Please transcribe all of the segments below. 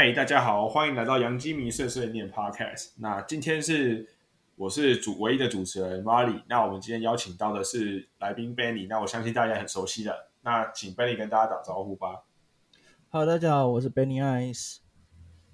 嗨，大家好，欢迎来到杨基迷碎碎念 Podcast。那今天是我是主唯一的主持人 Marley。那我们今天邀请到的是来宾 Benny。那我相信大家很熟悉的，那请 Benny 跟大家打招呼吧。Hello，大家好，我是 Benny Eyes。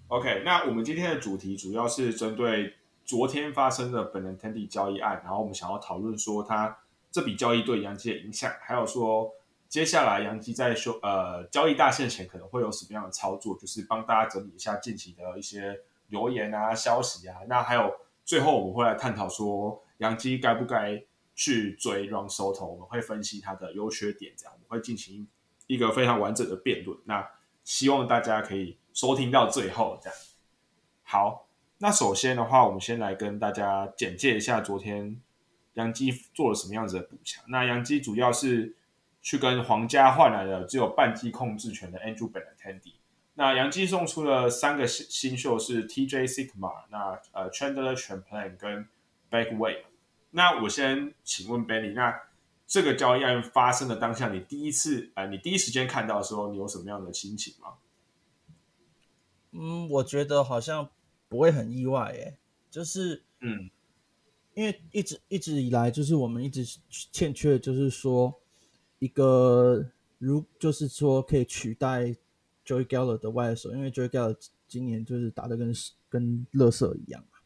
OK，那我们今天的主题主要是针对昨天发生的本人 Tandy 交易案，然后我们想要讨论说他这笔交易对杨基的影响，还有说接下来杨基在休呃交易大限前可能会有什么样的操作，就是帮大家整理一下近期的一些留言啊、消息啊。那还有最后我们会来探讨说杨基该不该去追 Ron Soto，我们会分析他的优缺点，这样我们会进行一个非常完整的辩论。那希望大家可以收听到最后，这样。好，那首先的话，我们先来跟大家简介一下昨天杨基做了什么样子的补强。那杨基主要是去跟皇家换来的只有半季控制权的 Andrew Benintendi。那杨基送出了三个新新秀是 TJ Sigma，那呃 Chandler Champlain 跟 Backway。那我先请问 Benny，那这个交易案发生的当下，你第一次呃，你第一时间看到的时候，你有什么样的心情吗？嗯，我觉得好像不会很意外诶，就是嗯因为一直一直以来，就是我们一直欠缺，就是说一个如就是说可以取代 Joey Gallo 的外手，因为 Joey Gallo 今年就是打的跟跟乐色一样嘛，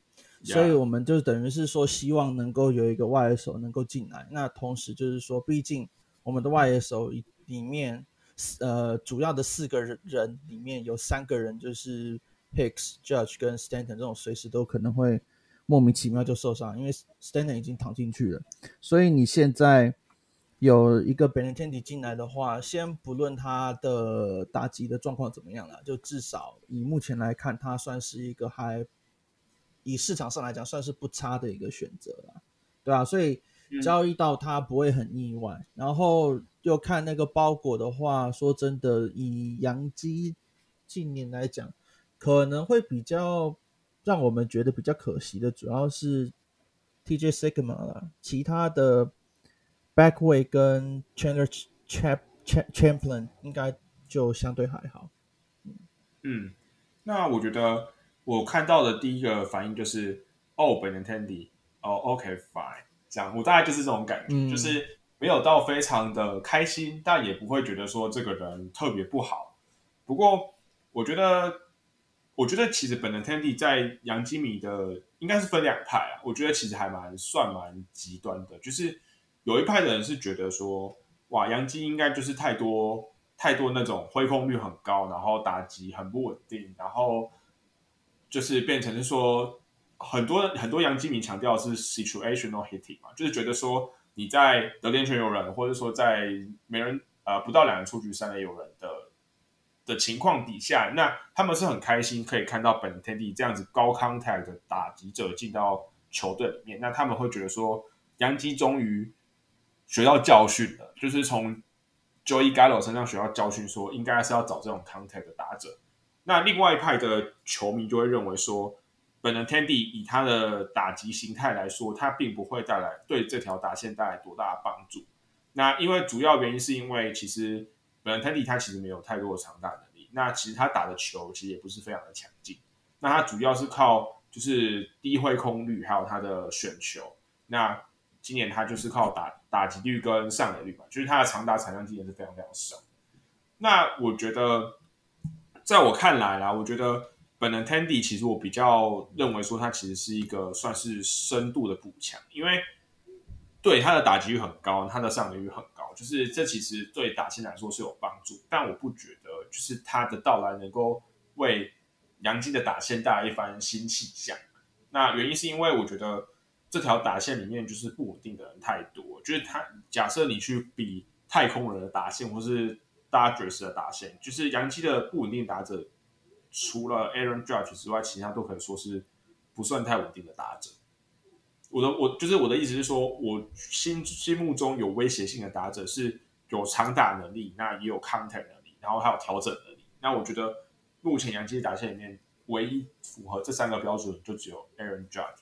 所以我们就等于是说希望能够有一个外野手能够进来。那同时就是说，毕竟我们的外野手里面，呃，主要的四个人人里面有三个人就是 Hicks、Judge 跟 Stanton 这种随时都可能会莫名其妙就受伤，因为 Stanton 已经躺进去了，所以你现在有一个 Benintendi 进来的话，先不论他的打击的状况怎么样了，就至少以目前来看，他算是一个还以市场上来讲算是不差的一个选择了，对啊，所以交易到他不会很意外。然后就看那个包裹的话，说真的，以阳基近年来讲，可能会比较让我们觉得比较可惜的，主要是 TJ Sigma 了，其他的 Backway 跟 Chandler Champ Champlain 应该就相对还好。嗯，那我觉得我看到的第一个反应就是，哦 b e n i t e n d i 哦，OK fine，这样我大概就是这种感觉，嗯就是没有到非常的开心，但也不会觉得说这个人特别不好。不过我觉得，我觉得其实本 e n t e n d i 在杨基米的应该是分两派啊，我觉得其实还蛮算蛮极端的，就是有一派的人是觉得说，哇，杨基应该就是太多太多那种挥空率很高，然后打击很不稳定，然后就是变成是说很多很多洋基迷强调是 situational hitting 嘛，就是觉得说你在得点圈有人，或者说在没人呃不到两人出局三垒有人的的情况底下，那他们是很开心可以看到本 t e n d 这样子高 contact 的打击者进到球队里面，那他们会觉得说洋基终于学到教训了，就是从 Joey Gallo 身上学到教训，说应该是要找这种 contact 的打者。那另外一派的球迷就会认为说，本人 Tandy 以他的打击形态来说，他并不会带来对这条打线带来多大的帮助。那因为主要原因是因为其实本人 Tandy 他其实没有太多的长打能力，那其实他打的球其实也不是非常的强劲。那他主要是靠就是低挥空率，还有他的选球。那今年他就是靠打打击率跟上垒率嘛，就是他的长打产量今年是非常非常少。那我觉得，在我看来啦，我觉得本人 Tandy 其实我比较认为说他其实是一个算是深度的补强，因为对他的打击率很高，他的上垒率很高，就是这其实对打线来说是有帮助，但我不觉得就是他的到来能够为杨基的打线带来一番新气象。那原因是因为我觉得这条打线里面就是不稳定的人太多，就是他假设你去比太空人的打线或是 Dodgers 的打线，就是洋基的不稳定打者，除了 Aaron Judge 之外，其他都可以说是不算太稳定的打者。我的我就是我的意思是说，我心心目中有威胁性的打者是有长打能力，那也有 contact 能力，然后还有调整能力。那我觉得目前洋基打线里面唯一符合这三个标准就只有 Aaron Judge。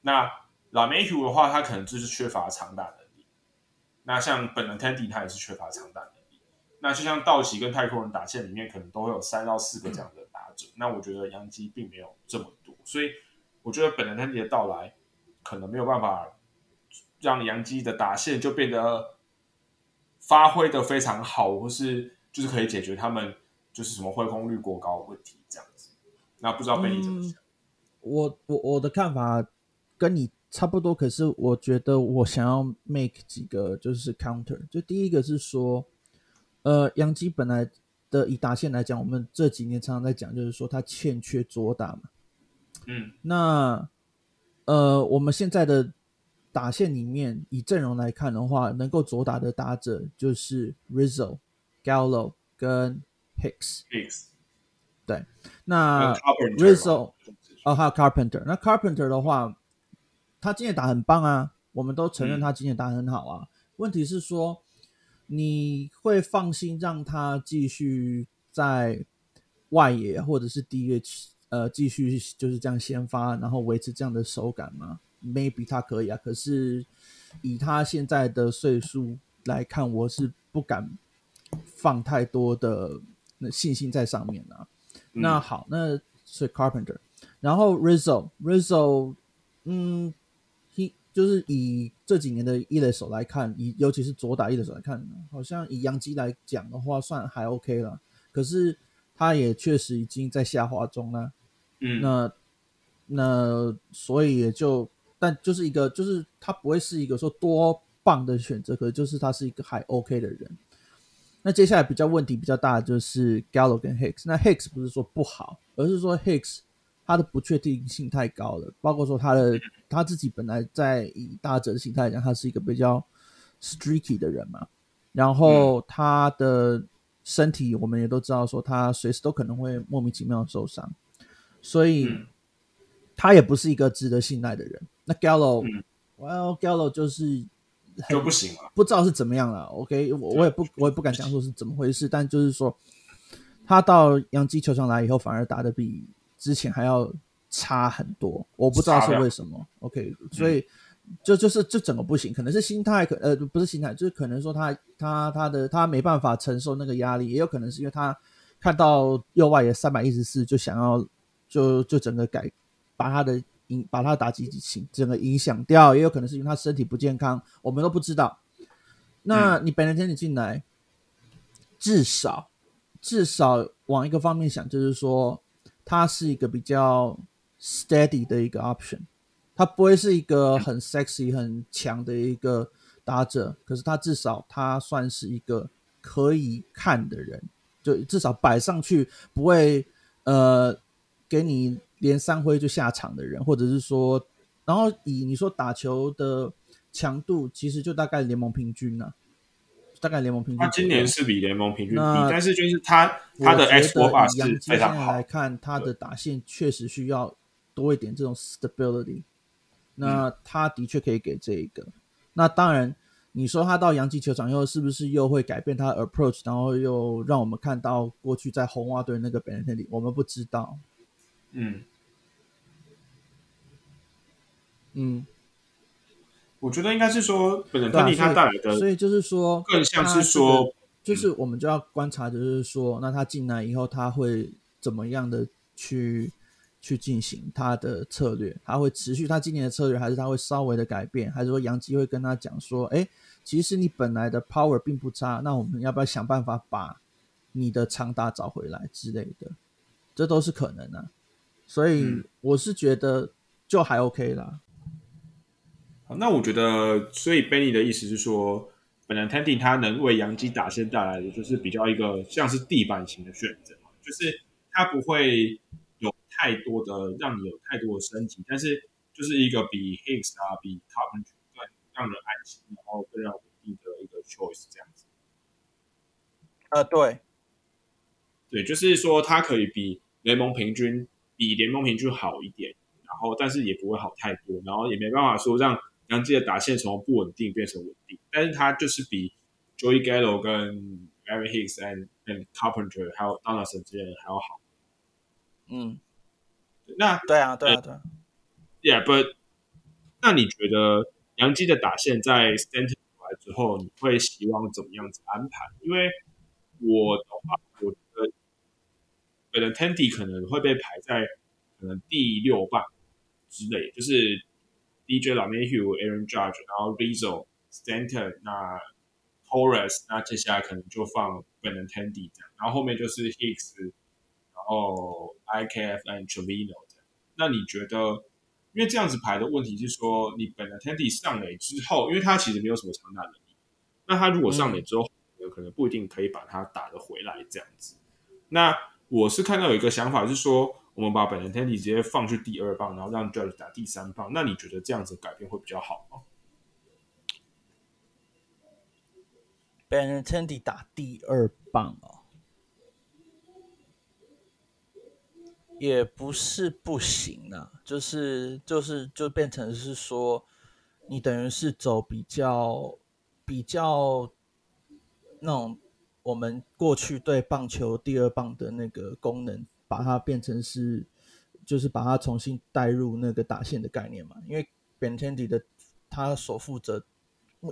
那 La m a h u 的话，他可能就是缺乏长打能力。那像本人 Tandy 他也是缺乏长打能力。那就像道奇跟太空人打线里面，可能都会有三到四个这样的打者。那我觉得杨基并没有这么多，所以我觉得本能天地的到来可能没有办法让杨基的打线就变得发挥的非常好，或是就是可以解决他们就是什么挥空率过高的问题这样子。那不知道贝利怎么想？我我我的看法跟你差不多，可是我觉得我想要 make 几个就是 counter。就第一个是说，呃，杨基本来的以打线来讲，我们这几年常常在讲，就是说他欠缺左打嘛。嗯，那呃，我们现在的打线里面，以阵容来看的话，能够左打的打者就是 Rizzo、Gallo 跟 Hicks。Hicks 对，那 Rizzo 嘛哦，还有 Carpenter。那 Carpenter 的话，他今年打很棒啊，我们都承认嗯他今年打很好啊。问题是说，你会放心让他继续在外野或者是 DH 呃继续就是这样先发，然后维持这样的手感吗？Maybe 他可以啊，可是以他现在的岁数来看，我是不敢放太多的那信心在上面啊。嗯那好，那是 Carpenter，然后 Rizzo，Rizzo，嗯，he 就是以这几年的一垒手来看，以尤其是左打一垒手来看，好像以杨基来讲的话，算还 OK 了。可是他也确实已经在下滑中了。嗯，那那所以也就，但就是一个，就是他不会是一个说多棒的选择，可是就是他是一个还 OK 的人。那接下来比较问题比较大的就是 Gallo 跟 Hicks。那 Hicks 不是说不好，而是说 Hicks 他的不确定性太高了，包括说他的他自己本来在以大者的心态来讲，他是一个比较 streaky 的人嘛，然后他的身体我们也都知道说他随时都可能会莫名其妙受伤，所以嗯他也不是一个值得信赖的人。那 Gallo，嗯 well Gallo 就是就不行了。不知道是怎么样了。OK，我我也不我也不敢讲说是怎么回事，但就是说，他到洋基球场来以后，反而打的比之前还要差很多。我不知道是为什么。OK，所以就就是这整个不行，可能是心态，可呃不是心态，就是可能说他他他的他没办法承受那个压力，也有可能是因为他看到右外野三百一十四就想要就就整个改把他的影把他的打击情整个影响掉，也有可能是因为他身体不健康，我们都不知道。那你本来天你进来，至少至少往一个方面想，就是说他是一个比较 steady 的一个 option，他不会是一个很 sexy 很强的一个打者，可是他至少他算是一个可以看的人，就至少摆上去不会呃给你连三挥就下场的人，或者是说，然后以你说打球的强度，其实就大概联盟平均呢、大概联盟平均。他今年是比联盟平均低，但是就是他他的 X 得 w a 以杨是非常好来看，他的打线确实需要多一点这种 stability。那嗯他的确可以给这一个。那当然，你说他到洋基球场以后，是不是又会改变他的 approach，然后又让我们看到过去在红袜队那个 b e n t e l y 我们不知道。嗯，嗯，我觉得应该是说本人对啊，特利他带来的所以就是说，更像是说，这个就是我们就要观察，就是说，那他进来以后，他会怎么样的去去进行他的策略？他会持续他今年的策略，还是他会稍微的改变？还是说杨基会跟他讲说，哎，其实你本来的 power 并不差，那我们要不要想办法把你的长打找回来之类的？这都是可能啊。所以嗯我是觉得就还 OK 啦。好那我觉得，所以 Benny 的意思是说，本来 Tandy 他能为杨基打线带来的就是比较一个像是地板型的选择，就是他不会有太多的让你有太多的升级，但是就是一个比 Hicks 啊、比 Carpenter 更让人安心，然后更让稳定的一个 choice 这样子。呃，对，对，就是说它可以比联盟平均比联盟平均好一点，然后但是也不会好太多，然后也没办法说让杨基的打线从不稳定变成稳定，但是他就是比 Joey Gallo 跟 Aaron Hicks and and Carpenter 还有 Donaldson 这些人还要好。嗯，那对啊，对啊，对啊。Yeah，but 那你觉得杨基的打线在 Stanton 来之后，你会希望怎么样子安排？因为我的话，我觉得，Benintendi 可能会被排在可能第六棒之类，就是 DJ 老 Mayhew、Aaron Judge，然后 Rizzo、Stanton，那 Horace，那接下来可能就放 Benintendi 这样，然后后面就是 Hicks，然后 IKF and Trevino 这样。那你觉得？因为这样子排的问题是说，你本来 Tandy 上垒之后，因为他其实没有什么长打能力，那他如果上垒之后，可能不一定可以把他打得回来这样子。那我是看到有一个想法是说，我们把本来 Tandy 直接放去第二棒，然后让 Judge 打第三棒。那你觉得这样子改变会比较好吗？本来 Tandy 打第二棒哦。也不是不行啊，就是就是就变成是说，你等于是走比较比较那种我们过去对棒球第二棒的那个功能，把它变成是就是把它重新带入那个打线的概念嘛。因为 Bentendi 的他所负责，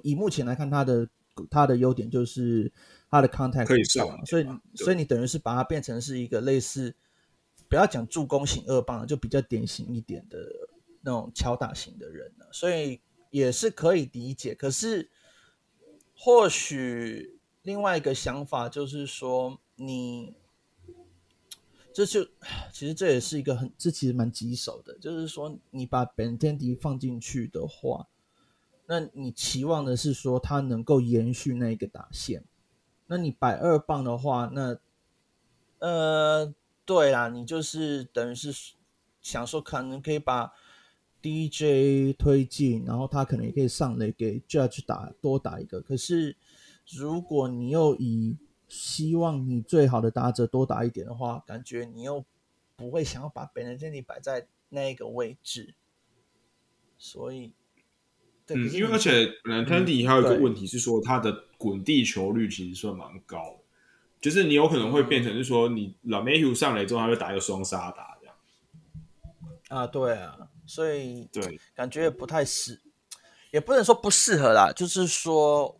以目前来看，他的他的优点就是他的 contact 可以上，所以所以你等于是把它变成是一个类似。不要讲助攻型二棒就比较典型一点的那种敲打型的人了，所以也是可以理解。可是，或许另外一个想法就是说，你这就其实这也是一个很这其实蛮棘手的，就是说你把本天迪放进去的话，那你期望的是说他能够延续那一个打线，那你摆二棒的话，那呃。对啦，你就是等于是想说，可能可以把 DJ 推进，然后他可能也可以上垒给 Judge 打多打一个。可是如果你又以希望你最好的打者多打一点的话，感觉你又不会想要把 Benedetti 摆在那个位置。所以，嗯，因为而且 Benedetti 还有一个问题是说，他的滚地球率其实算蛮高。就是你有可能会变成是说，你老梅 h 上来之后，他会打一个双杀打这样。啊，对啊，所以对，感觉也不太适，也不能说不适合啦。就是说，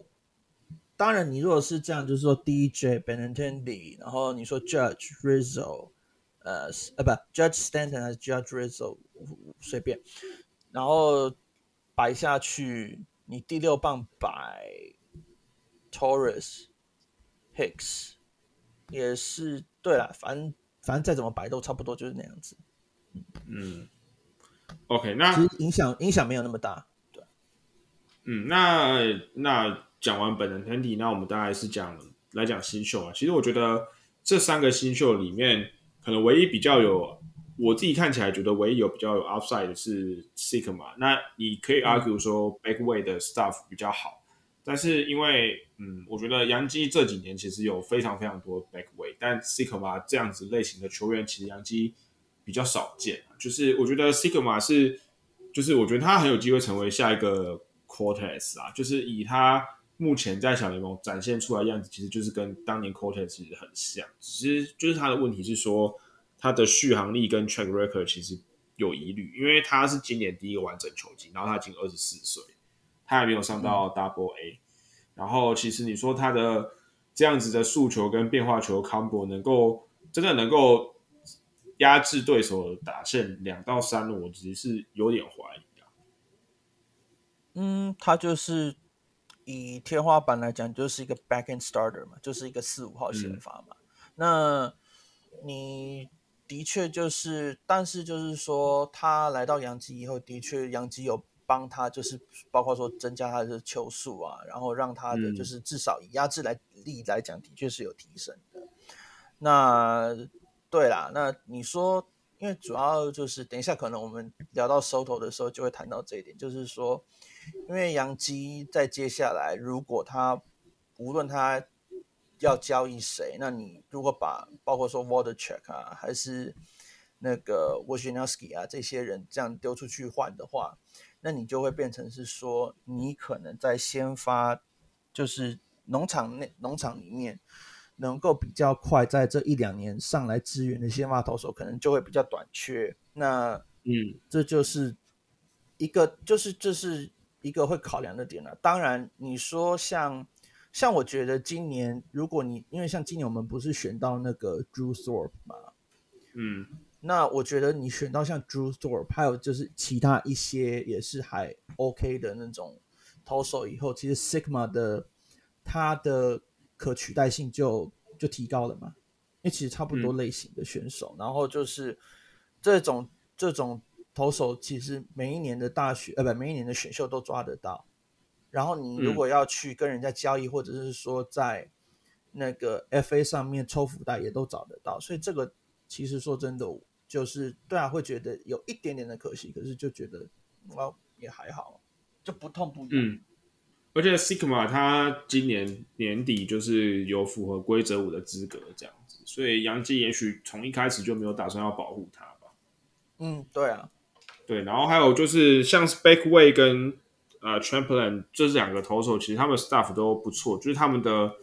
当然你如果是这样，就是说 DJ Benintendi，然后你说 Judge Rizzo，呃呃不，Judge Stanton 还是 Judge Rizzo，随便，然后摆下去，你第六棒摆 Torres Hicks。也是对了，反正反正再怎么摆都差不多就是那样子。嗯，OK，那其实影响影响没有那么大。对，嗯，那那讲完本人天体，那我们大概是讲来讲新秀啊。其实我觉得这三个新秀里面，可能唯一比较有我自己看起来觉得唯一有比较有 upside 的是 Sigma。那你可以 argue 说 Backway 的 stuff 比较好。但是因为，嗯，我觉得杨基这几年其实有非常非常多 backway，但 Sigma 这样子类型的球员，其实杨基比较少见。就是我觉得 Sigma 是，就是我觉得他很有机会成为下一个 Cortez 啊。就是以他目前在小联盟展现出来样子，其实就是跟当年 Cortez 其实很像。只是就是他的问题是说，他的续航力跟 track record 其实有疑虑，因为他是今年第一个完整球季，然后他已经二十四岁。他还没有上到 Double A，然后其实你说他的这样子的速球跟变化球 combo 能够真的能够压制对手打线两到三轮，我其实是有点怀疑的。嗯，他就是以天花板来讲，就是一个 back end starter 嘛，就是一个四五号先发嘛。那你的确就是，但是就是说他来到洋基以后，的确洋基有。帮他就是包括说增加他的球速啊，然后让他的就是至少以压制来力来讲，的确是有提升的。那对啦，那你说，因为主要就是等一下可能我们聊到收头的时候就会谈到这一点，就是说，因为杨基在接下来如果他无论他要交易谁，那你如果把包括说 Water Check 啊，还是那个 w a s h i n o w s k i 啊这些人这样丢出去换的话。那你就会变成是说，你可能在先发，就是农场内农场里面，能够比较快在这一两年上来支援的先发投手，可能就会比较短缺。那嗯，这就是一个，就是这是一个会考量的点了。当然，你说像像我觉得今年，如果你因为像今年我们不是选到那个 Drew Thorpe 嘛，嗯，那我觉得你选到像 Drew Thorpe，还有就是其他一些也是还 OK 的那种投手以后，其实 Sigma 的它的可取代性就就提高了嘛，因为其实差不多类型的选手，然后就是这种这种投手，其实每一年的大学呃不每一年的选秀都抓得到，然后你如果要去跟人家交易，或者是说在那个 FA 上面抽福袋也都找得到，所以这个其实说真的，就是对啊，会觉得有一点点的可惜，可是就觉得哦也还好，就不痛不痒。嗯，而且 Sigma 他今年年底就是有符合规则五的资格这样子，所以杨基也许从一开始就没有打算要保护他吧。嗯，对啊，对，然后还有就是像 Spackway 跟呃 Tramplin 这两个投手，其实他们 staff 都不错，就是他们的。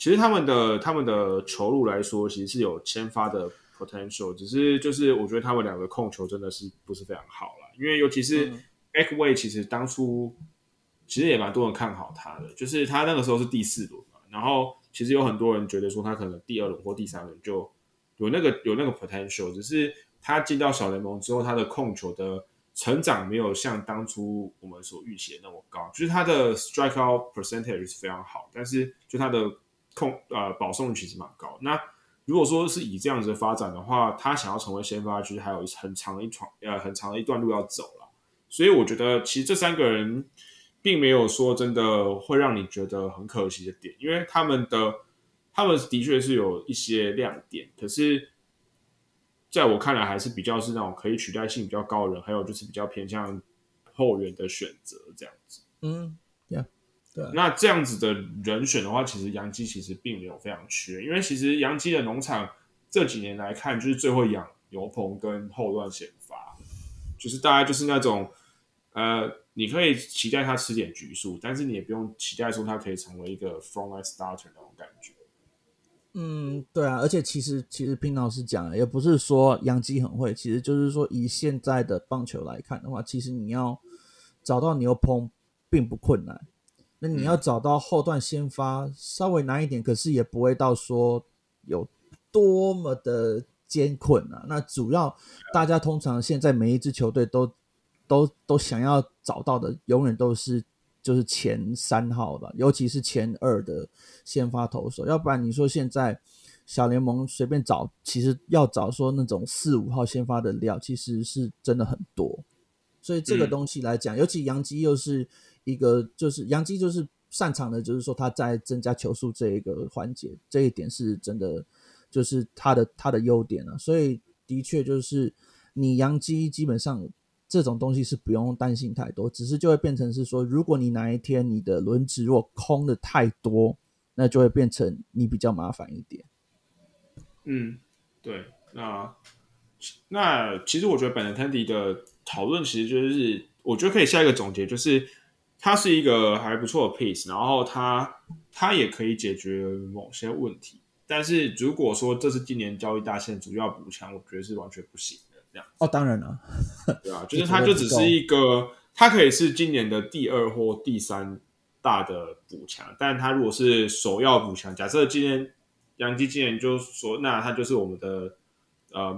其实他们的他们的球路来说，其实是有先发的 potential，只是就是我觉得他们两个控球真的是不是非常好了，因为尤其是 Backway，其实当初其实也蛮多人看好他的，就是他那个时候是第四轮嘛，然后其实有很多人觉得说他可能第二轮或第三轮就有那个有那个 potential，只是他进到小联盟之后，他的控球的成长没有像当初我们所预期的那么高，就是他的 strikeout percentage 是非常好，但是就他的控呃保送率其实蛮高。那如果说是以这样子的发展的话，他想要成为先发，其实还有很长一场呃很长的一段路要走了。所以我觉得其实这三个人并没有说真的会让你觉得很可惜的点，因为他们的他们的确是有一些亮点，可是在我看来还是比较是那种可以取代性比较高的人，还有就是比较偏向后援的选择这样子。嗯。对那这样子的人选的话，其实杨基其实并没有非常缺，因为其实杨基的农场这几年来看，就是最会养牛棚跟后段先发，就是大概就是那种呃，你可以期待他吃点局数，但是你也不用期待说他可以成为一个 frontline starter 那种感觉。嗯，对啊，而且其实其实平老师讲，也不是说杨基很会，其实就是说以现在的棒球来看的话，其实你要找到牛棚并不困难。那你要找到后段先发稍微难一点，可是也不会到说有多么的艰困啊。那主要大家通常现在每一支球队都都都想要找到的，永远都是就是前三号吧，尤其是前二的先发投手。要不然你说现在小联盟随便找，其实要找说那种四五号先发的料，其实是真的很多。所以这个东西来讲，尤其杨基又是。一个就是杨基就是擅长的，就是说他在增加球速这一个环节，这一点是真的，就是他的他的优点啊。所以的确就是你杨基基本上这种东西是不用担心太多，只是就会变成是说，如果你哪一天你的轮子如果空的太多，那就会变成你比较麻烦一点。嗯，对，那那其实我觉得本人 Tandy 的讨论其实就是，我觉得可以下一个总结就是。它是一个还不错的 piece，然后它它也可以解决某些问题，但是如果说这是今年交易大线主要补强，我觉得是完全不行这样。哦，当然了，对啊，就是它就只是一个，它可以是今年的第二或第三大的补强，但它如果是首要补强，假设今年杨基今年就说，那它就是我们的呃，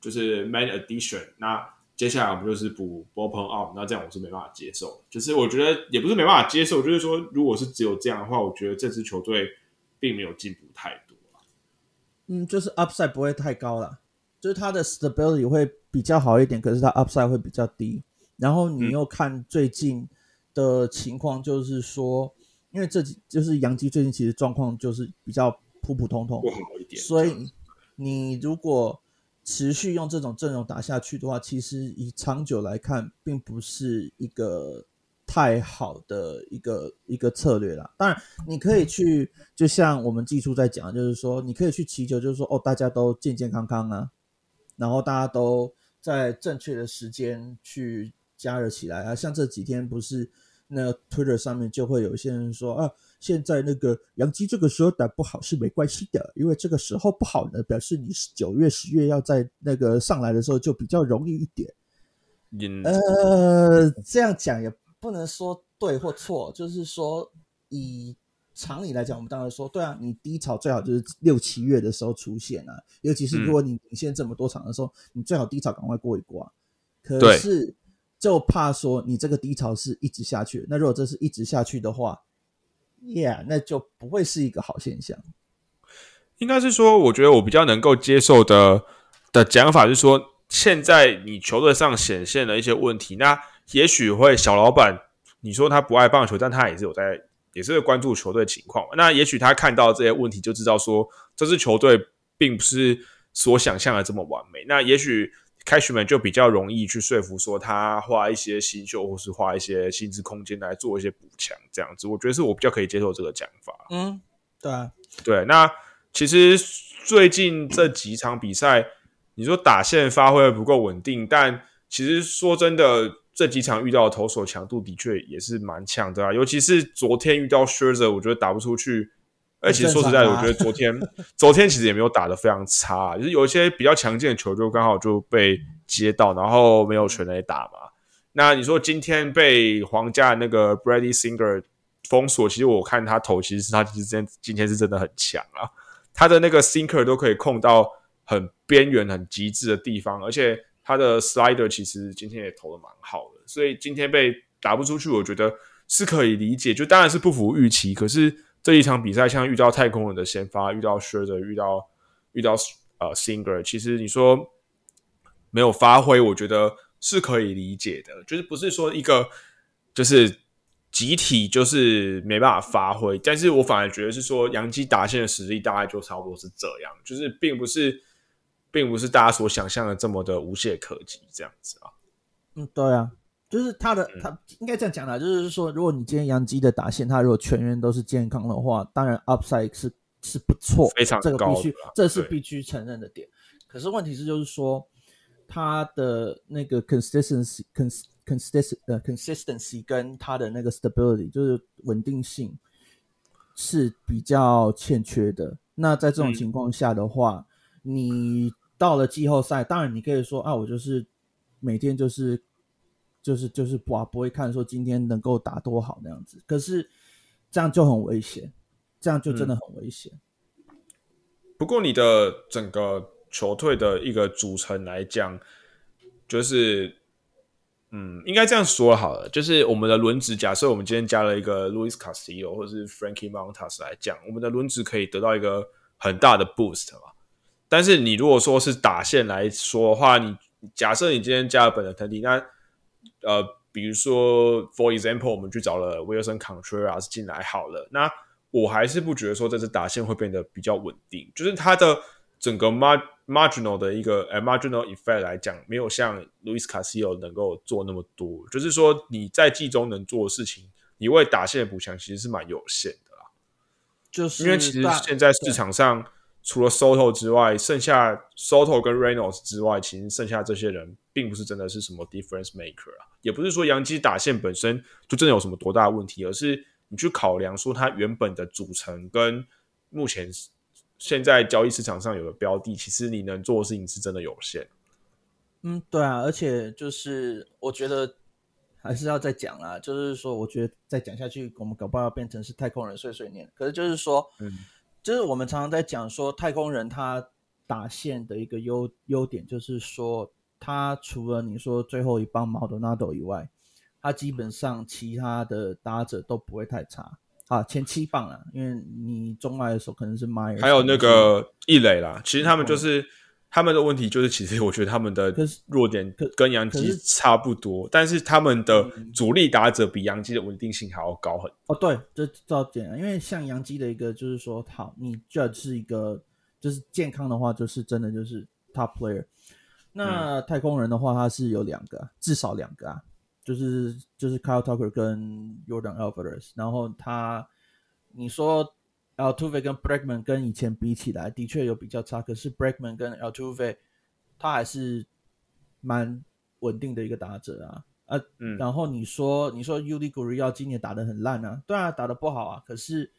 就是 main addition，那。接下来我们就是补 open up，那这样我是没办法接受。就是我觉得也不是没办法接受，就是说如果是只有这样的话，我觉得这支球队并没有进步太多。嗯，就是 upside 不会太高了，就是它的 stability 会比较好一点，可是它 upside 会比较低。然后你又看最近的情况，就是说，因为这几就是杨基最近其实状况就是比较普普通通，不好一点。所以你如果持续用这种阵容打下去的话，其实以长久来看，并不是一个太好的一个一个策略啦。当然，你可以去，就像我们技术在讲，就是说，你可以去祈求，就是说，哦，大家都健健康康啊，然后大家都在正确的时间去加热起来啊。像这几天不是那 Twitter 上面就会有一些人说啊。现在那个杨基这个时候打不好是没关系的，因为这个时候不好呢，表示你九月、十月要在那个上来的时候就比较容易一点。呃，这样讲也不能说对或错，就是说以常理来讲，我们当然说，对啊，你低潮最好就是六七月的时候出现啊，尤其是如果你领先这么多场的时候，你最好低潮赶快过一过啊。可是就怕说你这个低潮是一直下去，那如果这是一直下去的话，Yeah，那就不会是一个好现象。应该是说，我觉得我比较能够接受的的讲法是说，现在你球队上显现了一些问题，那也许会小老板，你说他不爱棒球，但他也是有在。也是会关注球队情况，那也许他看到这些问题，就知道说这支球队并不是所想象的这么完美。那也许开局们就比较容易去说服说他花一些新秀，或是花一些薪资空间来做一些补强，这样子，我觉得是我比较可以接受这个讲法。嗯，对啊，对。那其实最近这几场比赛，你说打线发挥不够稳定，但其实说真的。这几场遇到的投手强度的确也是蛮强的啊，尤其是昨天遇到 Scherzer，我觉得打不出去。而且说实在的，我觉得昨天 昨天其实也没有打的非常差，就是有一些比较强劲的球就刚好就被接到，然后没有全垒打嘛。那你说今天被皇家那个 Brady Singer 封锁，其实我看他投，其实是他其实今今天是真的很强啊，他的那个 Sinker 都可以控到很边缘、很极致的地方，而且。他的 slider 其实今天也投的蛮好的，所以今天被打不出去，我觉得是可以理解。就当然是不符预期，可是这一场比赛像遇到太空人的先发，遇到 s h i r e r 遇到遇到呃 Singer，其实你说没有发挥，我觉得是可以理解的。就是不是说一个就是集体就是没办法发挥，但是我反而觉得是说杨基打线的实力大概就差不多是这样，就是并不是。并不是大家所想象的这么的无懈可击这样子啊。嗯，对啊，就是他的他应该这样讲啦，就是说，如果你今天杨基的打线，他如果全员都是健康的话，当然 upside 是是不错，非常这个必须这是必须承认的点。可是问题是，就是说他的那个 consistency cons consist 呃 consistency 跟他的那个 stability 就是稳定性是比较欠缺的。那在这种情况下的话，你到了季后赛，当然你可以说啊，我就是每天就是就是就是不不会看说今天能够打多好那样子，可是这样就很危险，这样就真的很危险。不过你的整个球队的一个组成来讲，就是嗯，应该这样说好了，就是我们的轮值，假设我们今天加了一个 Louis Castillo 或者是 Frankie Montas 来讲，我们的轮值可以得到一个很大的 boost 嘛。但是你如果说是打线来说的话，你假设你今天加了本的藤体，那呃，比如说 for example，我们去找了 Wilson Contreras 进来好了，那我还是不觉得说这支打线会变得比较稳定，就是它的整个 mar marginal 的一个 marginal effect 来讲，没有像 Luis Casio 能够做那么多，就是说你在季中能做的事情，你为打线补强其实是蛮有限的啦，就是因为其实现在市场上。除了 Soto 之外，剩下 Soto 跟 Reynolds 之外，其实剩下这些人并不是真的是什么 difference maker 啊，也不是说杨基打线本身就真的有什么多大问题，而是你去考量说它原本的组成跟目前现在交易市场上有的标的，其实你能做的事情是真的有限。嗯，对啊，而且就是我觉得还是要再讲啦，就是说我觉得再讲下去，我们搞不好要变成是太空人碎碎念。可是就是说，嗯。就是我们常常在讲说，太空人他打线的一个优优点，就是说他除了你说最后一棒毛的纳豆以外，他基本上其他的打者都不会太差啊。前七棒了，因为你中外的时候可能是 My，还有那个易磊啦，其实他们就是。他们的问题就是，其实我觉得他们的弱点跟杨基差不多，但是他们的主力打者比杨基的稳定性还要高很。哦，对，这照讲，因为像杨基的一个就是说，好，你这是一个就是健康的话，就是真的就是 top player。那太空人的话，他是有两个，至少两个啊，就是就是 Kyle Tucker 跟 Jordan Alvarez，然后他你说。Altuve 跟 Bregman 跟以前比起来，的确有比较差。可是 Bregman 跟 Altuve，他还是蛮稳定的一个打者啊。啊，然后你说你说 Uli Gurriel 今年打的很烂啊，对啊，打的不好啊。可是，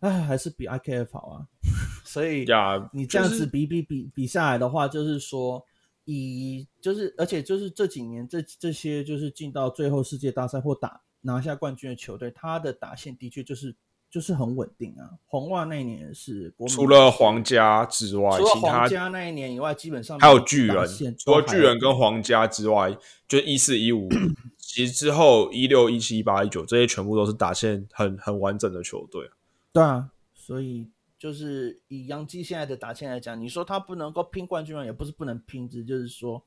哎，还是比 IKF 好啊。所以你这样子比比比比下来的话，就是说，以就是而且就是这几年这这些就是进到最后世界大赛或打拿下冠军的球队，他的打线的确就是。就是很稳定啊。红袜那一年是除了皇家之外，除了其他皇家那一年以外，基本上还有巨人，除了巨人跟皇家之外，就一四一五，其实之后一六一七一八一九这些全部都是打线很很完整的球队。对啊，所以就是以杨基现在的打线来讲，你说他不能够拼冠军吗？也不是不能拼，只就是说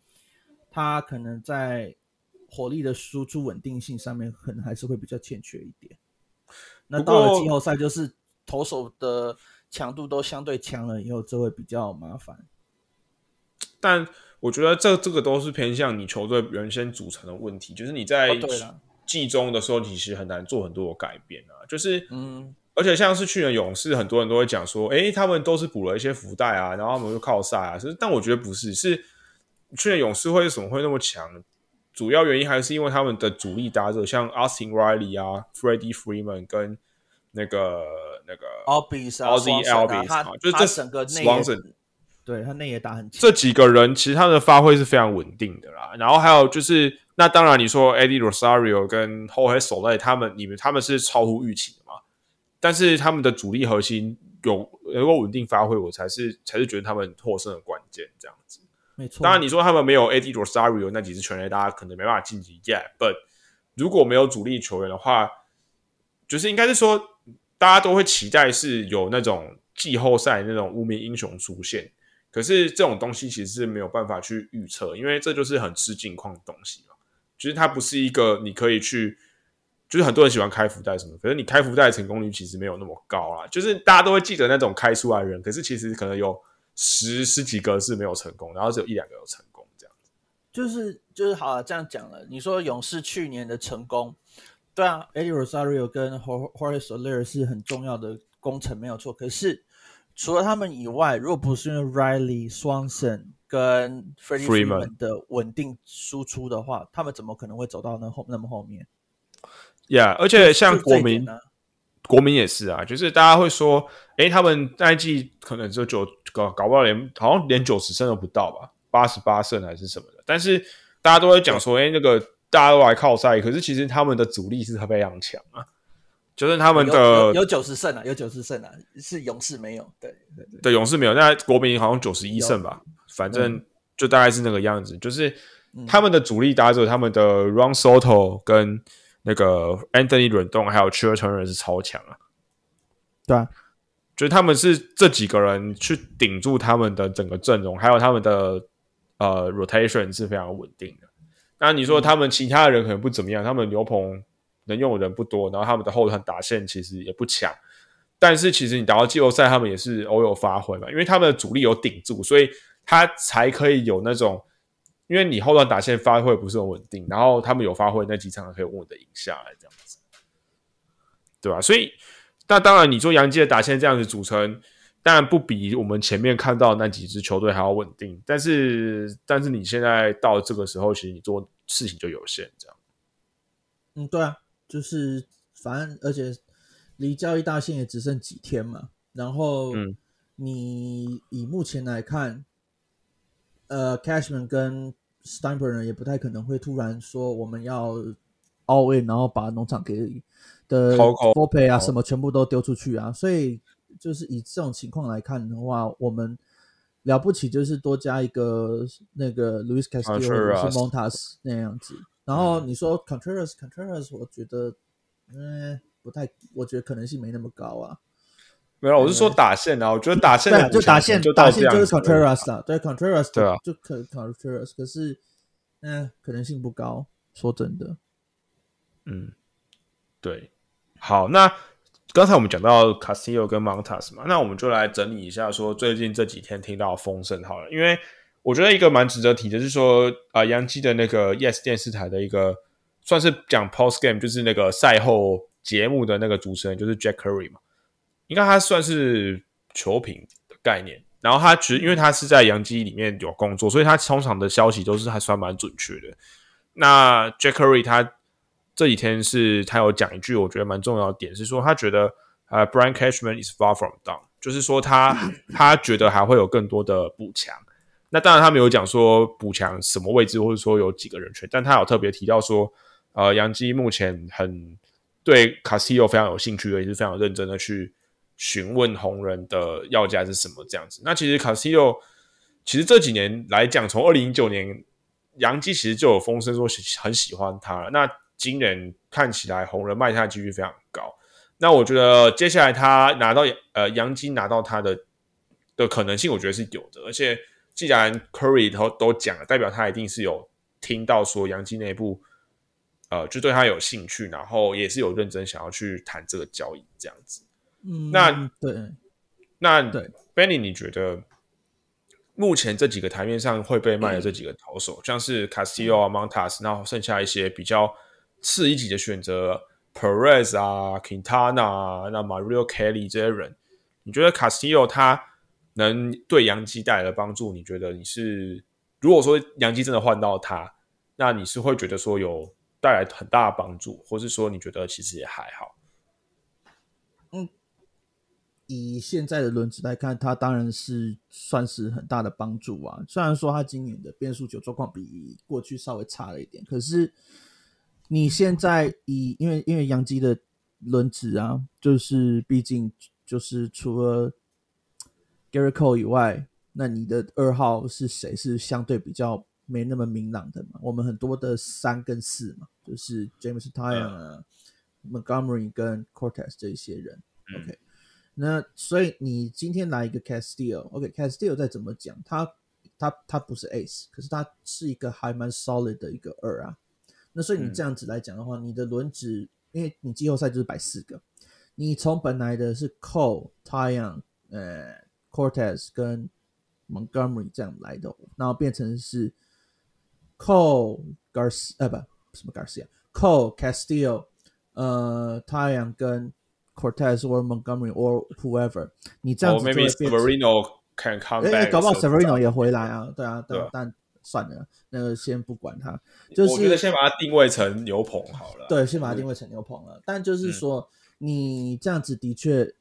他可能在火力的输出稳定性上面，可能还是会比较欠缺一点。那到了季后赛，就是投手的强度都相对强了以后，这会比较麻烦。但我觉得这这个都是偏向你球队原先组成的问题，就是你在季中的时候，其实很难做很多的改变啊。就是，嗯，而且像是去年勇士，很多人都会讲说，诶，他们都是补了一些福袋啊，然后他们就靠赛啊。是，但我觉得不是，是去年勇士会为什么会那么强？主要原因还是因为他们的主力打者，像 Austin Riley 啊、Freddie Freeman 跟那个那个 Albis 啊 Ozzy Swanson 啊 Albies 啊就是这整个内野对他内野打很强。这几个人其实他们的发挥是非常稳定的啦。然后还有就是，那当然你说 Eddie Rosario 跟 Jorge Soler 他们，你们他们是超乎预期的嘛？但是他们的主力核心有能够稳定发挥，我才是才是觉得他们获胜的关键。这样子，没错。当然你说他们没有 AD Rosario 那几支全垒打，可能没办法晋级 Yeah，but 如果没有主力球员的话，就是应该是说大家都会期待是有那种季后赛那种无名英雄出现。可是这种东西其实是没有办法去预测，因为这就是很吃境况的东西嘛。就是它不是一个你可以去，就是很多人喜欢开福袋什么，可是你开福袋的成功率其实没有那么高啦。就是大家都会记得那种开出来人，可是其实可能有十十几个是没有成功，然后只有一两个有成功这样子。就是就是好了，这样讲了。你说勇士去年的成功，对啊，Eddie Rosario 跟 Horace Soler 是很重要的工程，没有错。可是除了他们以外，如果不是因为 Riley、Swanson 跟 Freddie Freeman 的稳定输出的话，他们怎么可能会走到那后那么后面？Yeah，而且像国民，国民也是啊，就是大家会说，诶，他们那一季可能就九搞搞不到连好像连九十胜都不到吧，八十八胜还是什么的。但是大家都会讲说，诶，那个大家都来靠赛，可是其实他们的主力是非常强啊，就是他们的有有九十胜啊，有九十胜啊，是勇士没有。对对勇士没有，那国民好像九十一胜吧，反正嗯就大概是那个样子。就是他们的主力打者，他们的 Run Soto 跟那个 Anthony Rendon 还有 c h i r Turner 是超强啊。对啊，就是他们是这几个人去顶住他们的整个阵容，还有他们的呃 rotation 是非常稳定的。那你说他们其他的人可能不怎么样，他们牛棚能用的人不多，然后他们的后场打线其实也不强。但是其实你打到季后赛，他们也是偶有发挥嘛，因为他们的主力有顶住，所以他才可以有那种，因为你后段打线发挥不是很稳定，然后他们有发挥那几场可以稳稳的赢下来，这样子，对吧、所以那当然，你做杨基的打线这样子组成，当然不比我们前面看到那几支球队还要稳定。但是，但是你现在到这个时候，其实你做事情就有限，这样。嗯，对啊，就是反正而且离交易大限也只剩几天嘛，然后嗯你以目前来看，呃，Cashman 跟 Steinbrenner 也不太可能会突然说我们要 all in，然后把农场给的掏空 f o p a 啊哦什么全部都丢出去啊，所以就是以这种情况来看的话，我们了不起就是多加一个那个 Louis Castillo 或者 Contreras 是 Montas 那样子。然后你说 Contreras，我觉得嗯不太，我觉得可能性没那么高啊。没有，我是说打线啊，我觉得打线就打线就打线就是 Contreras 啊，对 Contreras 对啊就可 Contreras，可是嗯可能性不高，说真的。嗯，对。好，那刚才我们讲到 Castillo 跟 Montas 嘛，那我们就来整理一下，说最近这几天听到的风声好了，因为我觉得一个蛮值得提的是说，啊、杨基的那个 Yes 电视台的一个算是讲 post game，就是那个赛后节目的那个主持人，就是 Jack Curry 嘛，应该他算是球评的概念。然后他其实因为他是在洋基里面有工作，所以他通常的消息都是还算蛮准确的。那 Jackery 他这几天是他有讲一句我觉得蛮重要的点，是说他觉得呃 Brian Cashman is far from done，就是说他他觉得还会有更多的补强。那当然他没有讲说补强什么位置，或者说有几个人选，但他有特别提到说，呃，杨基目前很对卡西欧非常有兴趣，也是非常认真的去询问红人的要价是什么这样子。那其实卡西欧其实这几年来讲，从二零一九年杨基其实就有风声说很喜欢他了。那今年看起来红人卖他的几率非常高。那我觉得接下来他拿到呃杨基拿到他的的可能性，我觉得是有的。而且既然 Curry 都都讲了，代表他一定是有听到说杨基内部。呃，就对他有兴趣，然后也是有认真想要去谈这个交易这样子。嗯，那对，那对，Benny，你觉得目前这几个台面上会被卖的这几个投手，像是 Castillo 啊、Montas，然后剩下一些比较次一级的选择，Perez 啊、Quintana 啊、那 Mario Kelly 这些人，你觉得 Castillo 他能对杨基带来的帮助？你觉得你是如果说杨基真的换到他，那你是会觉得说有？带来很大的帮助，或是说你觉得其实也还好。嗯，以现在的轮子来看，它当然是算是很大的帮助啊。虽然说它今年的变速球状况比过去稍微差了一点，可是你现在以因为因为杨基的轮子啊，就是毕竟就是除了 Gary Cole 以外，那你的二号是谁？是相对比较。没那么明朗的嘛，我们很多的三跟四嘛，就是 James Tyon、Montgomery 跟 Cortez 这一些人。OK，那所以你今天来一个 Castillo，OK，Castillo 再怎么讲，他他他不是 Ace，可是他是一个还蛮 solid 的一个二啊。那所以你这样子来讲的话，你的轮值，因为你季后赛就是摆四个，你从本来的是 Cole、Tyon、呃 Cortez 跟 Montgomery 这样来的，然后变成是。Cole Garcia 呃不什么 Garcia，Cole Castillo，呃太阳跟 Cortez or Montgomery or whoever，你这样子就会变。Severino can come back，哎，搞不好 Severino 也回来啊，对啊，但但算了，那个先不管他。就是我觉得先把它定位成牛棚好了。对，先把它定位成牛棚了。但就是说，你这样子的确，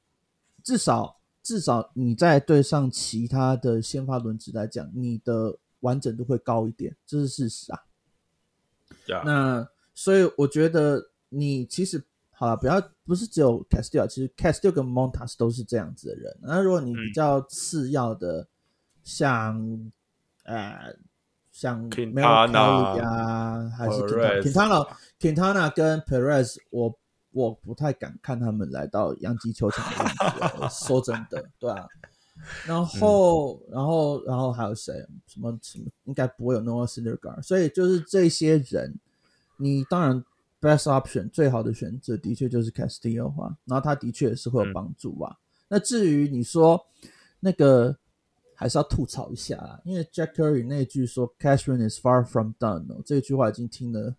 至少至少你在对上其他的先发轮子来讲，你的。完整度会高一点，这是事实啊。那所以我觉得你其实好了，不要不是只有 Castillo，其实 Castillo 跟 Montas 都是这样子的人。那如果你比较次要的，像呃像 Quintana 啊，还是 Quintana，Quintana 跟 Perez，我我不太敢看他们来到洋基球场的样子。说真的，对啊。然后，然后，然后还有谁？什么什么？应该不会有 Noah Syndergaard。所以就是这些人，你当然 best option 最好的选择的确就是 Castillo 话，然后他的确也是会有帮助啊。那至于你说那个，还是要吐槽一下啦，因为 Jack Curry 那句说 Cashman is far from done 哦，这句话已经听了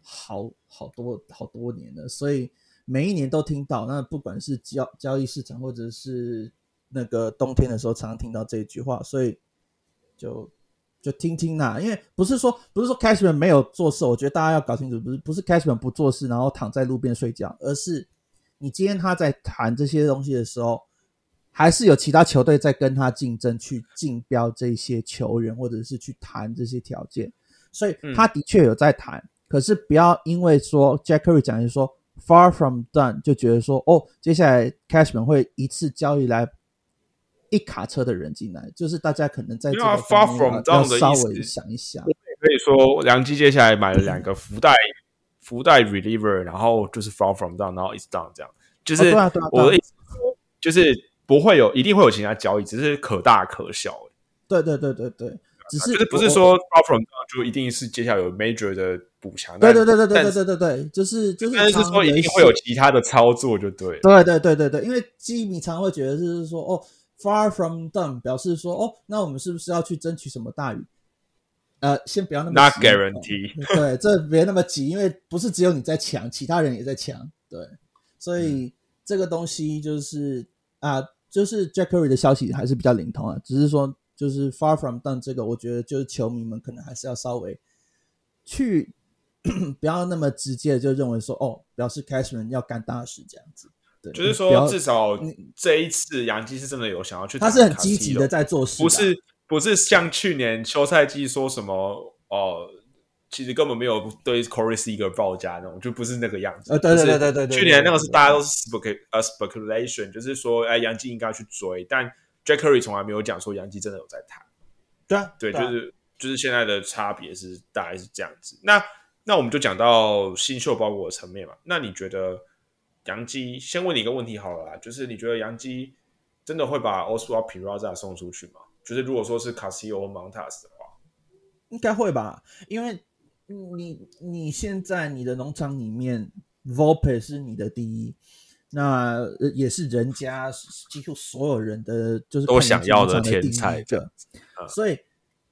好好多好多年了，所以每一年都听到。那不管是交交易市场或者是那个冬天的时候，常常听到这一句话，所以就就听听啦。因为不是说不是说 Cashman 没有做事，我觉得大家要搞清楚，不是不是 Cashman 不做事，然后躺在路边睡觉，而是你今天他在谈这些东西的时候，还是有其他球队在跟他竞争，去竞标这些球员，或者是去谈这些条件。所以他的确有在谈，可是不要因为说 Jack Curry 讲就说 Far from done，就觉得说哦，接下来 Cashman 会一次交易来。一卡车的人进来，就是大家可能在这个要稍微想一想。可以说，梁基接下来买了两个福袋，福袋 reliever，然后就是 far from down，然后 is down 这样。就是我的意思，就是不会有，一定会有其他交易，只是可大可小。对对对对对，只是就是不是说 far from down 就一定是接下来有 major 的补强。对对对对对对对对对，就是就是，但是说一定会有其他的操作，就对。对对对对对，因为基米常会觉得就是说哦。Far from done 表示说，哦，那我们是不是要去争取什么大鱼？呃，先不要那么 Not guarantee。对，这别那么急，因为不是只有你在抢，其他人也在抢。对，所以这个东西就是啊，就是 Jack Curry 的消息还是比较灵通啊。只是说，就是 Far from done 这个，我觉得就是球迷们可能还是要稍微去 不要那么直接就认为说，哦，表示 Cashman 要干大事这样子。就是说，至少这一次杨基是真的有想要去，他是很积极的在做事，不是不是像去年休赛季说什么哦，其实根本没有对 Corey Seager 报价那种，就不是那个样子。呃，对对对对对对，去年那个是大家都是 spec 呃 speculation，就是说哎杨基应该去追，但 Jack Curry 从来没有讲说杨基真的有在谈。对啊，对，就是就是现在的差别是大概是这样子。那那我们就讲到新秀包裹的层面嘛。那你觉得杨基？先问你一个问题好了啦，就是你觉得杨基真的会把 Oswald Piraza 送出去吗？就是如果说是 Casio 或 Montas 的话，应该会吧？因为你你现在你的农场里面 Volpe 是你的第一，那也是人家几乎所有人的就是都想要的天才的，所以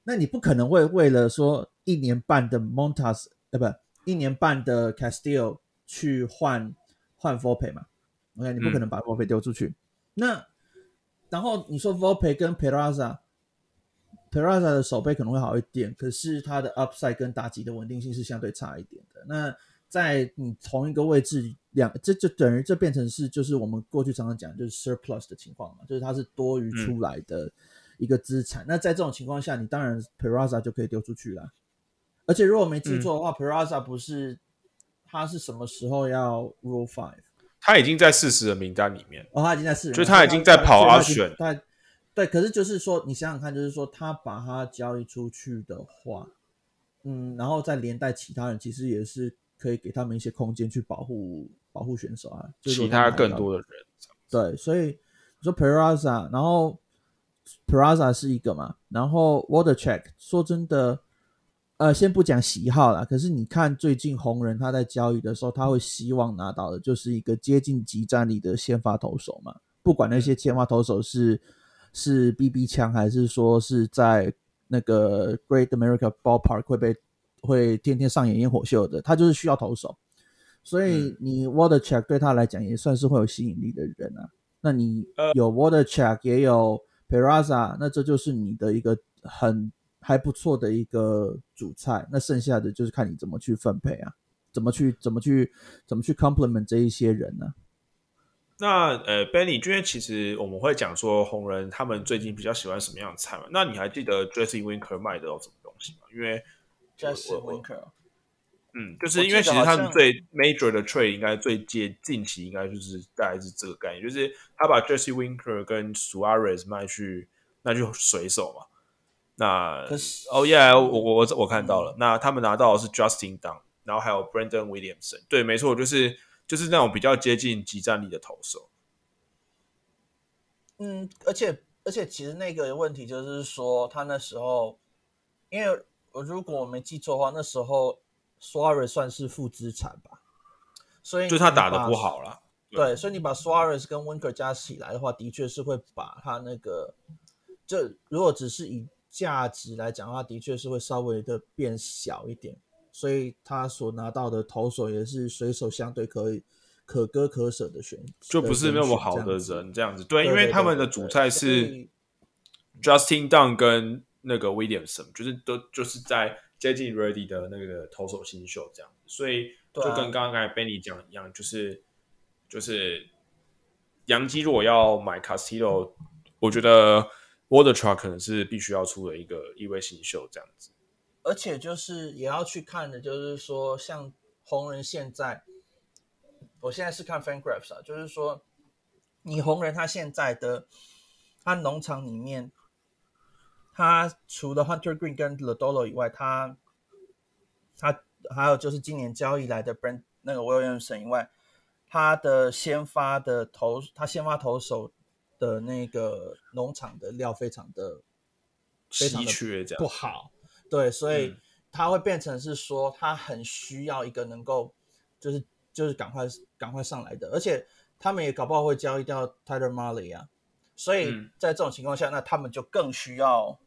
那你不可能会为了说一年半的 Montas。呃，不，一年半的 Castillo 去换换 f o r p a y 嘛？OK，你不可能把 f o r p a y 丢出去。那然后你说 Volpe 跟 Peraza，Peraza 的手背可能会好一点，可是它的 upside 跟打击的稳定性是相对差一点的。那在你同一个位置两，这就等于这变成是就是我们过去常常讲就是 surplus 的情况嘛，就是它是多余出来的一个资产。那在这种情况下，你当然 Peraza 就可以丢出去了。而且如果没记错的话，Peraza 不是他是什么时候要 Rule Five？他已经在四十的名单里面。哦，他已经在四十，就他已经在跑阿选。对对，可是就是说，你想想看，就是说他把他交易出去的话，嗯，然后再连带其他人，其实也是可以给他们一些空间去保护保护选手啊。其他更多的人。对，所以你说 Peraza，然后 Peraza 是一个嘛，然后 Water Check，说真的。呃，先不讲喜好啦，可是你看最近红人他在交易的时候，他会希望拿到的就是一个接近极战力的先发投手嘛。不管那些先发投手是是 BB 枪，还是说是在那个 Great America Ballpark 会被会天天上演烟火秀的，他就是需要投手。所以你 Water Check 对他来讲也算是会有吸引力的人啊。那你有 Water Check 也有 Peraza，那这就是你的一个很。还不错的一个主菜，那剩下的就是看你怎么去分配啊，怎么去怎么去怎么去 complement 这一些人呢？那呃，Benny，因为其实我们会讲说红人他们最近比较喜欢什么样的菜嘛？那你还记得 Jesse Winker 卖的有什么东西吗？因为 Jesse Winker，嗯，就是因为其实他们最 major 的 trade 应该最接近期应该就是大概是这个概念，就是他把 Jesse Winker 跟 Suarez 卖去，那就水手嘛。那哦耶，我我我看到了。那他们拿到的是 Justin Dunn，然后还有 Brandon Williamson。对，没错，就是就是那种比较接近集战力的投手。嗯，而且而且，其实那个问题就是说，他那时候，因为我如果我没记错的话，那时候 Suarez 算是负资产吧，所以就他打的不好了。对，所以你把 Suarez 跟 Winker 加起来的话，的确是会把他那个，就如果只是以价值来讲的话，的确是会稍微的变小一点，所以他所拿到的投手也是水手相对可以可歌可舍的选，就不是那么好的人这样子。对，因为他们的主菜是 Justin Dunn 跟那个 Williamson，就是都就是在接近 Ready 的那个投手新秀这样子，所以就跟刚刚刚才 Benny 讲一样，就是就是杨基如果要买 Castillo，我觉得。Water Truck 可能是必须要出的一个一位新秀这样子，而且就是也要去看的，就是说像红人现在，我现在是看 FanGraphs 啊，就是说你红人他现在的他农场里面，他除了 Hunter Green 跟 Ladolo 以外，他他还有就是今年交易来的 Brand 那个 Williamson 以外，他的先发的投他先发投手。的那个农场的料非常的稀缺，这样不好。对，所以他会变成是说，他很需要一个能够就是就是赶快赶快上来的，而且他们也搞不好会交易掉 Tyler Marley 啊。所以在这种情况下，那他们就更需要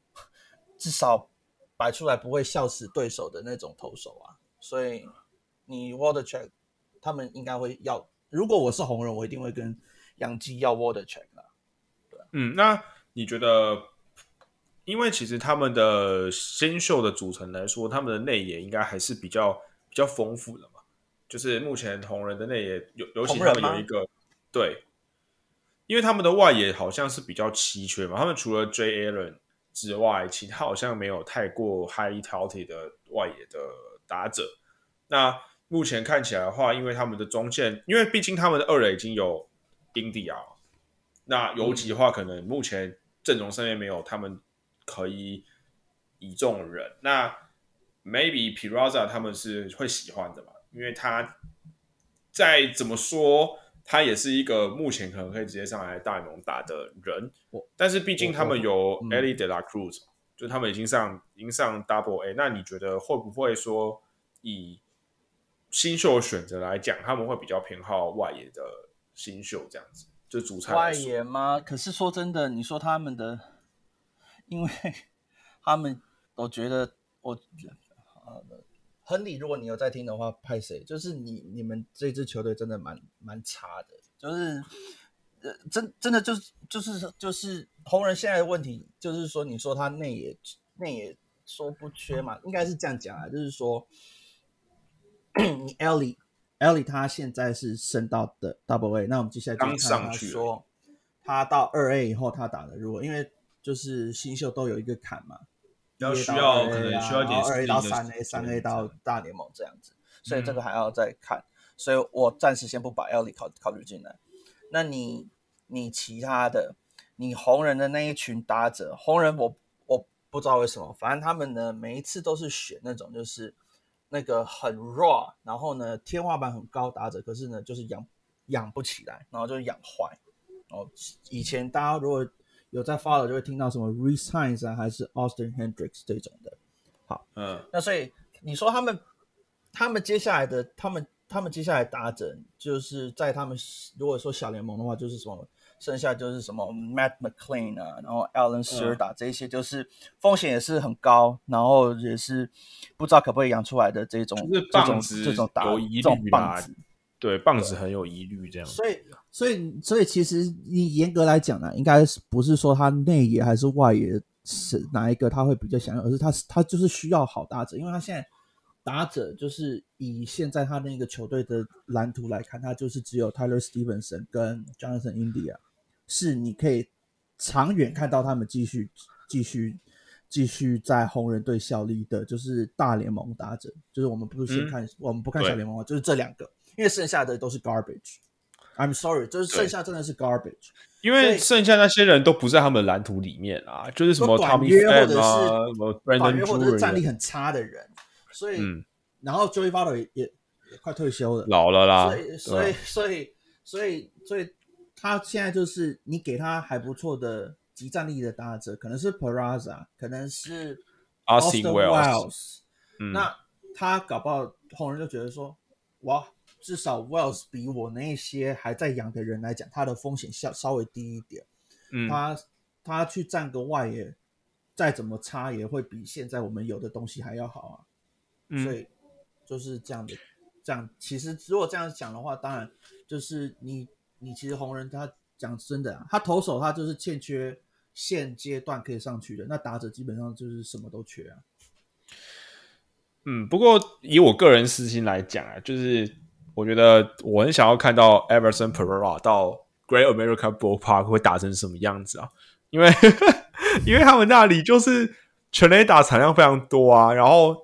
至少摆出来不会笑死对手的那种投手啊。所以你 Water Check 他们应该会要，如果我是红人，我一定会跟杨基要 Water Check 啊。嗯，那你觉得，因为其实他们的新秀的组成来说，他们的内野应该还是比较比较丰富的嘛？就是目前同人的内野有，尤其他们有一个对，因为他们的外野好像是比较稀缺嘛。他们除了 J. Allen 之外，其他好像没有太过 high t a l t y 的外野的打者。那目前看起来的话，因为他们的中线，因为毕竟他们的二垒已经有丁迪亚，那游击的话，可能目前阵容上面没有他们可以倚重的人。那 maybe Piraza 他们是会喜欢的吧？因为他再怎么说，他也是一个目前可能可以直接上来大联盟打的人。但是毕竟他们有 Ellie De La Cruz，就他们已经上已经上 Double A。那你觉得会不会说以新秀选择来讲，他们会比较偏好外野的新秀这样子？就主菜外野吗？可是说真的，你说他们的，因为 他们，我觉得我。亨利，如果你有在听的话，派谁？就是你，你们这支球队真的蛮蛮差的，就是呃，真真的就是就是就是红人现在的问题，就是说，你说他内野内野说不缺嘛，应该是这样讲啊，就是说，你 Ellie Ellie 他现在是升到的 Double A，那我们接下来就看他说，他到二 A 以后他打的，如果因为就是新秀都有一个坎嘛。要需要可能需要点二 A 到三 A，三 A 到大联盟这样子，所以这个还要再看，所以我暂时先不把 L 里考考虑进来。那你你其他的，你红人的那一群打者，红人我我不知道为什么，反正他们呢每一次都是选那种就是那个很 raw，然后呢天花板很高打者，可是呢就是养养不起来，然后就养坏。哦，以前大家如果有在发了就会听到什么 resigns 啊，还是 Austin Hendricks 这种的。好，嗯，那所以你说他们，他们接下来的，他们，他们接下来打者，就是在他们如果说小联盟的话，就是什么，剩下就是什么 Matt McLean 啊，然后 Alan s i r 打这一些，就是风险也是很高，然后也是不知道可不可以养出来的这种，这种这种打这种棒子。对棒子很有疑虑，这样。所以，所以，所以，其实你严格来讲呢，应该是不是说他内野还是外野是哪一个他会比较想要，而是他他就是需要好打者，因为他现在打者就是以现在他那个球队的蓝图来看，他就是只有 Tyler Stevenson 跟 Jonathan India 是你可以长远看到他们继续继续继续在红人队效力的，就是大联盟打者，就是我们不是先看我们不看小联盟，就是这两个。因为剩下的都是 garbage，I'm sorry，就是剩下真的是 garbage。因为剩下那些人都不在他们蓝图里面啊，就是什么短约或者是短约或者是战力很差的人，所以然后 Joey Votto 也也快退休了，老了啦，所以所以所以所以所以他现在就是你给他还不错的极战力的搭子，可能是 Peraza，可能是 Austin Wells，那他搞不好红人就觉得说哇。至少 Wells 比我那些还在养的人来讲，他的风险稍稍微低一点。嗯，他他去站个外野，再怎么差也会比现在我们有的东西还要好啊。嗯，所以就是这样的，这样其实如果这样讲的话，当然就是你你其实红人他讲真的啊，他投手他就是欠缺现阶段可以上去的，那打者基本上就是什么都缺啊。嗯，不过以我个人私心来讲啊，就是。我觉得我很想要看到 Everson Pereira 到 Great America Ballpark 会打成什么样子啊？因为因为他们那里就是全垒打产量非常多啊。然后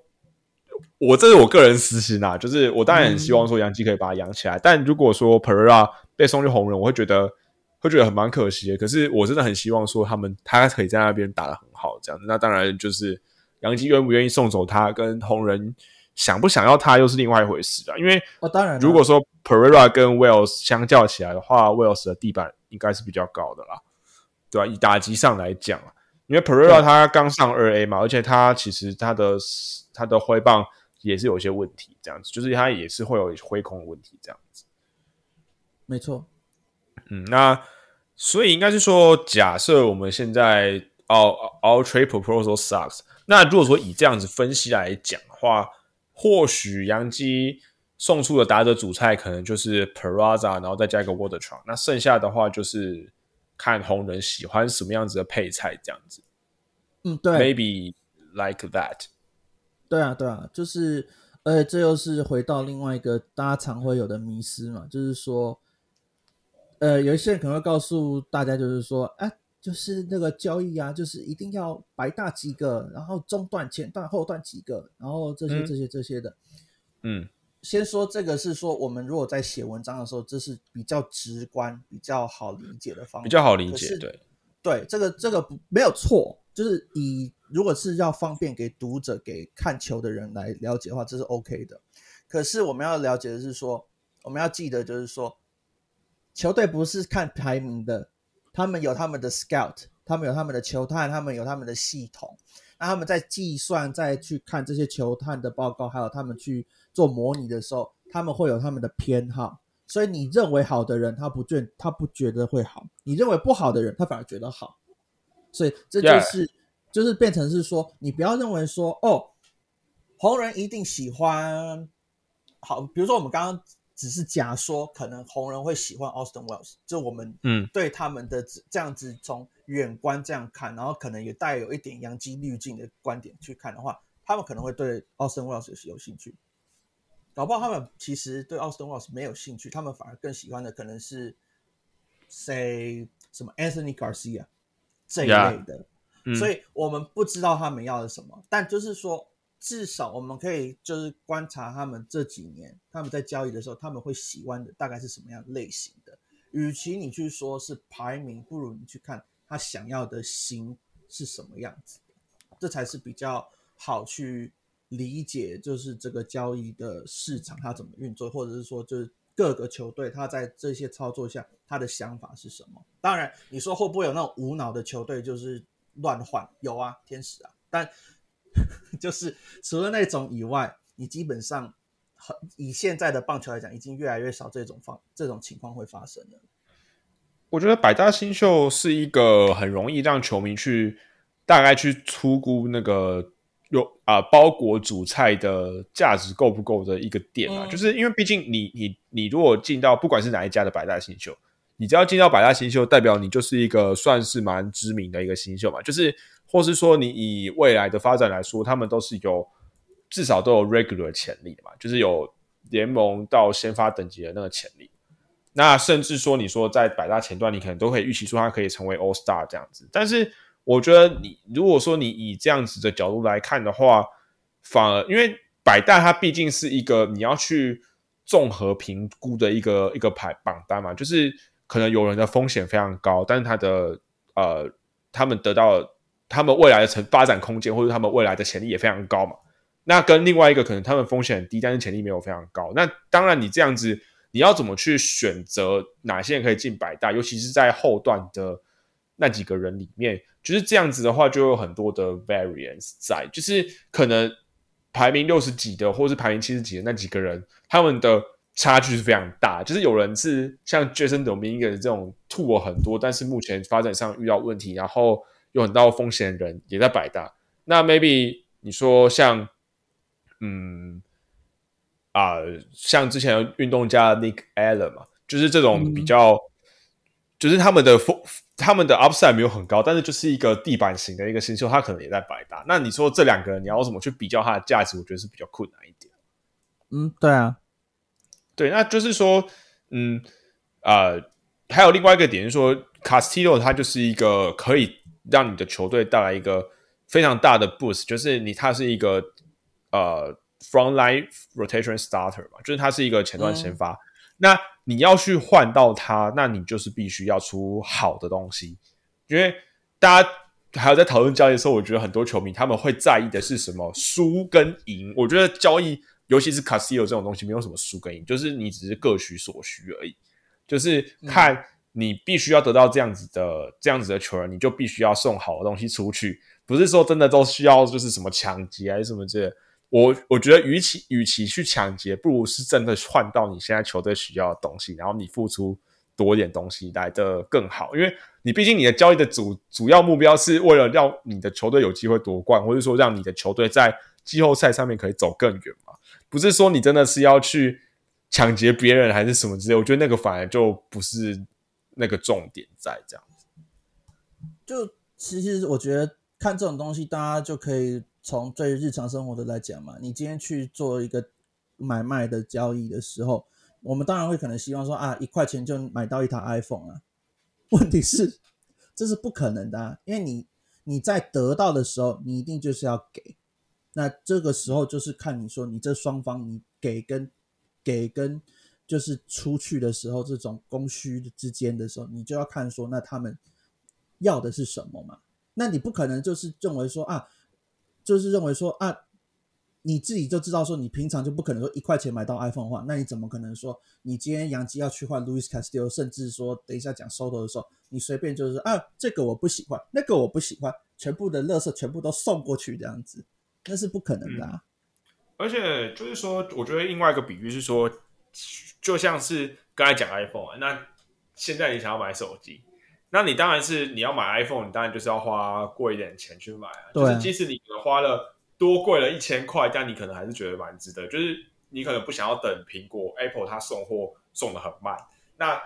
我这是我个人私心啊，就是我当然很希望说杨基可以把它养起来。但如果说 Pereira 被送去红人，我会觉得会觉得很蛮可惜的。可是我真的很希望说他们他可以在那边打的很好，这样子。那当然就是杨基愿不愿意送走他跟红人。想不想要他又是另外一回事啊，因为哦，当然，如果说 Pereira 跟 Wells 相较起来的话，Wells 的地板应该是比较高的啦，对吧？以打击上来讲，因为 Pereira 他刚上二 A 嘛，而且他其实他的他的挥棒也是有一些问题，这样子，就是他也是会有挥空的问题，这样子。没错，嗯，那所以应该是说，假设我们现在 All All Trade Proposal sucks，那如果说以这样子分析来讲的话。或许杨基送出的打者主菜可能就是 Peraza，然后再加一个 Water Truck。那剩下的话就是看红人喜欢什么样子的配菜，这样子。嗯，对，Maybe like that。对啊，对啊，就是，呃，这又是回到另外一个大家常会有的迷失嘛，就是说，呃，有一些人可能会告诉大家，就是说，哎，就是那个交易啊，就是一定要白大几个，然后中段、前段、后段几个，然后这些、嗯这些、这些的。嗯先说这个是说，我们如果在写文章的时候，这是比较直观、比较好理解的方法，比较好理解，对，对，这个这个不没有错，就是以如果是要方便给读者、给看球的人来了解的话，这是 OK 的。可是我们要了解的是说，我们要记得就是说，球队不是看排名的，他们有他们的 scout，他们有他们的球探，他们有他们的系统。那他们在计算、再去看这些球探的报告，还有他们去做模拟的时候，他们会有他们的偏好。所以你认为好的人，他不觉他不觉得会好；你认为不好的人，他反而觉得好。所以这就.是就是变成是说，你不要认为说哦，红人一定喜欢好，比如说我们刚刚只是假说，可能红人会喜欢 Austin Wells，就我们嗯对他们的这这样子从远观这样看，然后可能也带有一点洋基滤镜的观点去看的话，他们可能会对 Austin Wells 有有兴趣。搞不好他们其实对 Austin Wells 没有兴趣，他们反而更喜欢的可能是 say 什么 Anthony Garcia 这一类的。嗯，所以以我们不知道他们要的什么，但就是说，至少我们可以就是观察他们这几年他们在交易的时候，他们会喜欢的大概是什么样类型的。与其你去说是排名，不如你去看他想要的型是什么样子，这才是比较好去理解，就是这个交易的市场它怎么运作，或者是说就是各个球队他在这些操作下他的想法是什么。当然，你说会不会有那种无脑的球队就是乱换？有啊，天使啊，但 就是除了那种以外，你基本上很以现在的棒球来讲，已经越来越少这种方这种情况会发生了。我觉得百大新秀是一个很容易让球迷去大概去粗估那个有啊、包裹主菜的价值够不够的一个点啊，嗯。就是因为毕竟你你你如果进到不管是哪一家的百大新秀，你只要进到百大新秀，代表你就是一个算是蛮知名的一个新秀嘛，就是或是说你以未来的发展来说，他们都是有至少都有 regular 潜力的嘛，就是有联盟到先发等级的那个潜力。那甚至说，你说在百大前段，你可能都可以预期说他可以成为 All Star 这样子。但是我觉得你如果说你以这样子的角度来看的话，反而因为百大它毕竟是一个你要去综合评估的一个一个排榜单嘛，就是可能有人的风险非常高，但是他的呃他们得到他们未来的成发展空间或者他们未来的潜力也非常高嘛。那跟另外一个可能他们风险很低，但是潜力没有非常高。那当然你这样子。你要怎么去选择哪些人可以进百大，尤其是在后段的那几个人里面，就是这样子的话，就有很多的 variance 在，就是可能排名六十几的，或是排名七十几的那几个人，他们的差距是非常大。就是有人是像 Jason Dominguez 这种吐了很多，但是目前发展上遇到问题，然后有很大的风险的人也在百大。那 maybe 你说像，嗯。啊、像之前运动家 Nick Allen 嘛，就是这种比较，就是他们的风，他们的 upside 没有很高，但是就是一个地板型的一个新秀，他可能也在百大。那你说这两个人，你要怎么去比较他的价值？我觉得是比较困难一点。嗯，对啊，对，那就是说，嗯，呃，还有另外一个点是说，Castillo 他就是一个可以让你的球队带来一个非常大的 boost，就是你他是一个呃。Frontline rotation starter 嘛，就是他是一个前段先发。嗯、那你要去换到他，那你就是必须要出好的东西。因为大家还有在讨论交易的时候，我觉得很多球迷他们会在意的是什么输跟赢。我觉得交易，尤其是 Castillo 这种东西，没有什么输跟赢，就是你只是各取所需而已。就是看你必须要得到这样子的、这样子的球员，你就必须要送好的东西出去，不是说真的都需要就是什么抢劫还是什么这。我我觉得，与其与其去抢劫，不如是真的换到你现在球队需要的东西，然后你付出多一点东西来的更好。因为你毕竟你的交易的主主要目标是为了让你的球队有机会夺冠，或者说让你的球队在季后赛上面可以走更远嘛。不是说你真的是要去抢劫别人还是什么之类。我觉得那个反而就不是那个重点在这样子。就其实我觉得看这种东西，大家就可以。从最日常生活的来讲嘛，你今天去做一个买卖的交易的时候，我们当然会可能希望说啊，一块钱就买到一台 iPhone 啊。问题是，这是不可能的啊，因为你你在得到的时候，你一定就是要给，那这个时候就是看你说你这双方你给跟给跟就是出去的时候这种供需之间的时候，你就要看说那他们要的是什么嘛？那你不可能就是认为说啊，就是认为说啊。你自己就知道说，你平常就不可能说一块钱买到 iPhone 的话，那你怎么可能说你今天杨基要去换 Louis Castillo，甚至说等一下讲 Soto 的时候，你随便就是啊，这个我不喜欢，那个我不喜欢，全部的乐色全部都送过去这样子，那是不可能的。啊。而且就是说，我觉得另外一个比喻是说，就像是刚才讲 iPhone，那现在你想要买手机，那你当然是你要买 iPhone，你当然就是要花贵一点钱去买啊，就是即使你花了。多贵了一千块，但你可能还是觉得蛮值得。就是你可能不想要等苹果 Apple 它送货送的很慢。那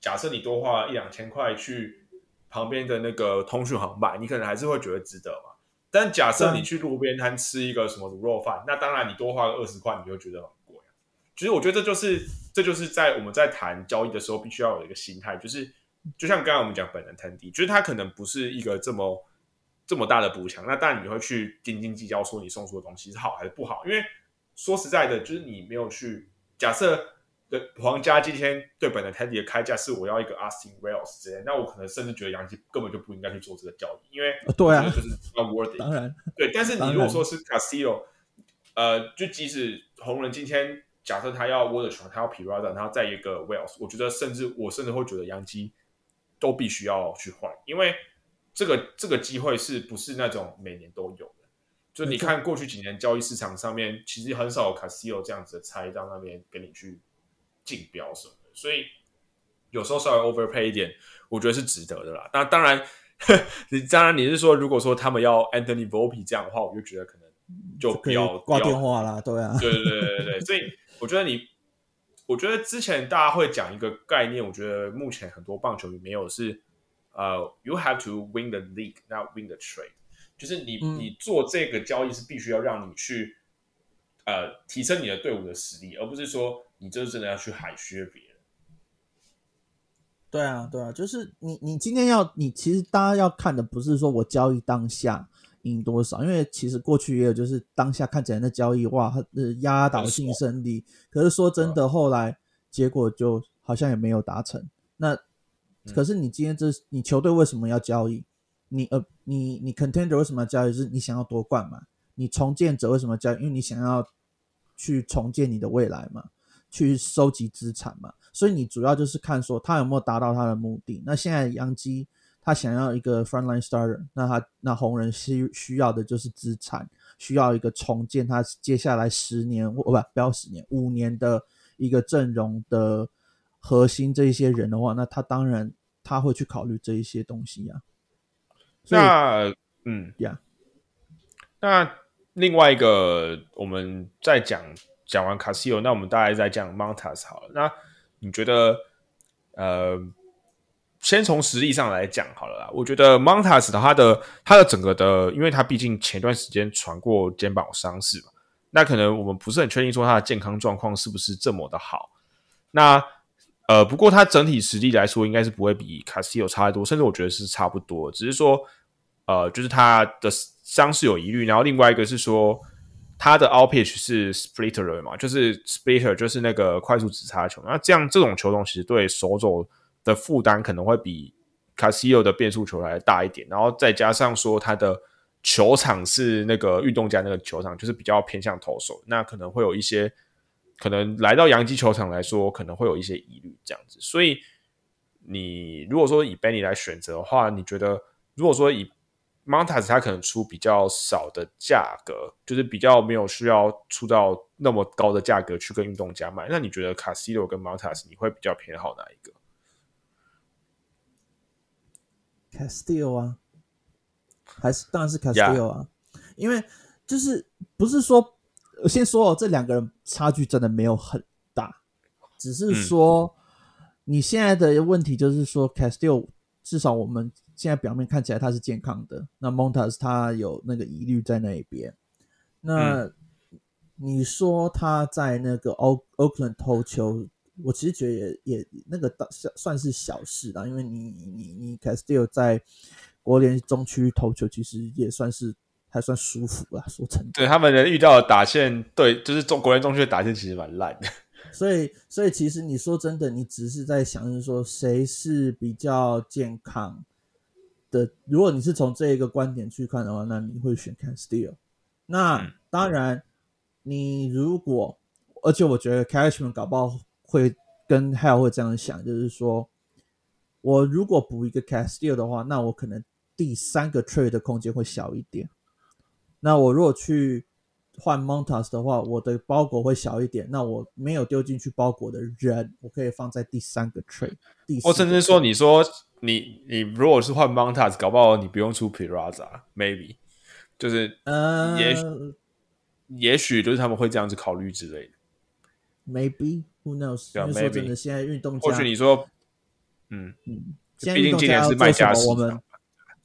假设你多花一两千块去旁边的那个通讯行买，你可能还是会觉得值得嘛。但假设你去路边摊吃一个什么卤肉饭，那当然你多花个二十块，你就觉得。其实我觉得这就是这就是在我们在谈交易的时候必须要有一个心态，就是就像刚刚我们讲本能摊低，就是它可能不是一个这么。这么大的补强，那当然你会去斤斤计较，说你送出的东西是好还是不好？因为说实在的，就是你没有去假设对皇家今天对本的 Teddy 的开价是我要一个 Austin Wells 之类，那我可能甚至觉得杨基根本就不应该去做这个交易，因为对啊，就是 not worthy。当然，对。但是你如果说是 Castillo，呃，就即使红人今天假设他要握的球，他要 p i r a d a 然后再一个 Wells，我觉得甚至我甚至会觉得杨基都必须要去换，因为。这个这个机会是不是那种每年都有的？就你看过去几年交易市场上面，其实很少有 Casio 这样子的猜到那边跟你去竞标什么的，所以有时候稍微 overpay 一点，我觉得是值得的啦。那当然，你当然你是说，如果说他们要 Anthony Volpe 这样的话，我就觉得可能就不要挂电话啦，对啊，对对对对对。所以我觉得你，我觉得之前大家会讲一个概念，我觉得目前很多棒球迷没有是。呃，you have to win the league, not win the trade。就是你你做这个交易是必须要让你去呃提升你的队伍的实力，而不是说你就是真的要去海削别人。对啊，对啊，就是你你今天要你其实大家要看的不是说我交易当下赢多少，因为其实过去也有就是当下看起来那交易哇，呃压倒性胜利，可是说真的后来结果就好像也没有达成。那可是你今天这你球队为什么要交易？你呃你你 contender 为什么要交易？是你想要夺冠嘛？你重建者为什么交易？因为你想要去重建你的未来嘛，去收集资产嘛。所以你主要就是看说他有没有达到他的目的。那现在杨基他想要一个 frontline starter，那他那红人需需要的就是资产，需要一个重建他接下来十年或不不要十年五年的一个阵容的核心这一些人的话，那他当然。他会去考虑这一些东西呀。那嗯呀，那另外一个，我们再讲讲完卡西欧，那我们大概再讲 Montas 好了。那你觉得，呃，先从实力上来讲好了啦。我觉得 Montas 的他的他的整个的，因为他毕竟前段时间传过肩膀伤势嘛，那可能我们不是很确定说他的健康状况是不是这么的好。那呃，不过他整体实力来说，应该是不会比卡西欧差太多，甚至我觉得是差不多。只是说，呃，就是他的伤势有疑虑，然后另外一个是说，他的 out pitch 是 splitter 嘛，就是 splitter 就是那个快速直插球。那这样这种球种其实对手肘的负担可能会比卡西欧的变速球来大一点。然后再加上说，他的球场是那个运动家那个球场，就是比较偏向投手，那可能会有一些。可能来到洋基球场来说，可能会有一些疑虑这样子，所以你如果说以 Benny 来选择的话，你觉得如果说以 Montas 他可能出比较少的价格，就是比较没有需要出到那么高的价格去跟运动家买，那你觉得 Casio 跟 Montas 你会比较偏好哪一个？Castillo 啊，还是当然是 Castillo 啊，因为就是不是说。我先说哦，这两个人差距真的没有很大，只是说你现在的问题就是说，Castillo 至少我们现在表面看起来他是健康的，那 Montas 他有那个疑虑在那一边。那你说他在那个 O Oakland 投球我其实觉得也也那个算算是小事啦，因为你你你 Castillo 在国联中区投球，其实也算是还算舒服啦。说真的，对他们遇到的打线，对，就是中国联中区的打线其实蛮烂的。所以，所以其实你说真的，你只是在想，是说谁是比较健康的？如果你是从这一个观点去看的话，那你会选 Castillo。那当然，你如果，而且我觉得 Cashman 搞不好会跟 Hell 会这样想，就是说我如果补一个 Castillo 的话，那我可能第三个 trade 的空间会小一点。那我如果去换 Montas 的话，我的包裹会小一点。那我没有丢进去包裹的人，我可以放在第三个 trade。或甚至说，你说你你如果是换 Montas，搞不好你不用出 Piraza，maybe 就是呃，也也许就是他们会这样子考虑之类的。Maybe who knows？因为说真的，现在运动家或许你说，嗯嗯，现在运动家要做什么？我们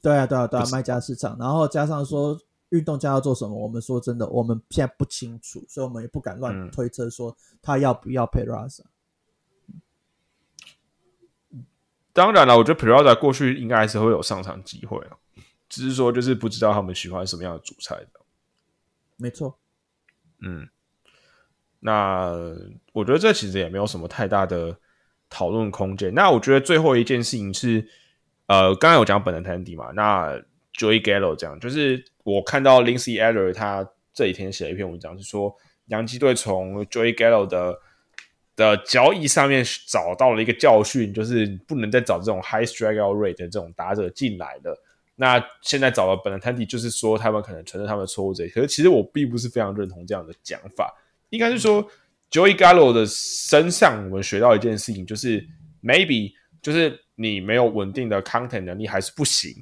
对啊对啊对啊，卖家市场，然后加上说。运动家要做什么？我们说真的，我们现在不清楚，所以我们也不敢乱推测说他要不要 Peraza。当然了，我觉得 Peraza 过去应该还是会有上场机会啊，只是说就是不知道他们喜欢什么样的主菜的。没错，嗯，那我觉得这其实也没有什么太大的讨论空间。那我觉得最后一件事情是，呃，刚刚有讲本能 Tandy 嘛，那 Joey Gallo 这样就是。我看到 Lindsay Eller 他这几天写了一篇文章，是说洋基队从 Joey Gallo 的的交易上面找到了一个教训，就是不能再找这种 high strikeout rate 的这种打者进来了。那现在找了本来 Tandy，就是说他们可能承认他们的错误。这可是其实我并不是非常认同这样的讲法。应该是说 Joey Gallo 的身上，我们学到一件事情，就是 maybe 就是你没有稳定的 content 能力还是不行，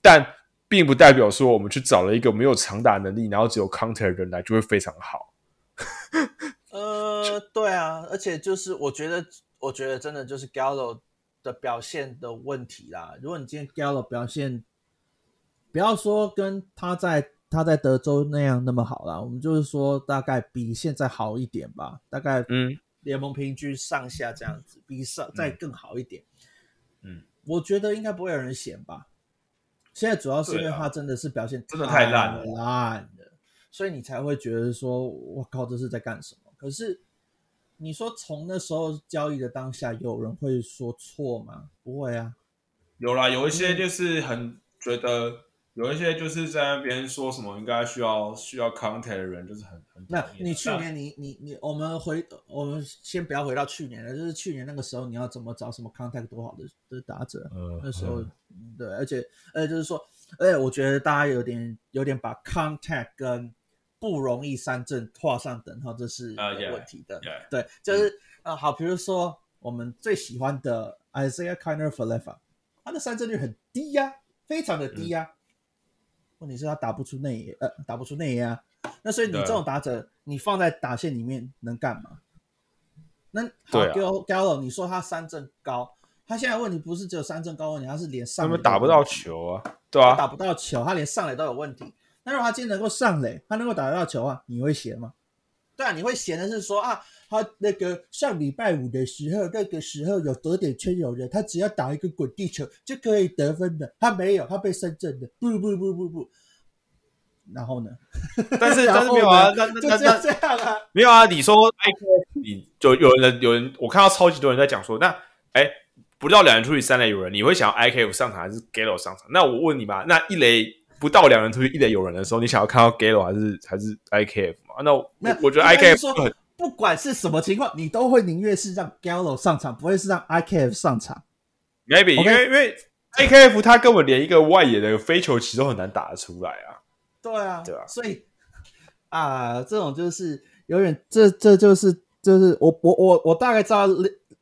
但并不代表说我们去找了一个没有长打能力，然后只有 counter 的人来就会非常好。呃，对啊，而且就是我觉得，我觉得真的就是 Gallo 的表现的问题啦。如果你今天 Gallo 表现，不要说跟他在他在德州那样那么好啦，我们就是说大概比现在好一点吧，大概嗯联盟平均上下这样子，比上再更好一点。嗯，我觉得应该不会有人嫌吧。现在主要是因为他真的是表现真的太烂了，烂的，所以你才会觉得说，我靠，这是在干什么？可是你说从那时候交易的当下，有人会说错吗？不会啊，有啦，有一些就是很觉得。有一些就是在那边说什么应该需要需要 contact 的人，就是很很。那你去年你你你，我们回我们先不要回到去年了，就是去年那个时候你要怎么找什么 contact 多好的的打者？那时候对，而且而且就是说，而且我觉得大家有点有点把 contact 跟不容易三振画上等号，这是有问题的。对，就是啊，好，比如说我们最喜欢的 Isaiah Kiner f a l e f a 他的三振率很低呀，非常的低呀。问题是，他打不出内野，呃，打不出内野啊。那所以你这种打者，你放在打线里面能干嘛？那好，Gallo，你说他三振高，他现在问题不是只有三振高问题，他是连上他们打不到球啊，对啊，打不到球，他连上垒都有问题。那如果他今天能够上垒，他能够打得到球啊，你会嫌吗？对啊，你会嫌的是说啊。他那个上礼拜五的时候，那个时候有得点圈有人，他只要打一个滚地球就可以得分的。他没有，他被深圳的，不不不不不。然后呢？但是但是没有啊，那那那这样啊？没有啊？你说 I K，你就有人有人，我看到超级多人在讲说，那哎，不到两人出去三垒有人，你会想要 I K F 上场还是 Gallo 上场？那我问你吧，那一垒不到两人出去一垒有人的时候，你想要看到 Gallo 还是还是 I K F 嘛？那那我觉得 I K F 很。不管是什么情况，你都会宁愿是让 Gallo 上场，不会是让 IKF 上场。Maybe 因为因为 IKF 他根本连一个外野的飞球其实都很难打得出来啊。对啊，对啊，所以啊，这种就是有点，这这就是就是我我我我大概知道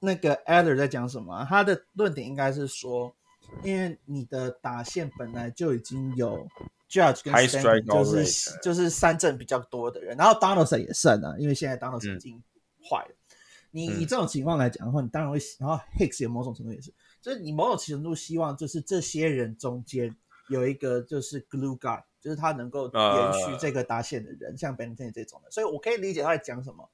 那个 Adler 在讲什么。他的论点应该是说，因为你的打线本来就已经有。Judge 跟 Stanton 就是就是三振比较多的人，然后 Donaldson 也算啊，因为现在 Donaldson 已经坏了。你以这种情况来讲的话，你当然会，然后 Hicks 也某种程度也是，就是你某种程度希望就是这些人中间有一个就是 Glue Guy，就是他能够延续这个搭线的人，像 Ben t e n 这种的。所以我可以理解他在讲什么。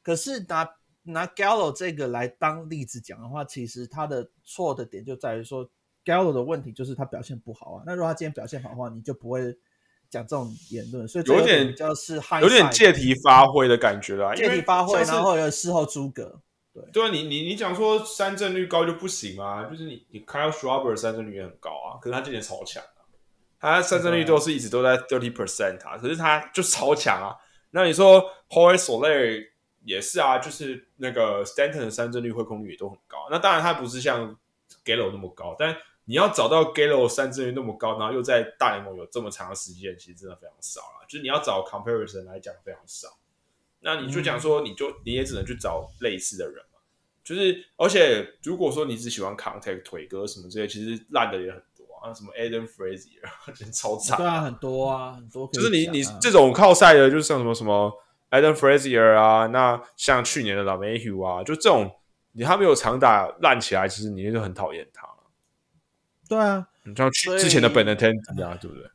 可是拿拿 Gallo 这个来当例子讲的话，其实他的错的点就在于说，Gallo 的问题就是他表现不好啊。那如果他今天表现好的话，你就不会讲这种言论。所以有点比较是有点借题发挥的感觉啦，借题发挥，然后有事后诸葛。对，对啊，你你你讲说三振率高就不行啊，就是你你 Kyle Schwarber 三振率也很高啊，可是他今年超强啊，他三振率都是一直都在 thirty percent 啊，可是他就超强啊。那你说 Hoy Soler 也是啊，就是那个 Stanton 的三振率、挥空率也都很高。那当然他不是像 Gallo 那么高，但你要找到 Gallo 三振率那么高，然后又在大联盟有这么长的时间，其实真的非常少了。就是你要找 comparison 来讲非常少。那你就讲说，你就你也只能去找类似的人嘛。就是而且如果说你只喜欢 contact 腿哥什么这些，其实烂的也很多啊，什么 Adam Frazier 真超惨。对啊，很多啊，很多。就是你你这种靠赛的，就是像什么什么。Adam Frazier 啊，那像去年的 Lamehue 啊，就这种，你他没有长打烂起来，其实你就很讨厌他。对啊，你像去之前的 Benintendi 啊，对不对？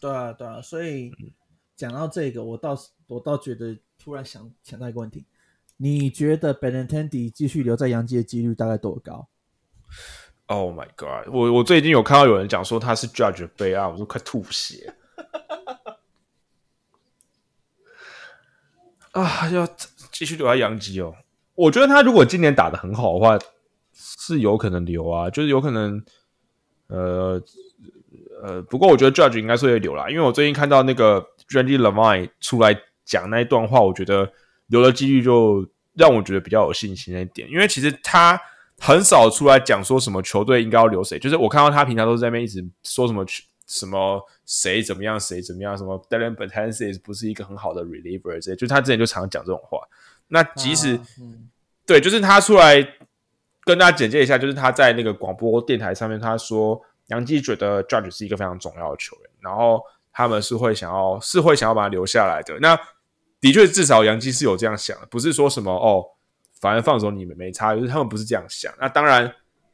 对啊，对啊。所以讲到这个，我倒是我倒觉得突然想想到一个问题：你觉得 Benintendi 继续留在洋基的几率大概多高？Oh my god！我我最近有看到有人讲说他是 Judge 悲啊，我都快吐血。啊，要继续留在洋基哦。我觉得他如果今年打的很好的话，是有可能留啊，就是有可能，呃呃，不过我觉得 Judge 应该是会留啦，因为我最近看到那个 Randy Lavine 出来讲那一段话，我觉得留的几率就让我觉得比较有信心一点，因为其实他很少出来讲说什么球队应该要留谁，就是我看到他平常都是在那边一直说什么。什么谁怎么样谁怎么样？什么 Dylan b e t a n c e s 不是一个很好的 reliever，这些就他之前就常讲这种话。那即使对，就是他出来跟大家简介一下，就是他在那个广播电台上面他说，杨基觉得 Judge 是一个非常重要的球员，然后他们是会想要是会想要把他留下来的。那的确，至少杨基是有这样想的，不是说什么哦，反正放手你们没差，就是他们不是这样想。那当然，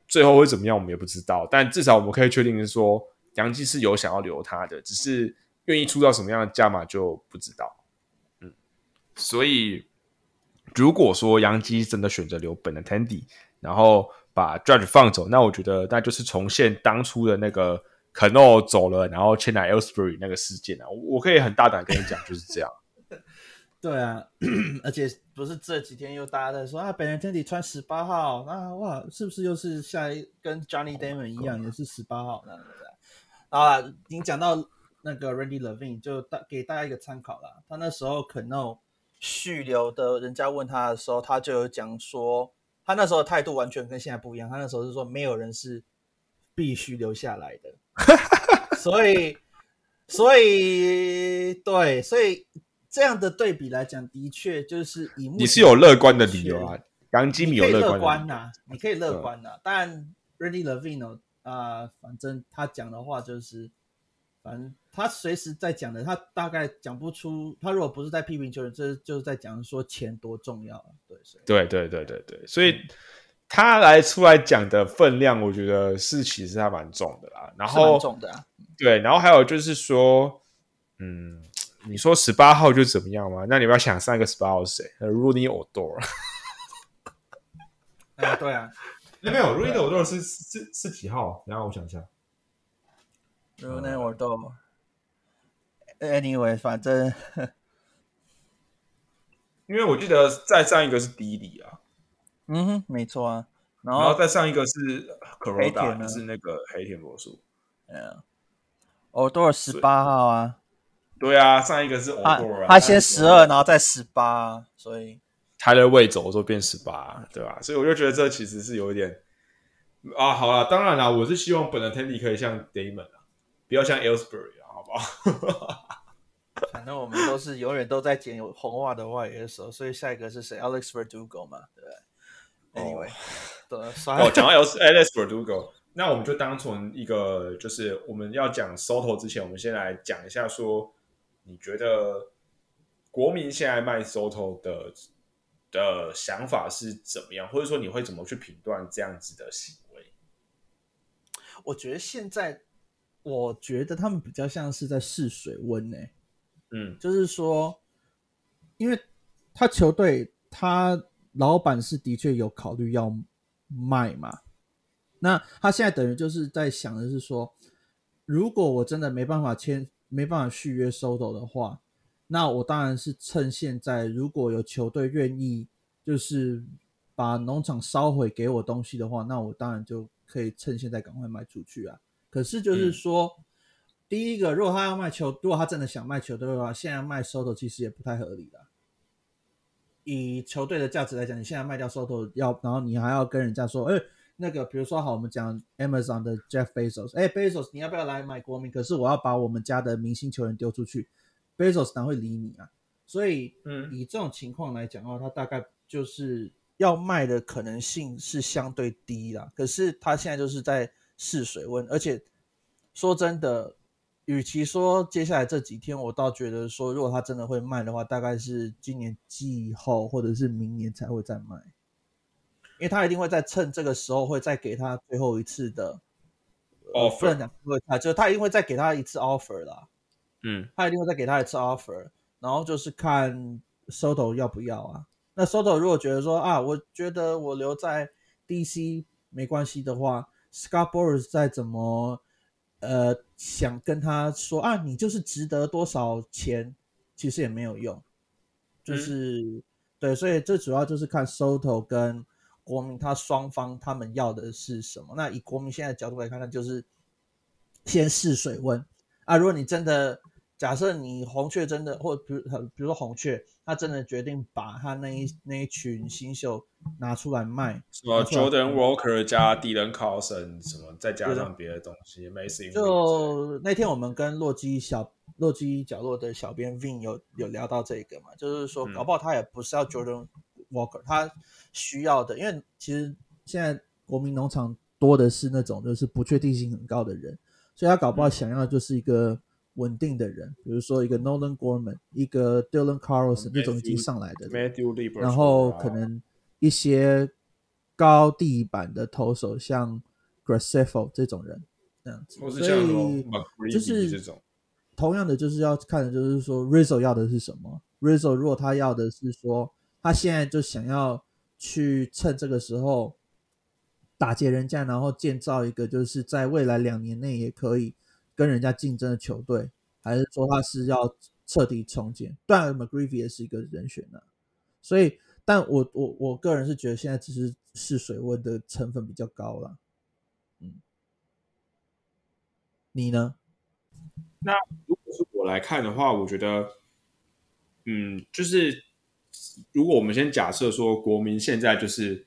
最后会怎么样我们也不知道，但至少我们可以确定是说。杨基是有想要留他的，只是愿意出到什么样的价码就不知道。嗯，所以如果说杨基真的选择留本的 Tandy，然后把 Judge 放走，那我觉得那就是重现当初的那个 Cano 走了，然后签来 Elsbury 那个事件啊。我可以很大胆跟你讲，就是这样。对啊，而且不是这几天又大家在说啊，本人 Tandy 穿十八号，那哇，是不是又是下一跟 Johnny Damon 一样，也是十八号呢？啊，已经讲到那个 Randy Levine，就大给大家一个参考了。他那时候 Kno 续留的，人家问他的时候，他就有讲说，他那时候的态度完全跟现在不一样。他那时候是说，没有人是必须留下来的。所以，所以，对，所以这样的对比来讲，的确就是以你是有乐观的理由啊，杨基米有乐观呐，你可以乐观呐，但 Randy Levine。啊，反正他讲的话就是，反正他随时在讲的，他大概讲不出。他如果不是在批评球员，这就是在讲说钱多重要。对，对，对，对，对，对。所以他来出来讲的分量，我觉得是其实还蛮重的啦。然后重的，对。然后还有就是说，嗯，你说十八号就怎么样嘛？那你不要想上一个十八号是谁？Rudy Odor。啊，对啊。没有 r u n o 多是是是几号？然后我想一下 n o 多，Anyway，反正，因为我记得再上一个是迪里啊，嗯哼，没错啊，然后再上一个是 Corona，是那个黑田魔术，嗯，奥多尔十八号啊，对啊，上一个是欧多尔，他先十二，然后再十八，所以。他的位走说变十八，对吧？所以我就觉得这其实是有一点啊，好了，当然了，我是希望本来 Tandy 可以像 Damon 啊，不要像 Elsbury 啊，好不好？反正我们都是永远都在捡有红袜的外野手，所以下一个是谁？Alex Verdugo 嘛，对不对？Anyway，哦，讲到 Alex Verdugo，那我们就当成一个，就是我们要讲 Soto 之前，我们先来讲一下，说你觉得国民现在卖 Soto 的？的想法是怎么样，或者说你会怎么去评断这样子的行为？我觉得现在，我觉得他们比较像是在试水温呢。嗯，就是说，因为他球队他老板是的确有考虑要卖嘛。那他现在等于就是在想的是说，如果我真的没办法签、没办法续约 Soto 的话，那我当然是趁现在，如果有球队愿意就是把农场烧毁给我东西的话，那我当然就可以趁现在赶快卖出去啊。可是就是说，第一个，如果他要卖球，如果他真的想卖球队的话，现在卖 Soto 其实也不太合理了。以球队的价值来讲，你现在卖掉 Soto 要，然后你还要跟人家说，哎。那个，比如说好，我们讲 Amazon 的 Jeff Bezos，哎，Bezos，你要不要来买国民？可是我要把我们家的明星球员丢出去，Bezos 哪会理你啊？所以，嗯，以这种情况来讲的话，他大概就是要卖的可能性是相对低啦。可是他现在就是在试水温，而且说真的，与其说接下来这几天，我倒觉得说，如果他真的会卖的话，大概是今年季后或者是明年才会再卖。因为他一定会在趁这个时候会再给他最后一次的 offer，就是他一定会再给他一次 offer 啦。嗯，他一定会再给他一次 offer，然后就是看 Soto 要不要啊。那 Soto 如果觉得说啊，我觉得我留在 DC 没关系的话，Scott Boras 再怎么呃想跟他说啊，你就是值得多少钱，其实也没有用。就是对，所以最主要就是看 Soto 跟。国民他双方他们要的是什么？那以国民现在的角度来看，那就是先试水温啊。如果你真的假设你红雀真的，或比如比如说红雀，他真的决定把他那一那一群新秀拿出来卖，什么 Jordan Walker 加 Dylan Carlson 什么，再加上别的东西，Amazing。就那天我们跟洛基小洛基角落的小编 Vin 有有聊到这个嘛，就是说搞不好他也不是要 Jordan。Walker，他需要的，因为其实现在国民农场多的是那种就是不确定性很高的人，所以他搞不好想要就是一个稳定的人，比如说一个 Nolan Gorman，一个 Dylan Carlson 那种已经上来的，然后可能一些高地板的投手，像 Gracefo 这种人这样子，所以就是这种。同样的就是要看的就是说 Rizzo 要的是什么，Rizzo 如果他要的是说。他现在就想要去趁这个时候打劫人家，然后建造一个就是在未来两年内也可以跟人家竞争的球队，还是说他是要彻底重建？当然，McGreevy 也是一个人选呢。所以，但我我我个人是觉得现在只是试水温的成分比较高了。嗯，你呢？那如果是我来看的话，我觉得，嗯，就是。如果我们先假设说，国民现在就是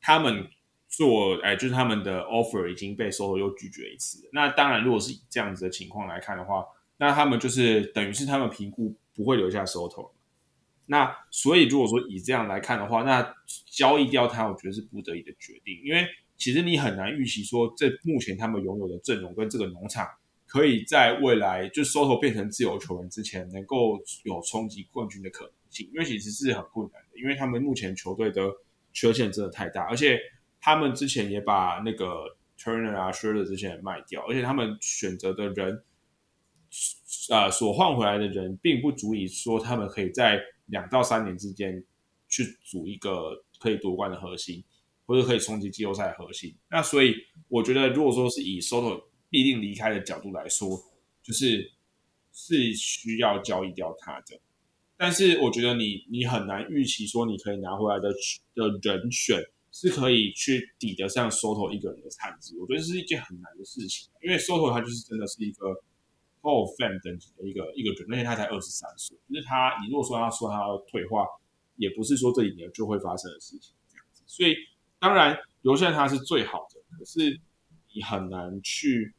他们做，哎，就是他们的 offer 已经被 Soto 又拒绝一次。那当然，如果是以这样子的情况来看的话，那他们就是等于是他们评估不会留下 Soto。那所以如果说以这样来看的话，那交易掉他，我觉得是不得已的决定，因为其实你很难预期说，这目前他们拥有的阵容跟这个农场。可以在未来就 Soto 变成自由球员之前，能够有冲击冠军的可能性，因为其实是很困难的，因为他们目前球队的缺陷真的太大，而且他们之前也把那个 Turner 啊、s h i r l e r 这些人卖掉，而且他们选择的人，呃，所换回来的人，并不足以说他们可以在两到三年之间去组一个可以夺冠的核心，或者可以冲击季后赛的核心。那所以我觉得，如果说是以 Soto 必定离开的角度来说，就是是需要交易掉他的。但是我觉得你你很难预期说你可以拿回来的的人选是可以去抵得上 Soto 一个人的产值。我觉得是一件很难的事情，因为 Soto 他就是真的是一个 Hall Fan 等级的一个一个人，而且他才二十三岁，就是他你如果说他说他要退化，也不是说这几年就会发生的事情这样子。所以当然留下他是最好的，可是你很难去。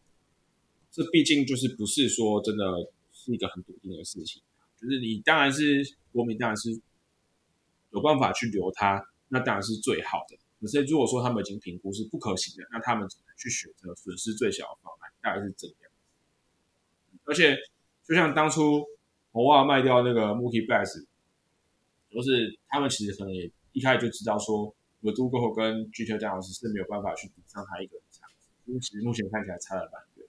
这毕竟就是不是说真的是一个很笃定的事情，就是你当然是国民，当然是有办法去留他，那当然是最好的。可是如果说他们已经评估是不可行的，那他们只能去选择损失最小的方案，大概是这样。而且就像当初红袜卖掉那个 Mookie Betts，就是他们其实可能也一开始就知道说 v e d u g o 跟 g t 这样子是没有办法去抵上他一个人差，因为其实目前看起来差了蛮远。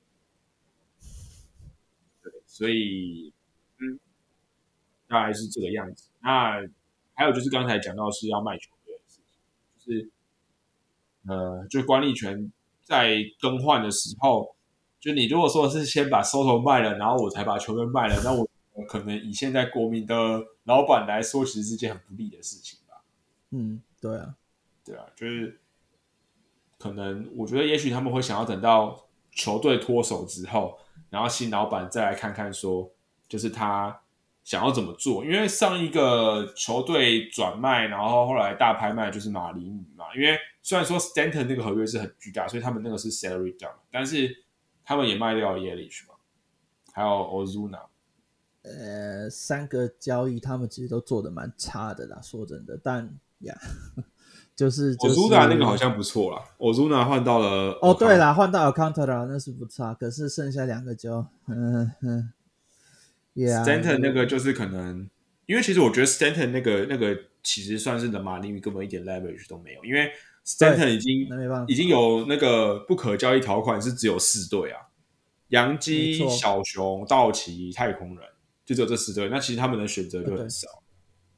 所以，嗯，大概是这个样子。那还有就是刚才讲到是要卖球队的事情，就是，呃，就管理权在更换的时候，就你如果说是先把 Soto 卖了，然后我才把球员卖了，那我可能以现在国民的老板来说，其实是件很不利的事情吧。嗯，对啊，对啊，就是可能我觉得也许他们会想要等到球队脱手之后，然后新老板再来看看说，就是他。想要怎么做？因为上一个球队转卖，然后后来大拍卖就是马林鱼嘛。因为虽然说 Stanton 那个合约是很巨大，所以他们那个是 salary down，但是他们也卖掉 Yelich 嘛，还有 Ozuna。呃，三个交易他们其实都做的蛮差的啦，说真的。但呀，就是 Ozuna 那个好像不错啦，Ozuna 换到了哦，对啦，换到 Counter 啦，那是不差。可是剩下两个就嗯嗯。Stanton 那个就是可能，因为其实我觉得 Stanton 那个那个其实算是的马林鱼根本一点 leverage 都没有，因为 Stanton 已经已经有那个不可交易条款是只有四队啊，洋基、小熊、道奇、太空人，就只有这四队，那其实他们的选择就很少，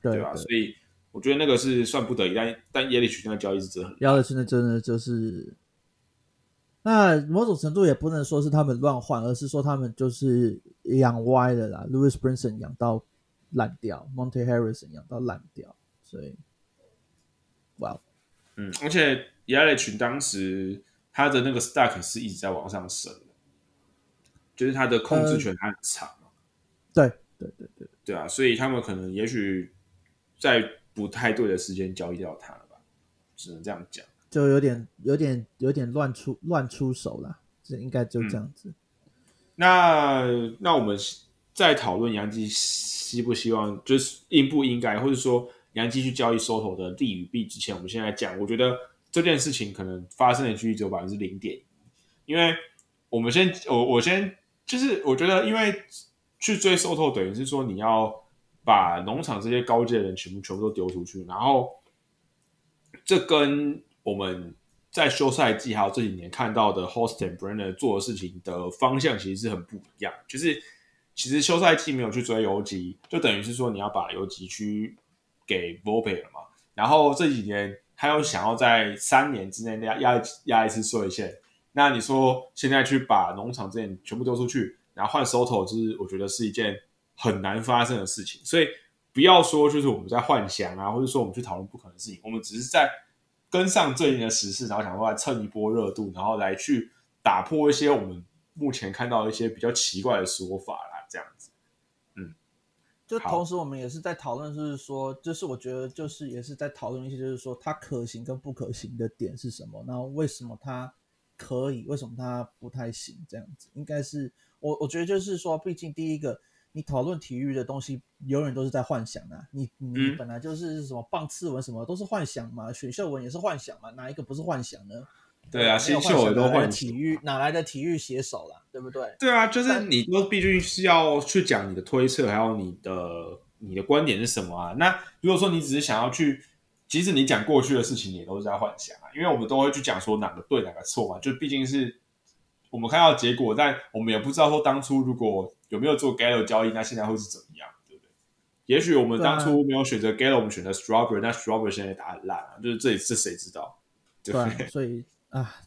对吧？所以我觉得那个是算不得已，但但耶利奇那个交易是真的很，耶利奇那真的就是。那某种程度也不能说是他们乱换，而是说他们就是养歪了啦。Louis Brinson 养到烂掉，Monte Harrison 养到烂掉，所以，哇，嗯，而且 Yelich 当时他的那个 stack 是一直在往上升的，就是他的控制权还很长。对对对对对啊，所以他们可能也许在不太对的时间交易掉他了吧，只能这样讲。就有点、有点、有点乱出乱出手了，这应该就这样子。那那我们再讨论杨基希不希望，就是应不应该，或者说杨基去交易收头的利与弊之前，我们现在讲，我觉得这件事情可能发生的几率只有百分之零点，因为我们先我我先就是我觉得，因为去追收头，等于是说你要把农场这些高阶的人全部全部都丢出去，然后这跟我们在休赛季还有这几年看到的 Hostin Brenner 做的事情的方向其实是很不一样。就是其实休赛季没有去追游击，就等于是说你要把游击区给 Volpe 了嘛。然后这几年他又想要在三年之内压压压一次税线，那你说现在去把农场这些全部丢出去，然后换 Soto，就是我觉得是一件很难发生的事情。所以不要说就是我们在幻想啊，或者说我们去讨论不可能的事情，我们只是在。跟上最近的时事，然后想说来蹭一波热度，然后来去打破一些我们目前看到一些比较奇怪的说法啦，这样子。嗯，就同时我们也是在讨论，就是说，就是我觉得就是也是在讨论一些，就是说它可行跟不可行的点是什么，然后为什么它可以，为什么它不太行，这样子。应该是我我觉得就是说，毕竟第一个。你讨论体育的东西，永远都是在幻想啊！你你本来就是什么棒次文什么都是幻想嘛，选秀文也是幻想嘛，哪一个不是幻想呢？对啊，新秀也都换体育哪来的体育写手了？对不对？对啊，就是你都毕竟是要去讲你的推测，还有你的你的观点是什么啊？那如果说你只是想要去，即使你讲过去的事情，也都是在幻想啊，因为我们都会去讲说哪个对哪个错嘛，就毕竟是我们看到结果，但我们也不知道说当初如果。有没有做 Gallo 交易？那现在会是怎么样？对不对？也许我们当初没有选择 Gallo，我们选择 Strawberry，那 Strawberry 现在打很烂啊，就是这里是谁知道？对，所以啊，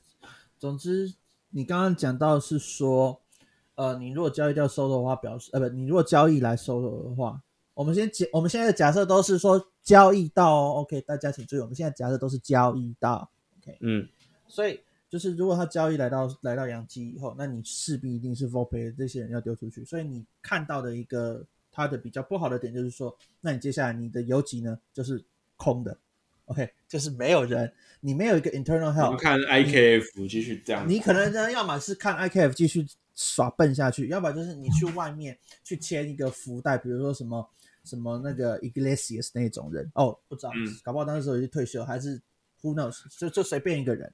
总之你刚刚讲到是说，呃，你如果交易掉收的话，表示呃不，你如果交易来收的话，我们先假，我们现在的假设都是说交易到，OK，大家请注意，我们现在假设都是交易到，OK，嗯，所以。就是如果他交易来到来到阳基以后，那你势必一定是 Volpe 这些人要丢出去，所以你看到的一个他的比较不好的点就是说，那你接下来你的游击呢就是空的，OK，就是没有人，你没有一个 internal help。看 IKF 继续这样，你可能呢，要么是看 IKF 继续耍笨下去，要不然就是你去外面去签一个福袋，比如说什么什么那个 Iglesias 那种人哦，不知道，搞不好当时已经退休，还是 Who knows，就就随便一个人。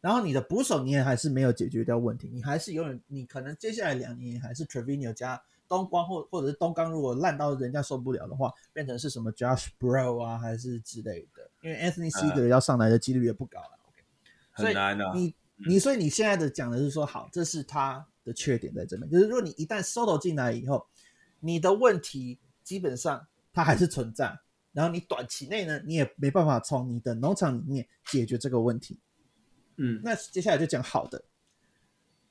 然后你的捕手你也还是没有解决掉问题，你还是永远你可能接下来两年还是 Trevino 加东光或或者是东刚，如果烂到人家受不了的话，变成是什么 Josh Bro 啊还是之类的，因为 Anthony Seger 要上来的几率也不高了。OK，很难的。你你所以你现在的讲的是说好，这是他的缺点在这边，就是如果你一旦 Soto 进来以后，你的问题基本上它还是存在。然后你短期内呢，你也没办法从你的农场里面解决这个问题。嗯，那接下来就讲好的，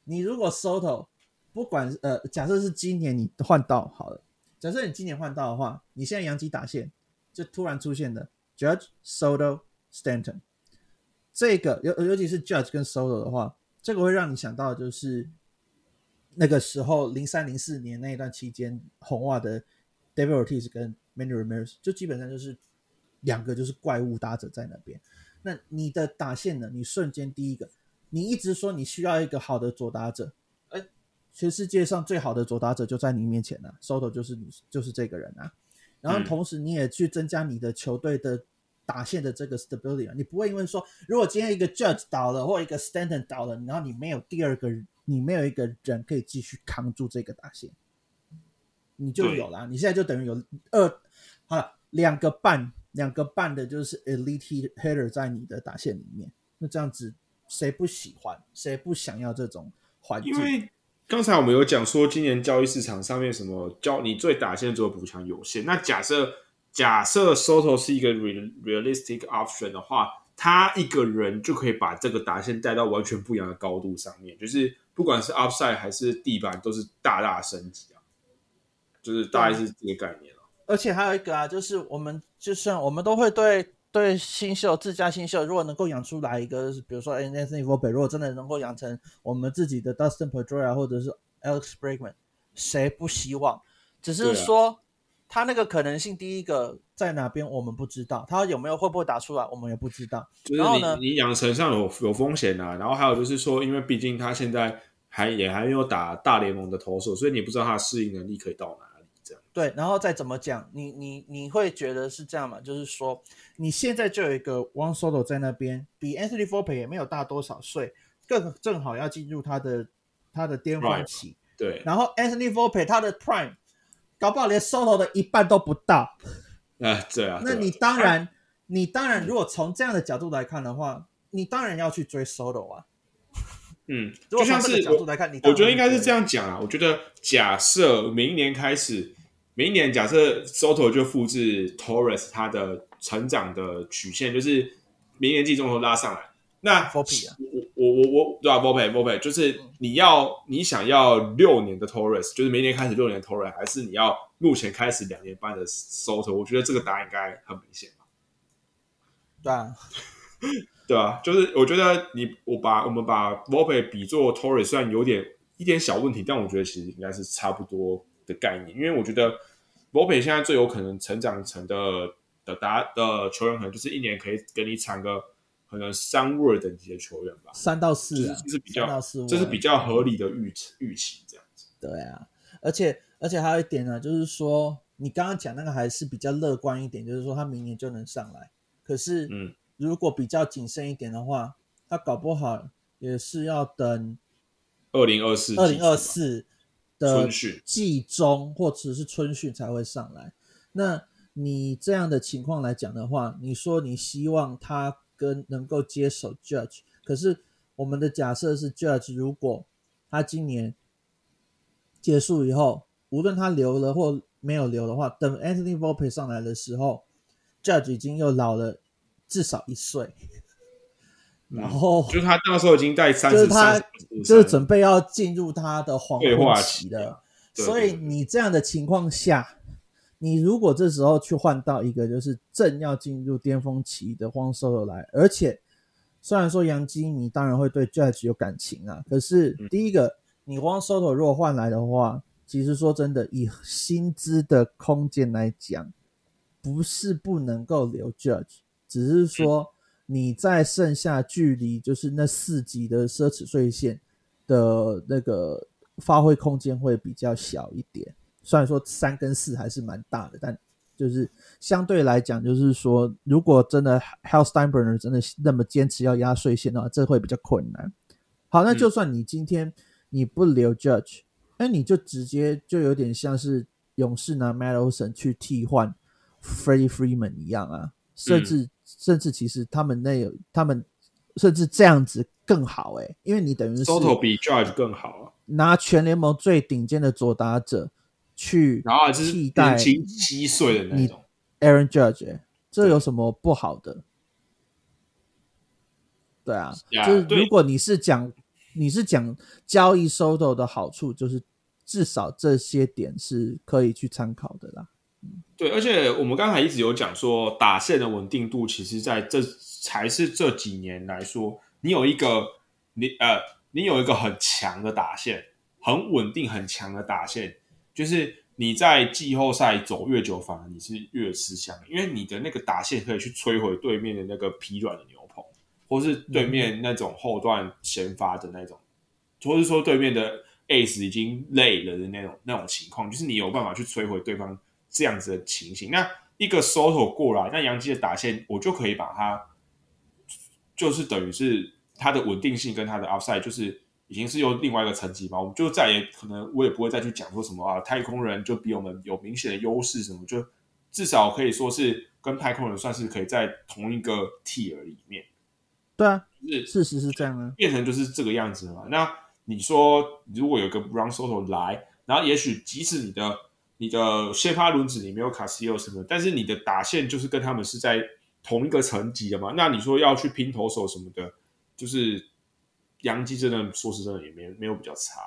你如果 Soto 不管呃，假设是今年你换到好了，假设你今年换到的话，你现在阳基打线就突然出现的 Judge Soto Stanton，这个尤尤其是 Judge 跟 Soto 的话，这个会让你想到就是那个时候零三零四年那一段期间红袜的 David Ortiz 跟 Manny Ramirez，就基本上就是两个就是怪物打者在那边。那你的打线呢？你瞬间第一个，你一直说你需要一个好的左打者，全世界上最好的左打者就在你面前了，Soto 就是你，就是这个人啊。然后同时你也去增加你的球队的打线的这个 stability 啊，你不会因为说如果今天一个 Judge 倒了或一个 Stanton 倒了，然后你没有第二个，你没有一个人可以继续扛住这个打线，你就有了。你现在就等于有二，好了，两个半。两个半的就是 elite hitter 在你的打线里面，那这样子谁不喜欢？谁不想要这种环境？因为刚才我们有讲说，今年交易市场上面什么交你最打线做的补强有限。那假设假设 Soto 是一个 realistic option 的话，他一个人就可以把这个打线带到完全不一样的高度上面，就是不管是 upside 还是地板都是大大升级啊，就是大概是这个概念。而且还有一个啊，就是我们就算我们都会对对新秀自家新秀，如果能够养出来一个，比如说 Anthony Volpe，如果真的能够养成我们自己的 Dustin Pedroia 或者是 Alex Bregman，谁不希望？只是说他那个可能性，第一个在哪边我们不知道，他有没有会不会打出来，我们也不知道。就是你你养成上有有风险啊，然后还有就是说，因为毕竟他现在还也还没有打大联盟的投手，所以你不知道他的适应能力可以到哪。对，然后再怎么讲，你你你会觉得是这样吗？就是说，你现在就有一个 One Solo 在那边，比 Anthony f o r p e 也没有大多少岁，更正好要进入他的他的巅峰期。对，然后 Anthony f o r p e 他的 Prime 搞不好连 Solo 的一半都不到。啊，对啊。那你当然，你当然，如果从这样的角度来看的话，你当然要去追 Solo 啊。嗯，就像是角度来看，你我觉得应该是这样讲啊。我觉得假设明年开始。明年假设 Soto 就复制 Torres 它的成长的曲线，就是明年季中头拉上来。那 f o p 啊，我我我我对啊 v o p e v o p e 就是你要你想要六年的 Torres，就是明年开始六年 Torres，还是你要目前开始两年半的 Soto？我觉得这个答案应该很明显吧？对啊，对啊，就是我觉得你我把我们把 v o p e 比作 Torres，虽然有点一点小问题，但我觉得其实应该是差不多。的概念，因为我觉得 p e 现在最有可能成长成的的打的球员，可能就是一年可以给你产个可能三位等级的球员吧，三到四，这是比较这是比较合理的预预期这样子。对啊，而且而且还有一点呢，就是说你刚刚讲那个还是比较乐观一点，就是说他明年就能上来。可是，嗯，如果比较谨慎一点的话，他搞不好也是要等二零二四二零二四。的季中或者是春训才会上来。那你这样的情况来讲的话，你说你希望他跟能够接手 Judge，可是我们的假设是 Judge，如果他今年结束以后，无论他留了或没有留的话，等 Anthony Volpe 上来的时候，Judge 已经又老了至少一岁。然后就是他那时候已经在三十，就是他就是准备要进入他的黄昏期了。所以你这样的情况下，你如果这时候去换到一个就是正要进入巅峰期的荒 solo 来，而且虽然说杨基你当然会对 judge 有感情啊，可是第一个你荒 solo 如果换来的话，其实说真的，以薪资的空间来讲，不是不能够留 judge，只是说。你在剩下距离就是那四级的奢侈税线的那个发挥空间会比较小一点。虽然说三跟四还是蛮大的，但就是相对来讲，就是说如果真的 Hal Steinbrenner 真的那么坚持要压税线的话，这会比较困难。好，那就算你今天你不留 Judge，那你就直接就有点像是勇士拿 m a d i s o n 去替换 Freddie Freeman 一样啊，甚至。甚至其实他们那有他们甚至这样子更好哎，因为你等于是 Soto 比 Judge 更好啊，拿全联盟最顶尖的左打者去然后替代七岁的那种，Aaron Judge，这有什么不好的？对啊，就是如果你是讲你是讲交易 Soto 的好处，就是至少这些点是可以去参考的啦。对，而且我们刚才一直有讲说，打线的稳定度，其实在这才是这几年来说，你有一个你呃，你有一个很强的打线，很稳定、很强的打线，就是你在季后赛走越久，反而你是越吃香，因为你的那个打线可以去摧毁对面的那个疲软的牛棚，或是对面那种后段先发的那种，或是说对面的 ace 已经累了的那种那种情况，就是你有办法去摧毁对方。这样子的情形，那一个 Soto 过来，那杨基的打线我就可以把它，就是等于是它的稳定性跟它的 upside，就是已经是用另外一个层级嘛。我们就再也可能我也不会再去讲说什么啊，太空人就比我们有明显的优势什么，就至少可以说是跟太空人算是可以在同一个 tier 里面。对啊，是事实是这样啊，变成就是这个样子嘛。那你说如果有个 Brown Soto 来，然后也许即使你的你的先发轮子里没有卡西欧什么，但是你的打线就是跟他们是在同一个层级的嘛？那你说要去拼投手什么的，就是杨基真的说实真的也没没有比较差，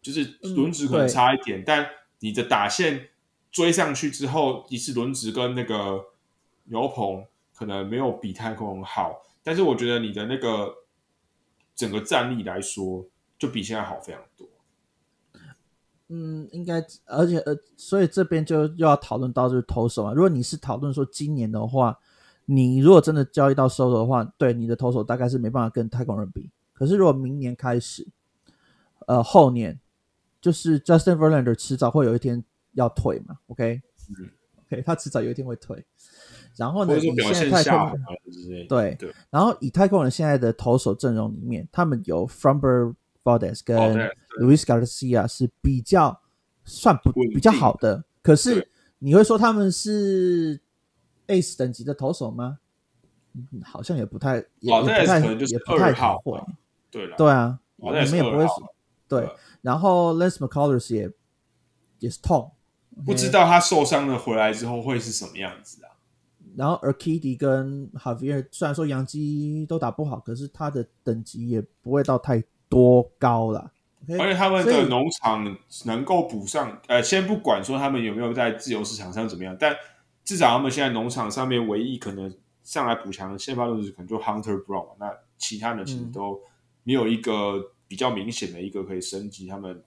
就是轮子可能差一点，但你的打线追上去之后，一次轮子跟那个牛棚可能没有比太空好，但是我觉得你的那个整个战力来说，就比现在好非常多。嗯，应该，而且呃，所以这边就又要讨论到就是投手啊。如果你是讨论说今年的话，你如果真的交易到收的话，对你的投手大概是没办法跟太空人比。可是如果明年开始，呃，后年就是 Justin Verlander 迟早会有一天要退嘛？OK，OK，他迟早有一天会退。然后呢，以现在太空对对，然后以太空人现在的投手阵容里面，他们有 Fromber。Valdez 跟 Luis Garcia 是比较算不比较好的，可是你会说他们是 Ace 等级的投手吗？好像也不太，也不太，也不太会。对了，对啊，你们也不会对。然后 Lance McCullers 也也是痛，不知道他受伤了回来之后会是什么样子啊？然后 Arkady 跟 Javier 虽然说杨基都打不好，可是他的等级也不会到太。多高了？而且他们的农场能够补上，呃，先不管说他们有没有在自由市场上怎么样，但至少他们现在农场上面唯一可能上来补强的先发投手可能就 Hunter Brown，那其他的其实都没有一个比较明显的一个可以升级他们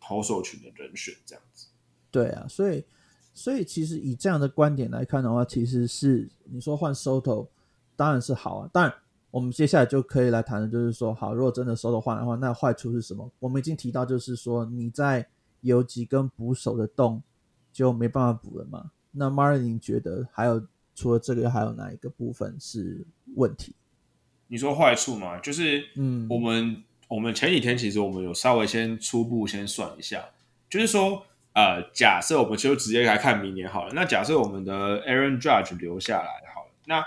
投手群的人选这样子。对啊，所以所以其实以这样的观点来看的话，其实是你说换 Soto 当然是好啊，当然。我们接下来就可以来谈的，就是说，好，如果真的收的换的话，那坏处是什么？我们已经提到，就是说你在游击跟捕手的洞就没办法补了嘛。那 Martin 觉得还有除了这个，还有哪一个部分是问题？你说坏处嘛，就是嗯，我们我们前几天其实我们有稍微先初步先算一下，就是说，呃，假设我们就直接来看明年好了。那假设我们的 Aaron Judge 留下来好了，那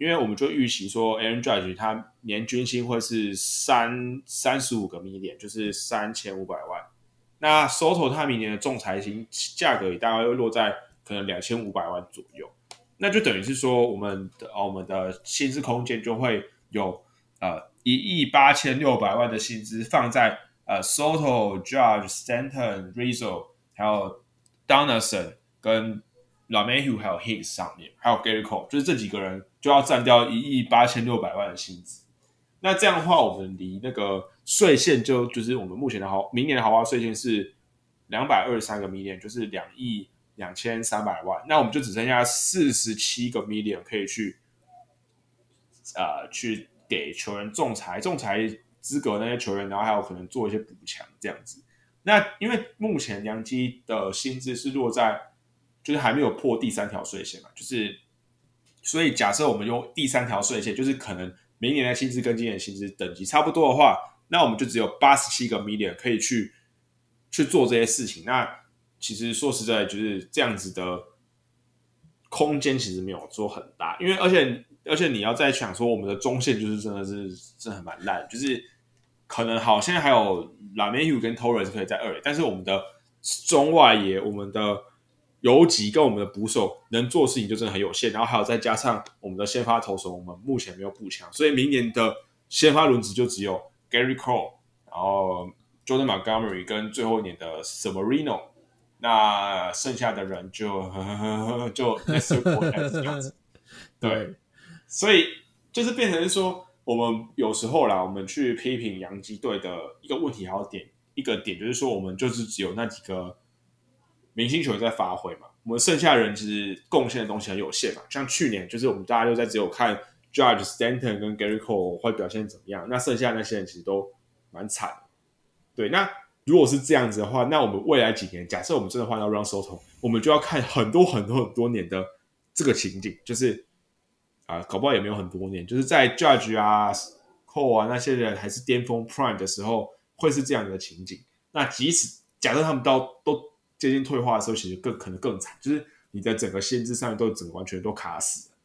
因为我们就预期说，Aaron Judge 他年均薪会是三三十五个 million，就是三千五百万。那 Soto 他明年的仲裁薪价格也大概会落在可能两千五百万左右。那就等于是说，我们的我们的薪资空间就会有呃一亿八千六百万的薪资放在呃 Soto、Judge、Stanton、Rizzo 还有 Donaldson 跟 Lamehu 还有 Higgs 上面，还有 Gary Cole，就是这几个人就要占掉一亿八千六百万的薪资。那这样的话，我们离那个税线就就是我们目前的豪明年的豪华税线是两百二十三个 million，就是两亿两千三百万。那我们就只剩下四十七个 million 可以去呃去给球员仲裁、仲裁资格那些球员，然后还有可能做一些补强这样子。那因为目前杨基的薪资是落在。就是还没有破第三条税线嘛，就是所以假设我们用第三条税线，就是可能明年的薪资跟今年的薪资等级差不多的话，那我们就只有八十七个 million 可以去去做这些事情。那其实说实在，就是这样子的空间其实没有做很大，因为而且而且你要再想说，我们的中线就是真的是真的蛮烂，就是可能好现在还有拉梅 u 跟 Torres 可以在二，但是我们的中外野，我们的游击跟我们的捕手能做事情就真的很有限，然后还有再加上我们的先发投手，我们目前没有补强，所以明年的先发轮值就只有 Gary Cole，然后 Jordan Montgomery 跟最后一年的 Severino，那剩下的人就就 Lester Cole 这样子，对，所以就是变成说，我们有时候啦，我们去批评洋基队的一个问题，还有点一个点，就是说我们就是只有那几个。明星球员在发挥嘛，我们剩下人其实贡献的东西很有限嘛。像去年，就是我们大家都在只有看 Judge Stanton 跟 Gary Cole 会表现怎么样，那剩下那些人其实都蛮惨。对，那如果是这样子的话，那我们未来几年，假设我们真的换到 Run Soto，我们就要看很多很多很多年的这个情景，就是啊，搞不好也没有很多年，就是在 Judge 啊、Cole 啊那些人还是巅峰 Prime 的时候，会是这样的情景。那即使假设他们到都接近退化的时候，其实更可能更惨，就是你的整个薪资上都整个完全都卡死了，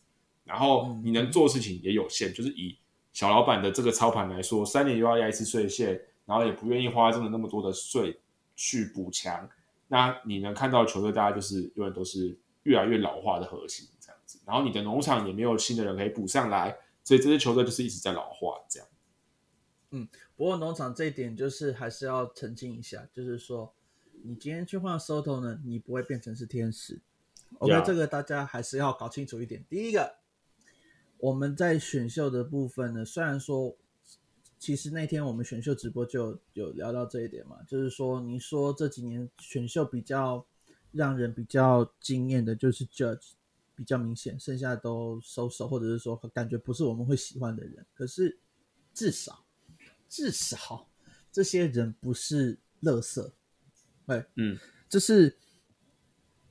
然后你能做事情也有限，就是以小老板的这个操盘来说，三年又要压一次税线，然后也不愿意花真的那么多的税去补强，那你能看到球队大家就是永远都是越来越老化的核心这样子，然后你的农场也没有新的人可以补上来，所以这支球队就是一直在老化这样。嗯，不过农场这一点就是还是要澄清一下，就是说。你今天去换 Soto 呢？你不会变成是天使。OK，这个大家还是要搞清楚一点。第一个，我们在选秀的部分呢，虽然说，其实那天我们选秀直播就有聊到这一点嘛，就是说，你说这几年选秀比较让人比较惊艳的，就是 Judge 比较明显，剩下都收手，或者是说感觉不是我们会喜欢的人。可是至少，至少这些人不是垃圾。对，嗯，就是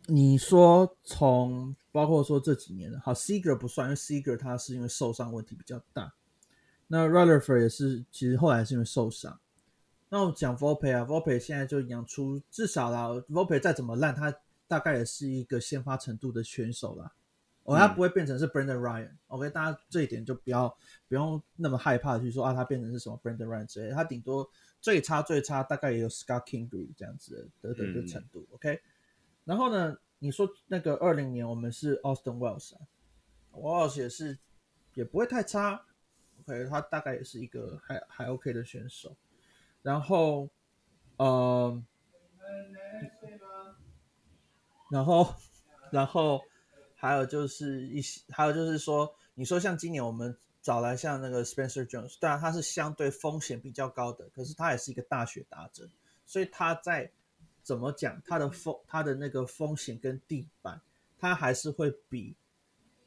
你说从包括说这几年的，好，Seger 不算，因为 Seger 他是因为受伤问题比较大。那 Rutherford 也是，其实后来是因为受伤。那我讲 Volpe 啊，Volpe 现在就养出至少啦，Volpe 再怎么烂，他大概也是一个先发程度的选手啦。哦，他不会变成是 Brandon Ryan。OK，大家这一点就不要不用那么害怕去说啊，他变成是什么 Brandon Ryan 之类，他顶多。最差最差大概也有 Scott Kingery 这样子的的的程度，OK。然后呢，你说那个二零年我们是 Austin Wells，Wells 也是也不会太差，OK，他大概也是一个还还 OK 的选手。然后，呃，然后，然后还有就是一些，还有就是说，你说像今年我们。找来像那个 Spencer Jones，当然他是相对风险比较高的，可是他也是一个大学打者，所以他在怎么讲他的风他的那个风险跟地板，他还是会比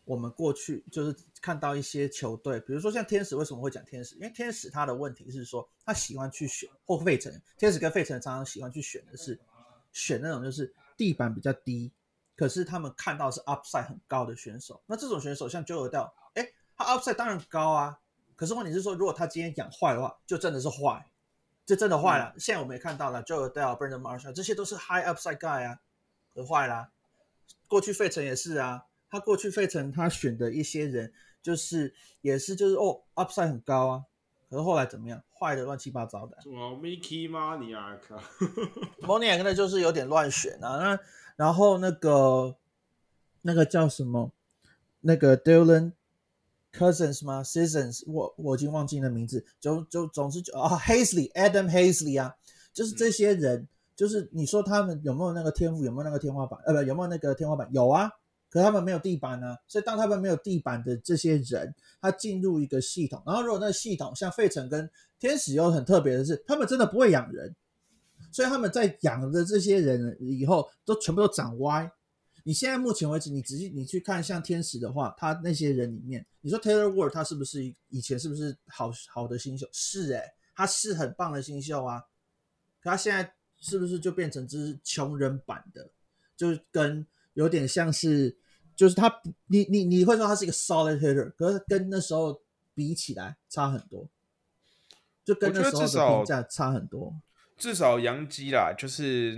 我们过去就是看到一些球队，比如说像天使为什么会讲天使？因为天使他的问题是说他喜欢去选或费城，天使跟费城常常喜欢去选的是选那种就是地板比较低，可是他们看到是 upside 很高的选手，那这种选手像 Joe 掉。他 upside 当然高啊，可是问题是说，如果他今天养坏的话，就真的是坏，就真的坏了。现在我们也看到了，Joe Dell、Brandon Marshall 这些都是 high upside guy 啊，可坏啦。过去费城也是啊，他过去费城他选的一些人，就是也是就是哦 upside 很高啊，可是后来怎么样，坏的乱七八糟的。什么 Mickey Moniak？Moniak 那就是有点乱选啊。那然后那个那个叫什么？那个 Dylan。Cousins 吗？Seasons，我我已经忘记那名字。就就总之就啊，Hazley，Adam Hazley 啊，就是这些人，就是你说他们有没有那个天赋，有没有那个天花板？呃，不，有没有那个天花板？有啊，可他们没有地板呢。所以当他们没有地板的这些人，他进入一个系统，然后如果那个系统像费城跟天使又很特别的是，他们真的不会养人，所以他们在养的这些人以后都全部都长歪。你现在目前为止，你仔细你去看像天使的话，他那些人里面，你说 Taylor Ward 他是不是以前是不是好好的新秀？是诶，他是很棒的新秀啊。可他现在是不是就变成只穷人版的？就是跟有点像是，就是他，你你你会说他是一个 solid hitter，可是跟那时候比起来差很多，就跟那时候的评价差很多。至少杨基啦，就是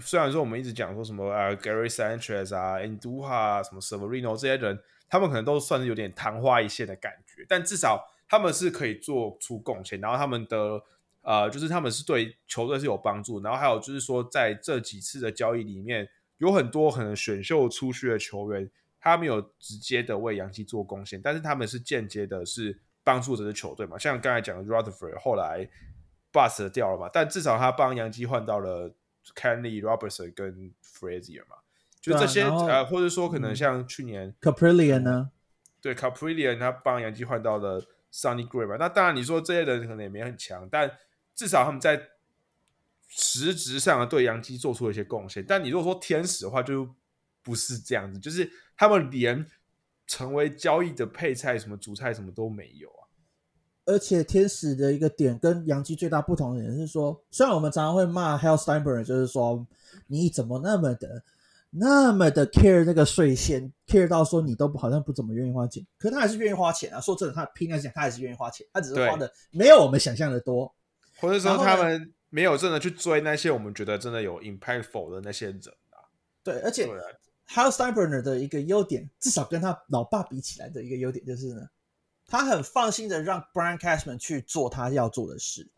虽然说我们一直讲说什么啊，Gary Sanchez 啊，Induha，什么 Severino 这些人，他们可能都算是有点昙花一现的感觉，但至少他们是可以做出贡献，然后他们的呃，就是他们是对球队是有帮助，然后还有就是说在这几次的交易里面，有很多可能选秀出去的球员，他没有直接的为杨基做贡献，但是他们是间接的，是帮助这支球队嘛。像刚才讲的 Rutherford 后来 bust 掉了嘛，但至少他帮杨基换到了 Kenny Robertson 跟 Frazier 嘛，就这些呃，或者说可能像去年 Caprillion 呢？对 Caprillion 他帮杨基换到了 Sunny Gray 嘛。那当然你说这些人可能也没很强，但至少他们在实质上对杨基做出了一些贡献。但你如果说天使的话，就不是这样子，就是他们连成为交易的配菜、什么主菜什么都没有啊。而且天使的一个点跟杨基最大不同的点是说，虽然我们常常会骂 Hal Steinberg，就是说你怎么那么的、那么的 care 那个税线，care 到说你都不好像不怎么愿意花钱，可他还是愿意花钱啊。说真的，他拼来讲，他还是愿意花钱，他只是花的没有我们想象的多，或者说他们没有真的去追那些我们觉得真的有 impactful 的那些人啊。对，而且 Hal Steinberg 的一个优点，至少跟他老爸比起来的一个优点就是呢。他很放心的让 Brian Cashman 去做他要做的事，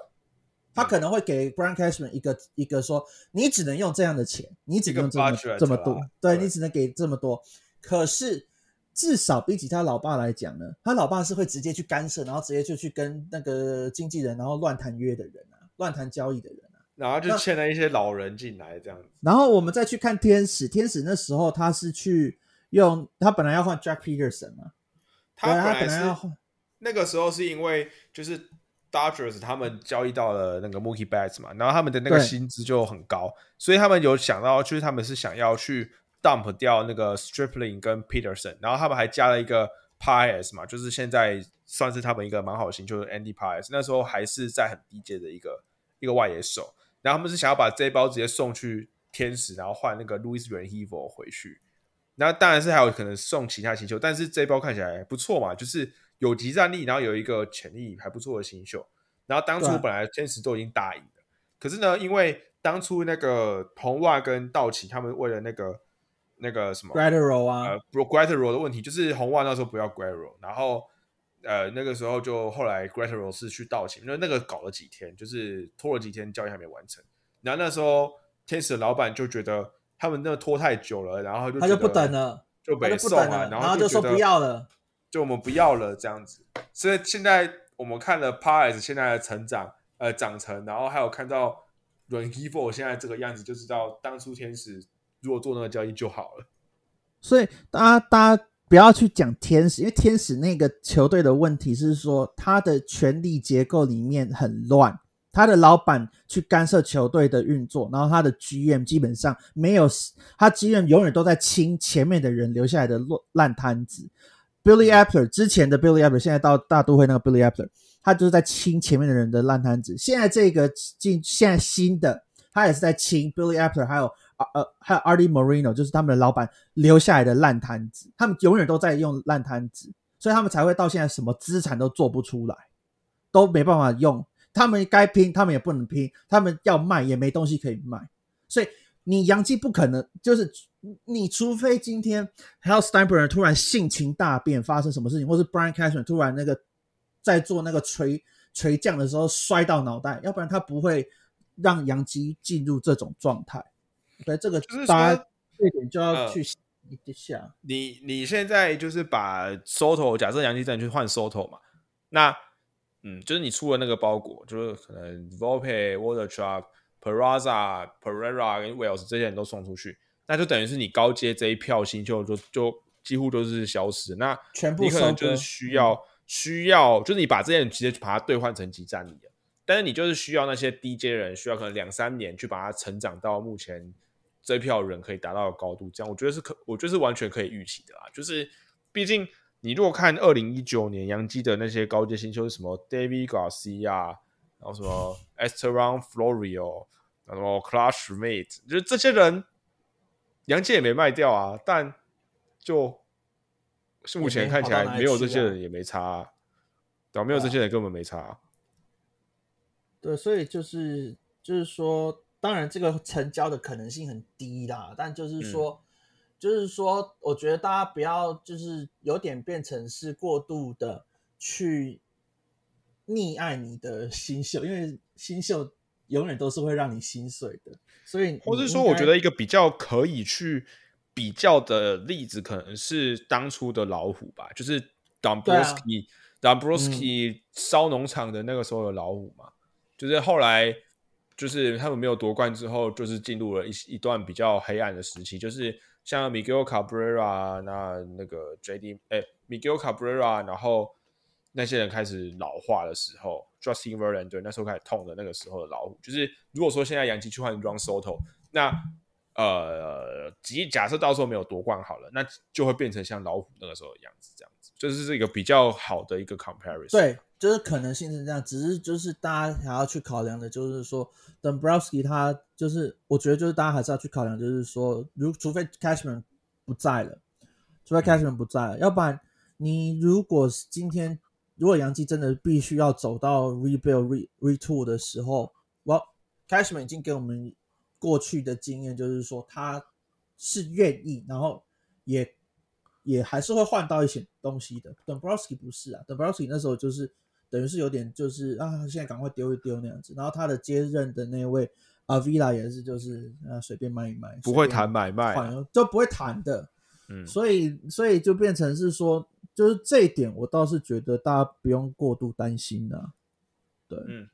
他可能会给 Brian Cashman 一个一个说，你只能用这样的钱，你只能用这么这么多，对你只能给这么多。可是至少比起他老爸来讲呢，他老爸是会直接去干涉，然后直接就去跟那个经纪人，然后乱谈约的人啊，乱谈交易的人啊，然后就牵了一些老人进来这样子。然后我们再去看天使，天使那时候他是去用他本来要换 Jack Peterson 嘛。他本来是那个时候是因为就是 Dodgers 他们交易到了那个 Mookie Betts 嘛，然后他们的那个薪资就很高，所以他们有想到就是他们是想要去 dump 掉那个 Stripling 跟 Peterson，然后他们还加了一个 Pius 嘛，就是现在算是他们一个蛮好型，就是 Andy Pius，那时候还是在很低阶的一个一个外野手，然后他们是想要把这一包直接送去天使，然后换那个 Louis Renhevo 回去。那当然是还有可能送其他新秀，但是这一包看起来不错嘛，就是有集战力，然后有一个潜力还不错的新秀。然后当初本来天使都已经答应了，可是呢，因为当初那个红袜跟道奇他们为了那个那个什么 g r a d e r o 啊，呃 g r a d e r o 的问题，就是红袜那时候不要 g r a d e r o 然后呃那个时候就后来 g r a d e r o 是去道奇，因为那个搞了几天，就是拖了几天交易还没完成。然后那时候天使的老板就觉得。他们那拖太久了，然后就他就不等了，就没送了，然后就说不要了，就我们不要了这样子。所以现在我们看了 p a r s 现在的成长，呃，长成，然后还有看到 Run e v o 现在这个样子，就知道当初天使如果做那个交易就好了。所以大家大家不要去讲天使，因为天使那个球队的问题是说，他的权力结构里面很乱。他的老板去干涉球队的运作，然后他的 GM 基本上没有，他 GM 永远都在清前面的人留下来的烂烂摊子。Billy Apple 之前的 Billy Apple，现在到大都会那个 Billy Apple，他就是在清前面的人的烂摊子。现在这个进现在新的，他也是在清 Billy Apple，还有呃还有 Artie Moreno，就是他们的老板留下来的烂摊子。他们永远都在用烂摊子，所以他们才会到现在什么资产都做不出来，都没办法用。他们该拼，他们也不能拼；他们要卖，也没东西可以卖。所以你杨基不可能，就是你除非今天 Hal Steinberg 突然性情大变，发生什么事情，或是 Brian Cashman 突然那个在做那个锤锤降的时候摔到脑袋，要不然他不会让杨基进入这种状态。对，这个大家这点就要去一下。你你现在就是把 Soto，假设杨基真的去换 Soto 嘛，那。嗯，就是你出了那个包裹，就是可能 Volpe、Water Truck、Peraza、Pereira 跟 Wells 这些人都送出去，那就等于是你高阶这一票新秀就就几乎都是消失。那全部你可能就是需要需要，就是你把这些人直接把它兑换成集战力的，但是你就是需要那些低阶人，需要可能两三年去把它成长到目前这一票人可以达到的高度。这样我觉得是可，我觉得是完全可以预期的啦。就是毕竟。你如果看二零一九年杨基的那些高阶新秀是什么，David Garcia，然后什么 Esteban Florio，然后 Clash Mate，就是这些人，杨基也没卖掉啊，但就目前看起来没有这些人也没差，对，没有这些人根本没差。对，所以就是就是说，当然这个成交的可能性很低啦，但就是说。就是说，我觉得大家不要就是有点变成是过度的去溺爱你的新秀，因为新秀永远都是会让你心碎的。所以，或者说，我觉得一个比较可以去比较的例子，可能是当初的老虎吧，就是 Dombrowski Dombrowski 烧农场的那个时候的老虎嘛，就是后来就是他们没有夺冠之后，就是进入了一一段比较黑暗的时期，就是像 Miguel Cabrera 那那个 JD 哎 Miguel Cabrera，然后那些人开始老化的时候，Justin Verlander 那时候开始痛的那个时候的老虎，就是如果说现在杨基去换 Ron Soto，那呃，即假设到时候没有夺冠好了，那就会变成像老虎那个时候的样子，这样子，就是这个比较好的一个 comparison。对，就是可能性是这样，只是就是大家还要去考量的，就是说 Dombrowski 他就是，我觉得就是大家还是要去考量，就是说，如除非 Cashman 不在了，除非 Cashman 不在了，要不然你如果今天如果杨基真的必须要走到 rebuild re retool 的时候，我 Cashman 已经给我们。过去的经验就是说，他是愿意，然后也也还是会换到一些东西的。等 Browski 不是啊，等 Browski 那时候就是等于是有点就是啊，现在赶快丢一丢那样子。然后他的接任的那位阿 v i l a 也是就是啊，随便卖一卖，不会谈买卖，就不会谈的。嗯，所以所以就变成是说，就是这一点我倒是觉得大家不用过度担心的。对，嗯，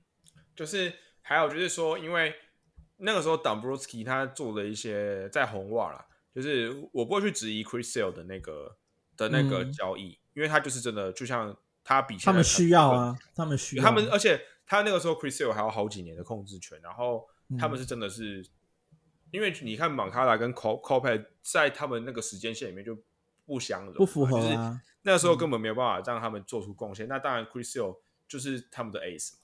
就是还有就是说，因为。那个时候 d o m b r o w s k i 他做了一些在红袜啦，就是我不会去质疑 Chris Sale 的那个的那个交易，因为他就是真的就像他比他们需要啊，他们需要他们，而且他那个时候 Chris Hill 还有好几年的控制权，然后他们是真的是，因为你看马卡拉跟 Co Copay 在他们那个时间线里面就不相容，不符合啊，那个时候根本没有办法让他们做出贡献。那当然 Chris Hill 就是他们的 Ace，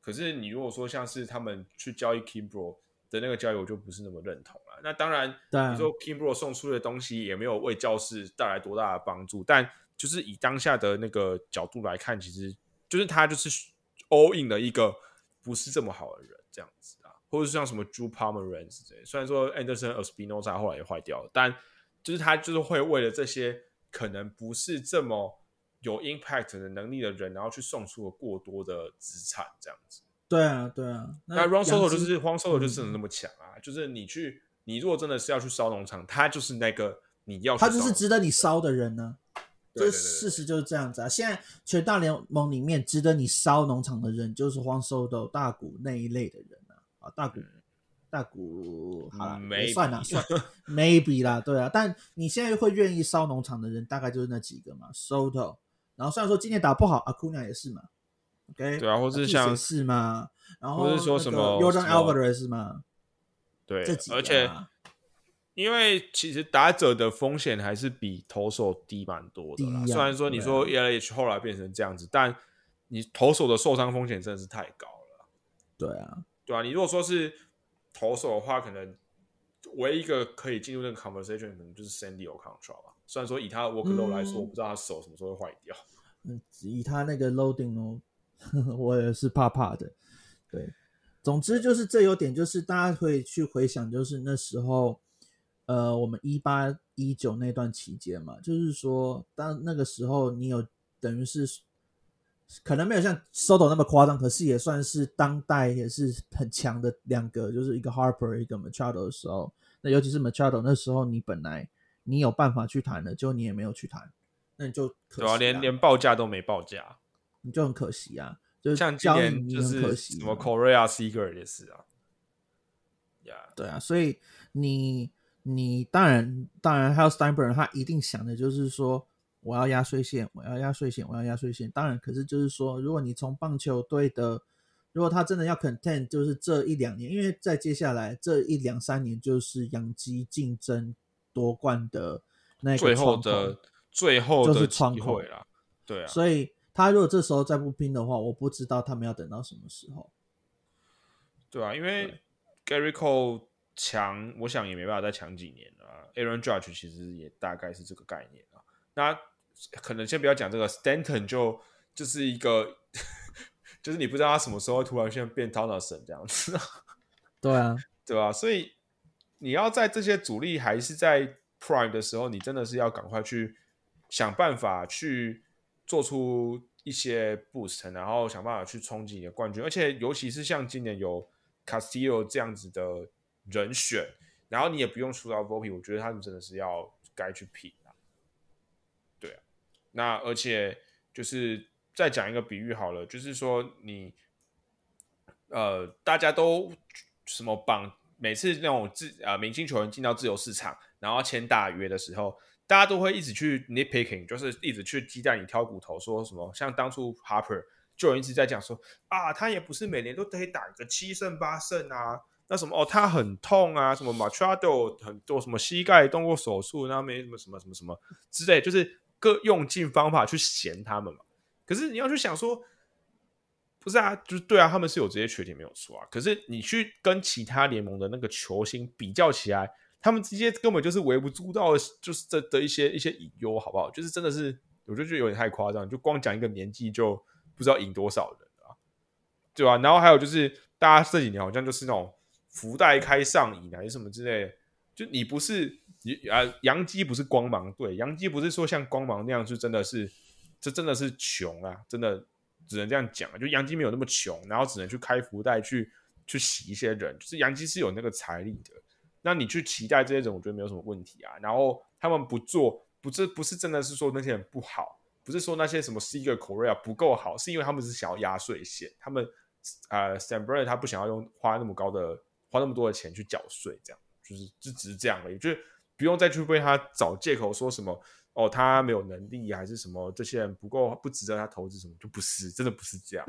可是你如果说像是他们去交易 Kimbro。的那个交易我就不是那么认同了。那当然，你说 Kimbro 送出的东西也没有为教室带来多大的帮助，但就是以当下的那个角度来看，其实就是他就是 all in 的一个不是这么好的人，这样子啊，或者是像什么 Drew Pomeranz 这虽然说 Anderson Espinosa 后来也坏掉了，但就是他就是会为了这些可能不是这么有 impact 的能力的人，然后去送出了过多的资产，这样子。对啊，对啊，那 Run Solo 就是荒 Solo 就是那么强啊！就是你去，你如果真的是要去烧农场，他就是那个你要他就是值得你烧的人呢。就事实就是这样子啊！现在全大联盟里面值得你烧农场的人，就是荒 Solo 大谷那一类的人啊！啊，大谷大谷好了，没算了算 maybe 啦，对啊。但你现在会愿意烧农场的人，大概就是那几个嘛，Soto。然后虽然说今年打不好，阿库尼亚也是嘛。OK，对啊，或是像是嘛，然后或是说什么 Jordan Alvarez 嘛，对，而且因为其实打者的风险还是比投手低蛮多的啦。虽然说你说 ELH 后来变成这样子，但你投手的受伤风险真的是太高了。对啊，对啊，你如果说是投手的话，可能唯一一个可以进入那个 conversation 可能就是 Sandy O'Control 吧。虽然说以他 workload 来说，我不知道他手什么时候会坏掉。嗯，以他那个 loading 哦。我也是怕怕的，对。总之就是这有点，就是大家可以去回想，就是那时候，呃，我们一八一九那段期间嘛，就是说，当那个时候你有等于是，可能没有像 Soto 那么夸张，可是也算是当代也是很强的两个，就是一个 Harper 一个 Machado 的时候，那尤其是 Machado 那时候，你本来你有办法去谈的，就你也没有去谈，那你就对啊，连连报价都没报价。你就很可惜啊，就是像今年就是什么 Korea Seeger 也是啊，呀，对啊，所以你你当然当然还有 Steinberg，他一定想的就是说我要压岁线，我要压岁线，我要压岁线。当然，可是就是说，如果你从棒球队的，如果他真的要 content，就是这一两年，因为在接下来这一两三年就是养鸡竞争夺冠的那个最后的最后的窗口了，对啊，所以。他如果这时候再不拼的话，我不知道他们要等到什么时候。对啊，因为 Gary Cole 强，我想也没办法再强几年了。Aaron Judge 其实也大概是这个概念啊。那可能先不要讲这个，Stanton 就就是一个，就是你不知道他什么时候突然现在变 t o n s o n 这样子。对啊，对吧？所以你要在这些主力还是在 Prime 的时候，你真的是要赶快去想办法去。做出一些 boost，然后想办法去冲击你的冠军，而且尤其是像今年有 Castillo 这样子的人选，然后你也不用出到 Vopi，我觉得他们真的是要该去拼啊。对啊，那而且就是再讲一个比喻好了，就是说你呃大家都什么绑，每次那种自啊明星球员进到自由市场，然后签大约的时候。大家都会一直去 nitpicking，就是一直去鸡蛋里挑骨头，说什么像当初 Harper 就有一直在讲说啊，他也不是每年都可以打个七胜八胜啊，那什么哦，他很痛啊，什么 Machado 很多什么膝盖动过手术，然后没什么什么什么什么之类，就是各用尽方法去嫌他们嘛。可是你要去想说，不是啊，就是对啊，他们是有这些缺点没有错啊。可是你去跟其他联盟的那个球星比较起来。他们这些根本就是微不足道的，就是这的一些一些隐忧，好不好？就是真的是，我就觉得有点太夸张，就光讲一个年纪就不知道赢多少人啊，对吧？然后还有就是，大家这几年好像就是那种福袋开上瘾还是什么之类，就你不是你啊，杨基不是光芒队，杨基不是说像光芒那样，就真的是这真的是穷啊，真的只能这样讲啊，就杨基没有那么穷，然后只能去开福袋去去洗一些人，就是杨基是有那个财力的。那你去期待这些人，我觉得没有什么问题啊。然后他们不做，不是不是真的是说那些人不好，不是说那些什么 s e g a Korea 不够好，是因为他们是想要压岁线。他们呃 s a m b r a 他不想要用花那么高的花那么多的钱去缴税，这样就是就只是这样而已，就是不用再去为他找借口说什么哦他没有能力还是什么这些人不够不值得他投资什么，就不是真的不是这样。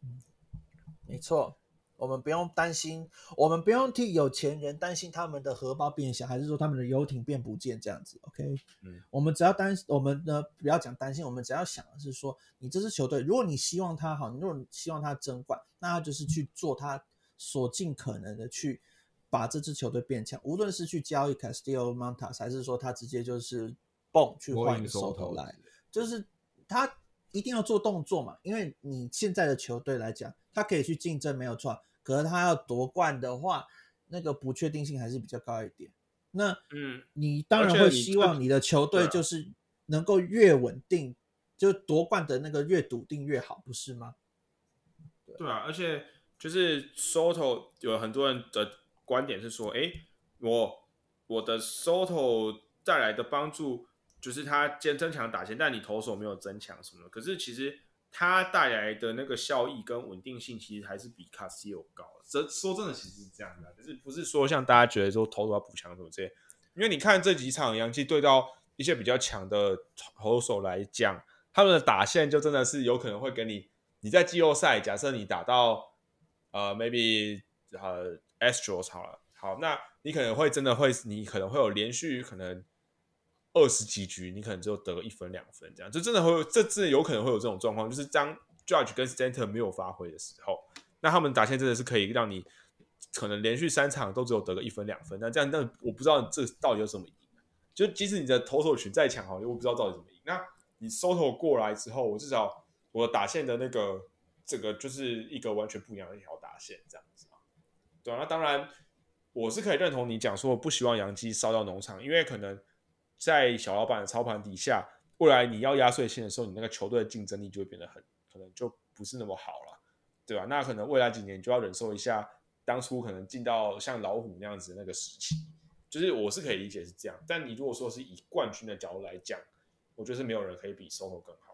没错。我们不用担心，我们不用替有钱人担心他们的荷包变小，还是说他们的游艇变不见这样子？OK，嗯，我们只要担，我们呢不要讲担心，我们只要想的是说，你这支球队，如果你希望他好，你如果希望他争冠，那他就是去做他所尽可能的去把这支球队变强，无论是去交易 Castillo Montas，还是说他直接就是蹦去换一个手头来，就是他一定要做动作嘛，因为你现在的球队来讲，他可以去竞争，没有错。可是他要夺冠的话，那个不确定性还是比较高一点。那嗯，你当然会希望你的球队就是能够越稳定，就夺冠的那个越笃定越好，不是吗？对啊，而且就是 Soto 有很多人的观点是说，哎，我我的 Soto 带来的帮助就是他兼增强打线，但你投手没有增强什么。可是其实。它带来的那个效益跟稳定性，其实还是比 c a s i o 高。这说真的，其实是这样的，就是不是说像大家觉得说投手要补强什么这些。因为你看这几场洋基对到一些比较强的投手来讲，他们的打线就真的是有可能会给你。你在季后赛，假设你打到呃 maybe 呃 Astros 好了，好，那你可能会真的会，你可能会有连续可能。二十几局，你可能只有得一分两分，这样就真的会，这真的有可能会有这种状况，就是当 Judge 跟 Stanton 没有发挥的时候，那他们打线真的是可以让你可能连续三场都只有得个一分两分，那这样，那我不知道这到底有什么赢。就即使你的投手群再强好，我不知道到底怎么赢。那你收头过来之后，我至少我打线的那个这个就是一个完全不一样的一条打线，这样子嘛。对，那当然我是可以认同你讲说，不希望杨基烧到农场，因为可能。在小老板的操盘底下，未来你要压岁钱的时候，你那个球队的竞争力就会变得很可能就不是那么好了，对吧？那可能未来几年就要忍受一下当初可能进到像老虎那样子的那个时期，就是我是可以理解是这样。但你如果说是以冠军的角度来讲，我觉得是没有人可以比 SOHO 更好。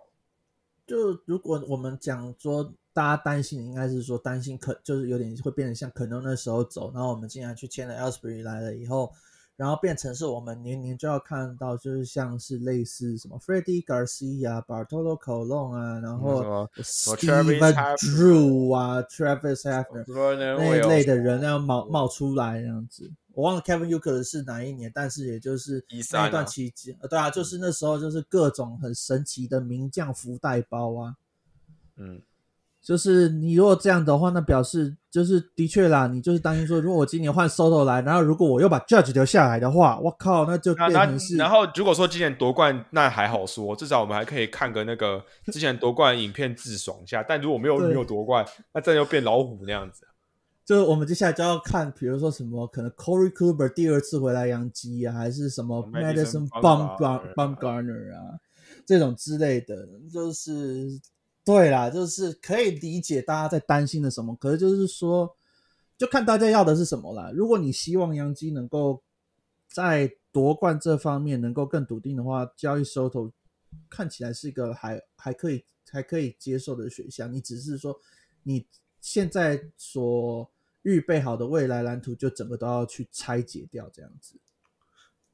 就如果我们讲说大家担心，应该是说担心可就是有点会变成像可能那时候走，然后我们竟然去签了 Elsbury 来了以后。然后变成是我们年年就要看到，就是像是类似什么 Freddie Garcia、Bartolo Colon 啊，然后 Steve Drew 啊、Travis Hafner 那一类的人要冒冒出来这样子。我忘了 Kevin yuker 是哪一年，但是也就是那段期间，呃，对啊，就是那时候就是各种很神奇的名将福袋包啊，嗯。就是你如果这样的话，那表示就是的确啦，你就是担心说，如果我今年换 Soto 来，然后如果我又把 Judge 留下来的话，我靠，那就变成是。然后如果说今年夺冠，那还好说，至少我们还可以看个那个之前夺冠影片自爽一下。但如果没有没有夺冠，那这又变老虎那样子。就是我们接下来就要看，比如说什么可能 Corey Kluber 第二次回来养鸡啊，还是什么 Madison Bumgarner 啊这种之类的，就是。对啦，就是可以理解大家在担心的什么，可是就是说，就看大家要的是什么啦。如果你希望杨基能够在夺冠这方面能够更笃定的话，交易 Soto 看起来是一个还还可以还可以接受的选项。你只是说你现在所预备好的未来蓝图，就整个都要去拆解掉这样子。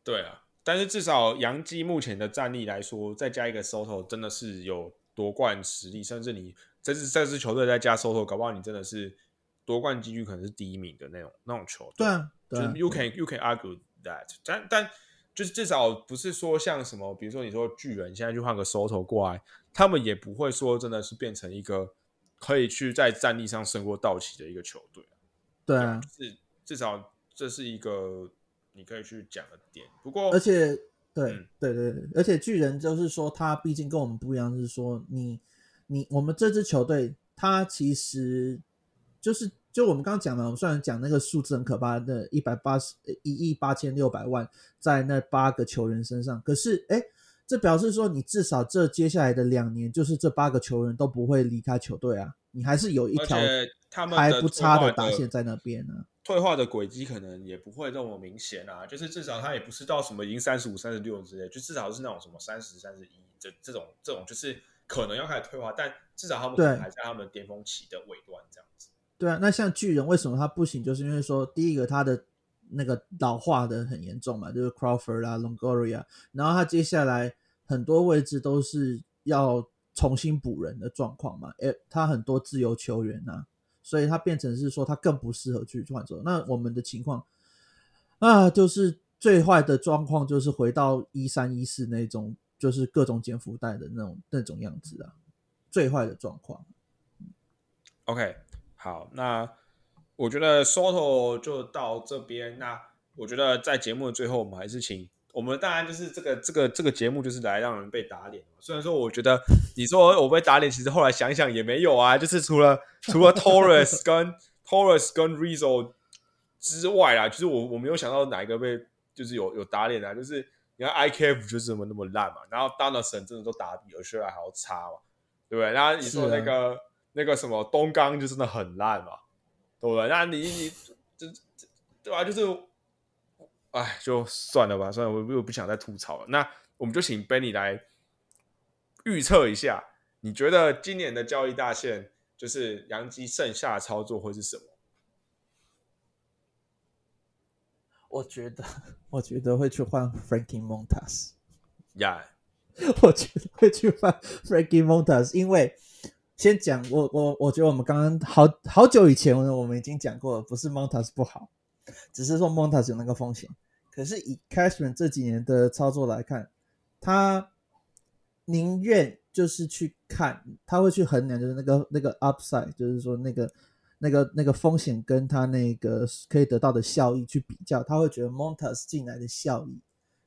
对啊，但是至少杨基目前的战力来说，再加一个 Soto，真的是有夺冠实力，甚至你这支这支球队再加 Soto，搞不好你真的是夺冠几率可能是第一名的那种那种球队。对啊，就是 you can you can argue that，但但就是至少不是说像什么，比如说你说巨人现在就换个 Soto 过来，他们也不会说真的是变成一个可以去在战力上胜过道奇的一个球队。对啊，是至少这是一个你可以去讲的点。不过，而且对对对对，而且巨人就是说，他毕竟跟我们不一样，是说你你我们这支球队，他其实就是就我们刚刚讲的，我们虽然讲那个数字很可怕的，一百八十一亿八千六百万在那八个球员身上，可是哎，这表示说你至少这接下来的两年，就是这八个球员都不会离开球队啊，你还是有一条。他们还不差的打线在那边呢，退化的轨迹可能也不会那么明显啊，就是至少他也不是到什么赢三十五、三十六之类，就至少是那种什么三十、三十一这这种这种，就是可能要开始退化，但至少他们可能还在他们巅峰期的尾端这样子。对啊，那像巨人为什么他不行？就是因为说第一个他的那个老化的很严重嘛，就是 Crawford 啦、Longoria，然后他接下来很多位置都是要重新补人的状况嘛，诶，他很多自由球员呐。所以他变成是说，他更不适合去换走。那我们的情况啊，就是最坏的状况，就是回到一三一四那种，就是各种减福袋的那种那种样子啊。最坏的状况。OK，好，那我觉得 Soto 就到这边。那我觉得在节目的最后，我们还是请。我们当然就是这个这个这个节目就是来让人被打脸。虽然说我觉得你说我被打脸，其实后来想想也没有啊。就是除了除了 Torres 跟 Torres 跟 Rizzo 之外啊，就是我我没有想到哪一个被就是有有打脸啊。就是你看 IKF 就是怎么那么烂嘛，然后 Donaldson 真的都打比有些还要差嘛，对不对？然后你说那个那个什么东刚就真的很烂嘛，对不对？那你你这这对吧？就是。哎，就算了吧，算了，我我不想再吐槽了。那我们就请 Benny 来预测一下，你觉得今年的交易大线就是杨基剩下的操作会是什么？我觉得，我觉得会去换 Frankie Montas。呀，我觉得会去换 Frankie Montas，因为先讲我我我觉得我们刚刚好好久以前我们已经讲过了，不是 Montas 不好，只是说 Montas 有那个风险。可是以 Cashman 这几年的操作来看，他宁愿就是去看，他会去衡量，就是那个那个 upside，就是说那个那个那个风险跟他那个可以得到的效益去比较，他会觉得 Montas 进来的效益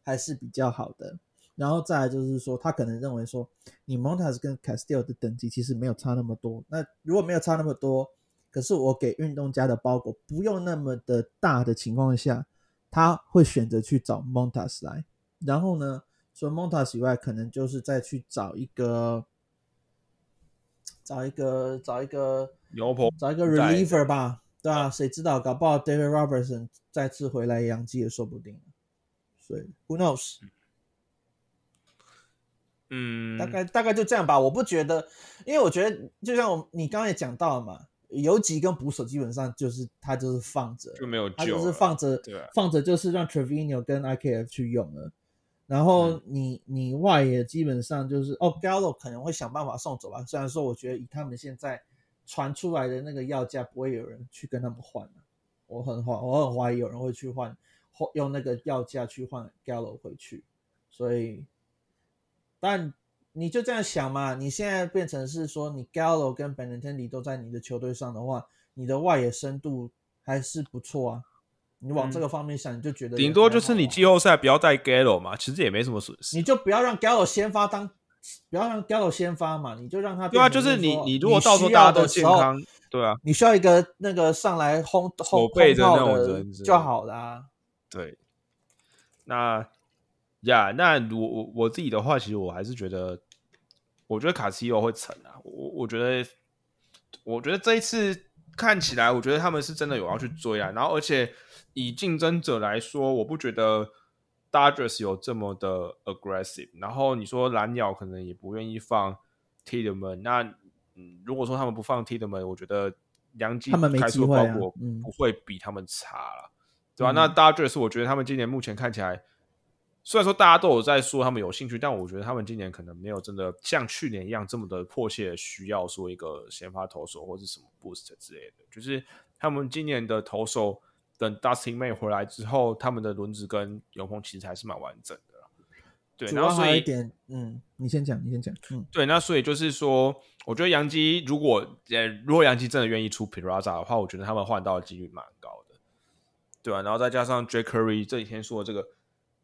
还是比较好的。然后再来就是说，他可能认为说，你 Montas 跟 Castillo 的等级其实没有差那么多。那如果没有差那么多，可是我给运动家的包裹不用那么的大的情况下。他会选择去找 Montas 来，然后呢，除了 Montas 以外，可能就是再去找一个，找一个，找一个找一个 reliever 吧，对啊，谁知道，搞不好 David Robertson 再次回来养鸡也说不定。所以 Who knows？嗯，大概大概就这样吧。我不觉得，因为我觉得，就像我你刚刚也讲到了嘛。游击跟捕手基本上就是他就是放着，就没有，他就是放着，放着就是让 Trevino 跟 IKF 去用了。然后你你外野基本上就是哦，Gallo 可能会想办法送走吧。虽然说我觉得以他们现在传出来的那个要价，不会有人去跟他们换我很怀我很怀疑有人会去换，用那个要价去换 Gallo 回去。所以，但。你就这样想嘛？你现在变成是说，你 Gallo 跟 Benintendi 都在你的球队上的话，你的外野深度还是不错啊。你往这个方面想，你就觉得顶多就是你季后赛不要带 Gallo 嘛，其实也没什么损失。你就不要让 Gallo 先发当，不要让 Gallo 先发嘛，你就让他对啊，就是你你如果到时候大家都健康，对啊，你需要一个那个上来轰轰背的那种人就好了。对，那呀，那我我我自己的话，其实我还是觉得。我觉得卡西欧会成啊，我我觉得，我觉得这一次看起来，我觉得他们是真的有要去追啊。然后，而且以竞争者来说，我不觉得 Dodgers 有这么的 aggressive。然后你说蓝鸟可能也不愿意放 Tillman，那嗯，如果说他们不放 Tillman，我觉得杨们没机会啊，不会比他们差了，对吧？那 Dodgers 我觉得他们今年目前看起来。虽然说大家都有在说他们有兴趣，但我觉得他们今年可能没有真的像去年一样这么的迫切需要说一个先发投手或者什么 boost 之类的。就是他们今年的投手等 Dustin May 回来之后，他们的轮子跟永丰其实还是蛮完整的。对，然后所以一点，嗯，你先讲，你先讲，嗯，对，那所以就是说，我觉得杨基如果呃，如果杨基真的愿意出 Piraza 的话，我觉得他们换到的几率蛮高的，对吧？然后再加上 Jake Curry 这几天说的这个。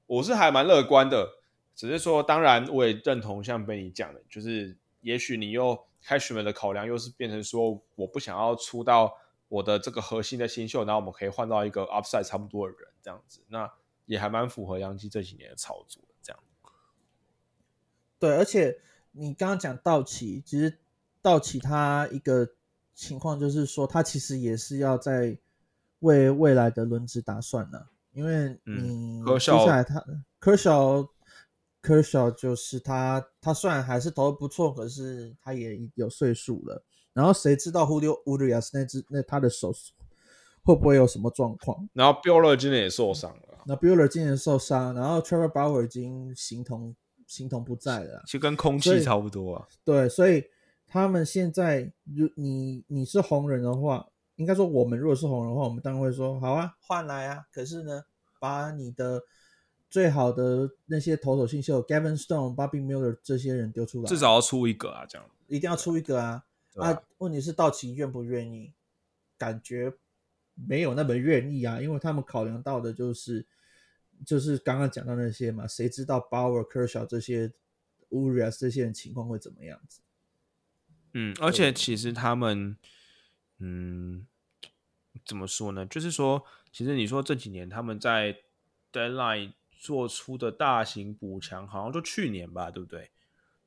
我是还蛮乐观的，只是说，当然我也认同像被你讲的，就是也许你又开始们的考量又是变成说，我不想要出到我的这个核心的新秀，然后我们可以换到一个 upside 差不多的人这样子，那也还蛮符合杨基这几年的操作这样。对，而且你刚刚讲道奇，其实道奇他一个情况就是说，他其实也是要在为未来的轮值打算呢。因为你接下来他科小科小就是他，他虽然还是投的不错，可是他也有岁数了。然后谁知道 Julio Urias 那只那他的手会不会有什么状况？然后 Bueller 今年也受伤了。那 Bueller 今年受伤，然后 Trevor Bauer 已经形同形同不在了，就跟空气差不多啊。对，所以他们现在，如你你是红人的话。应该说，我们如果是红人的话，我们当然会说好啊，换来啊。可是呢，把你的最好的那些投手新秀，Gavin Stone、Bobby Miller 这些人丢出来，至少要出一个啊，这样一定要出一个啊。啊，问题是道奇愿不愿意？感觉没有那么愿意啊，因为他们考量到的就是就是刚刚讲到那些嘛，谁知道 Bauer、Kershaw 这些 Urias 这些人情况会怎么样子？嗯，而且其实他们。嗯，怎么说呢？就是说，其实你说这几年他们在 deadline 做出的大型补强，好像就去年吧，对不对？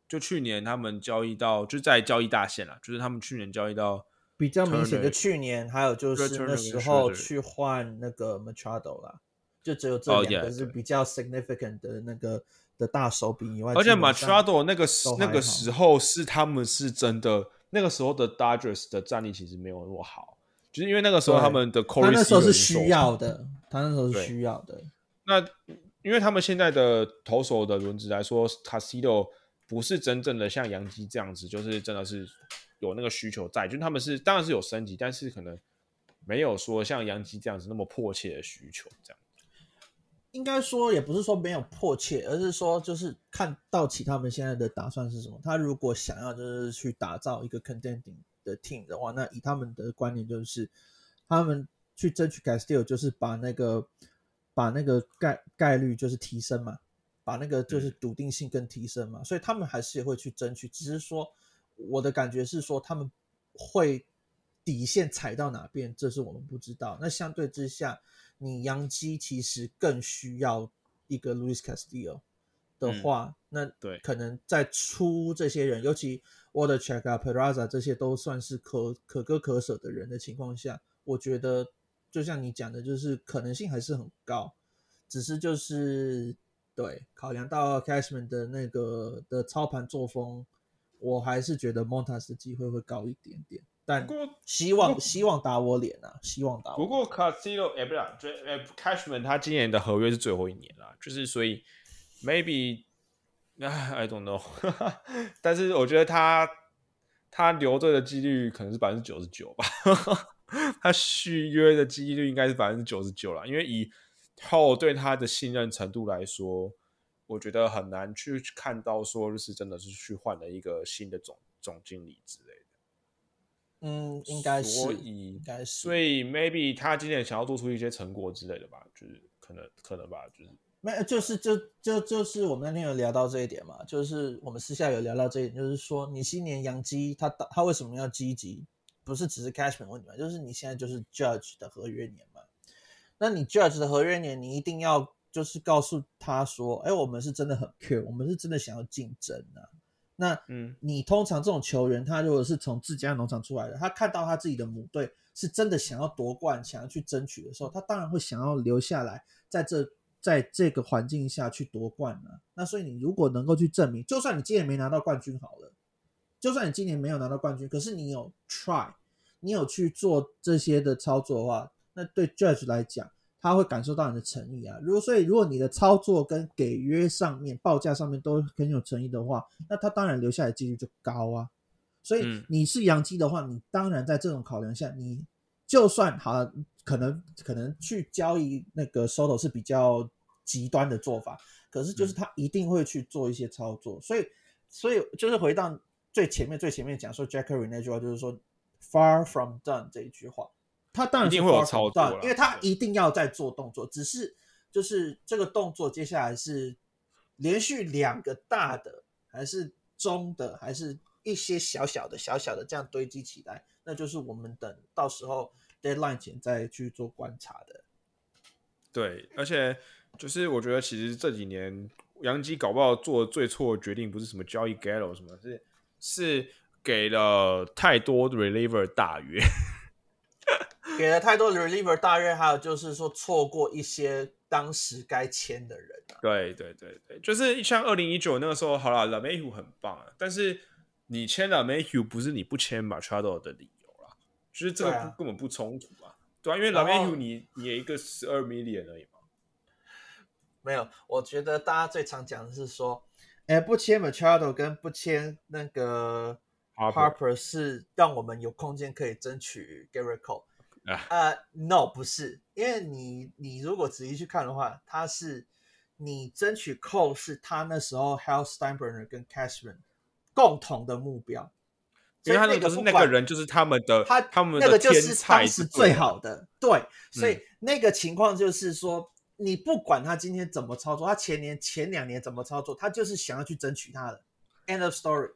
就去年他们交易到就在交易大线了，就是他们去年交易到比较明显的去年，还有就是那时候去换那个 Machado 啦，就只有这两个是比较 significant 的那个的大手笔以外，而且 Machado 那个时那个时候是他们是真的。那个时候的 Dodgers 的战力其实没有那么好，就是因为那个时候他们的 Corey 那时候是需要的，他那时候是需要的。那因为他们现在的投手的轮子来说 c a s i d o 不是真正的像杨基这样子，就是真的是有那个需求在，就是他们是当然是有升级，但是可能没有说像杨基这样子那么迫切的需求这样。应该说也不是说没有迫切，而是说就是看道奇他们现在的打算是什么。他如果想要就是去打造一个 contending 的 team 的话，那以他们的观念就是，他们去争取 Castillo 就是把那个把那个概概率就是提升嘛，把那个就是笃定性更提升嘛。所以他们还是也会去争取，只是说我的感觉是说他们会底线踩到哪边，这是我们不知道。那相对之下。你杨基其实更需要一个 Luis Castillo 的话，那对可能在出这些人，尤其 Water Check 啊、Peraza 这些都算是可可歌可舍的人的情况下，我觉得就像你讲的，就是可能性还是很高，只是就是对考量到 Cashman 的那个的操盘作风，我还是觉得 Montas 的机会会高一点点。但希望希望打我脸啊！希望打。不过 Castillo 哎，不是，就呃，Cashman 他今年的合约是最后一年了，就是所以 maybe 啊，I don't know。但是我觉得他他留队的几率可能是百分之九十九吧。他续约的几率应该是百分之九十九了，因为以后对他的信任程度来说，我觉得很难去看到说就是真的是去换了一个新的总总经理之类。嗯，应该是，所以应该是，所以 maybe 他今年想要做出一些成果之类的吧，就是可能可能吧，就是没有，就是就就就是我们那天有聊到这一点嘛，就是我们私下有聊到这一点，就是说你新年杨基他他为什么要积极？不是只是 cashman 问题嘛，就是你现在就是 judge 的合约年嘛，那你 judge 的合约年，你一定要就是告诉他说，哎，我们是真的很 care，我们是真的想要竞争啊。那，嗯，你通常这种球员，他如果是从自家农场出来的，他看到他自己的母队是真的想要夺冠、想要去争取的时候，他当然会想要留下来，在这在这个环境下去夺冠了。那所以你如果能够去证明，就算你今年没拿到冠军好了，就算你今年没有拿到冠军，可是你有 try，你有去做这些的操作的话，那对 judge 来讲，他会感受到你的诚意啊。如果所以如果你的操作跟给约上面、报价上面都很有诚意的话，那他当然留下来几率就高啊。所以你是阳基的话，你当然在这种考量下，你就算好，可能可能去交易那个 Soto 是比较极端的做法，可是就是他一定会去做一些操作。所以，所以就是回到最前面最前面讲说 Jackery 那句话，就是说 Far from done 这一句话，他当然一定会有操作，因为他一定要在做动作，只是就是这个动作接下来是连续两个大的，还是中的，还是？一些小小的、小小的这样堆积起来，那就是我们等到时候 deadline 前再去做观察的。对，而且就是我觉得其实这几年杨基搞不好做最错的决定不是什么交易 Gallo 什么，是是给了太多 reliever 大约，给了太多 reliever 大约，还有就是说错过一些当时该签的人。对对对对，就是像二零一九那个时候，好了 l a m a h 很棒啊，但是。你签了 Mayhew 不是你不签 Machado 的理由啦，就是这个根本不冲突啊，对啊，因为 Mayhew 你你一个十二 million 而已嘛。没有，我觉得大家最常讲的是说，哎，不签 Machado 跟不签那个 Harper 是让我们有空间可以争取 Gary Cole。呃，No，不是，因为你你如果仔细去看的话，他是你争取 Cole 是他那时候 Hal Steinbrenner 跟 Cashman。共同的目标，因为他那个是那个人，就是他们的，他他们那个就是当时最好的，对，所以那个情况就是说，你不管他今天怎么操作，他前年前两年怎么操作，他就是想要去争取他的 end of story。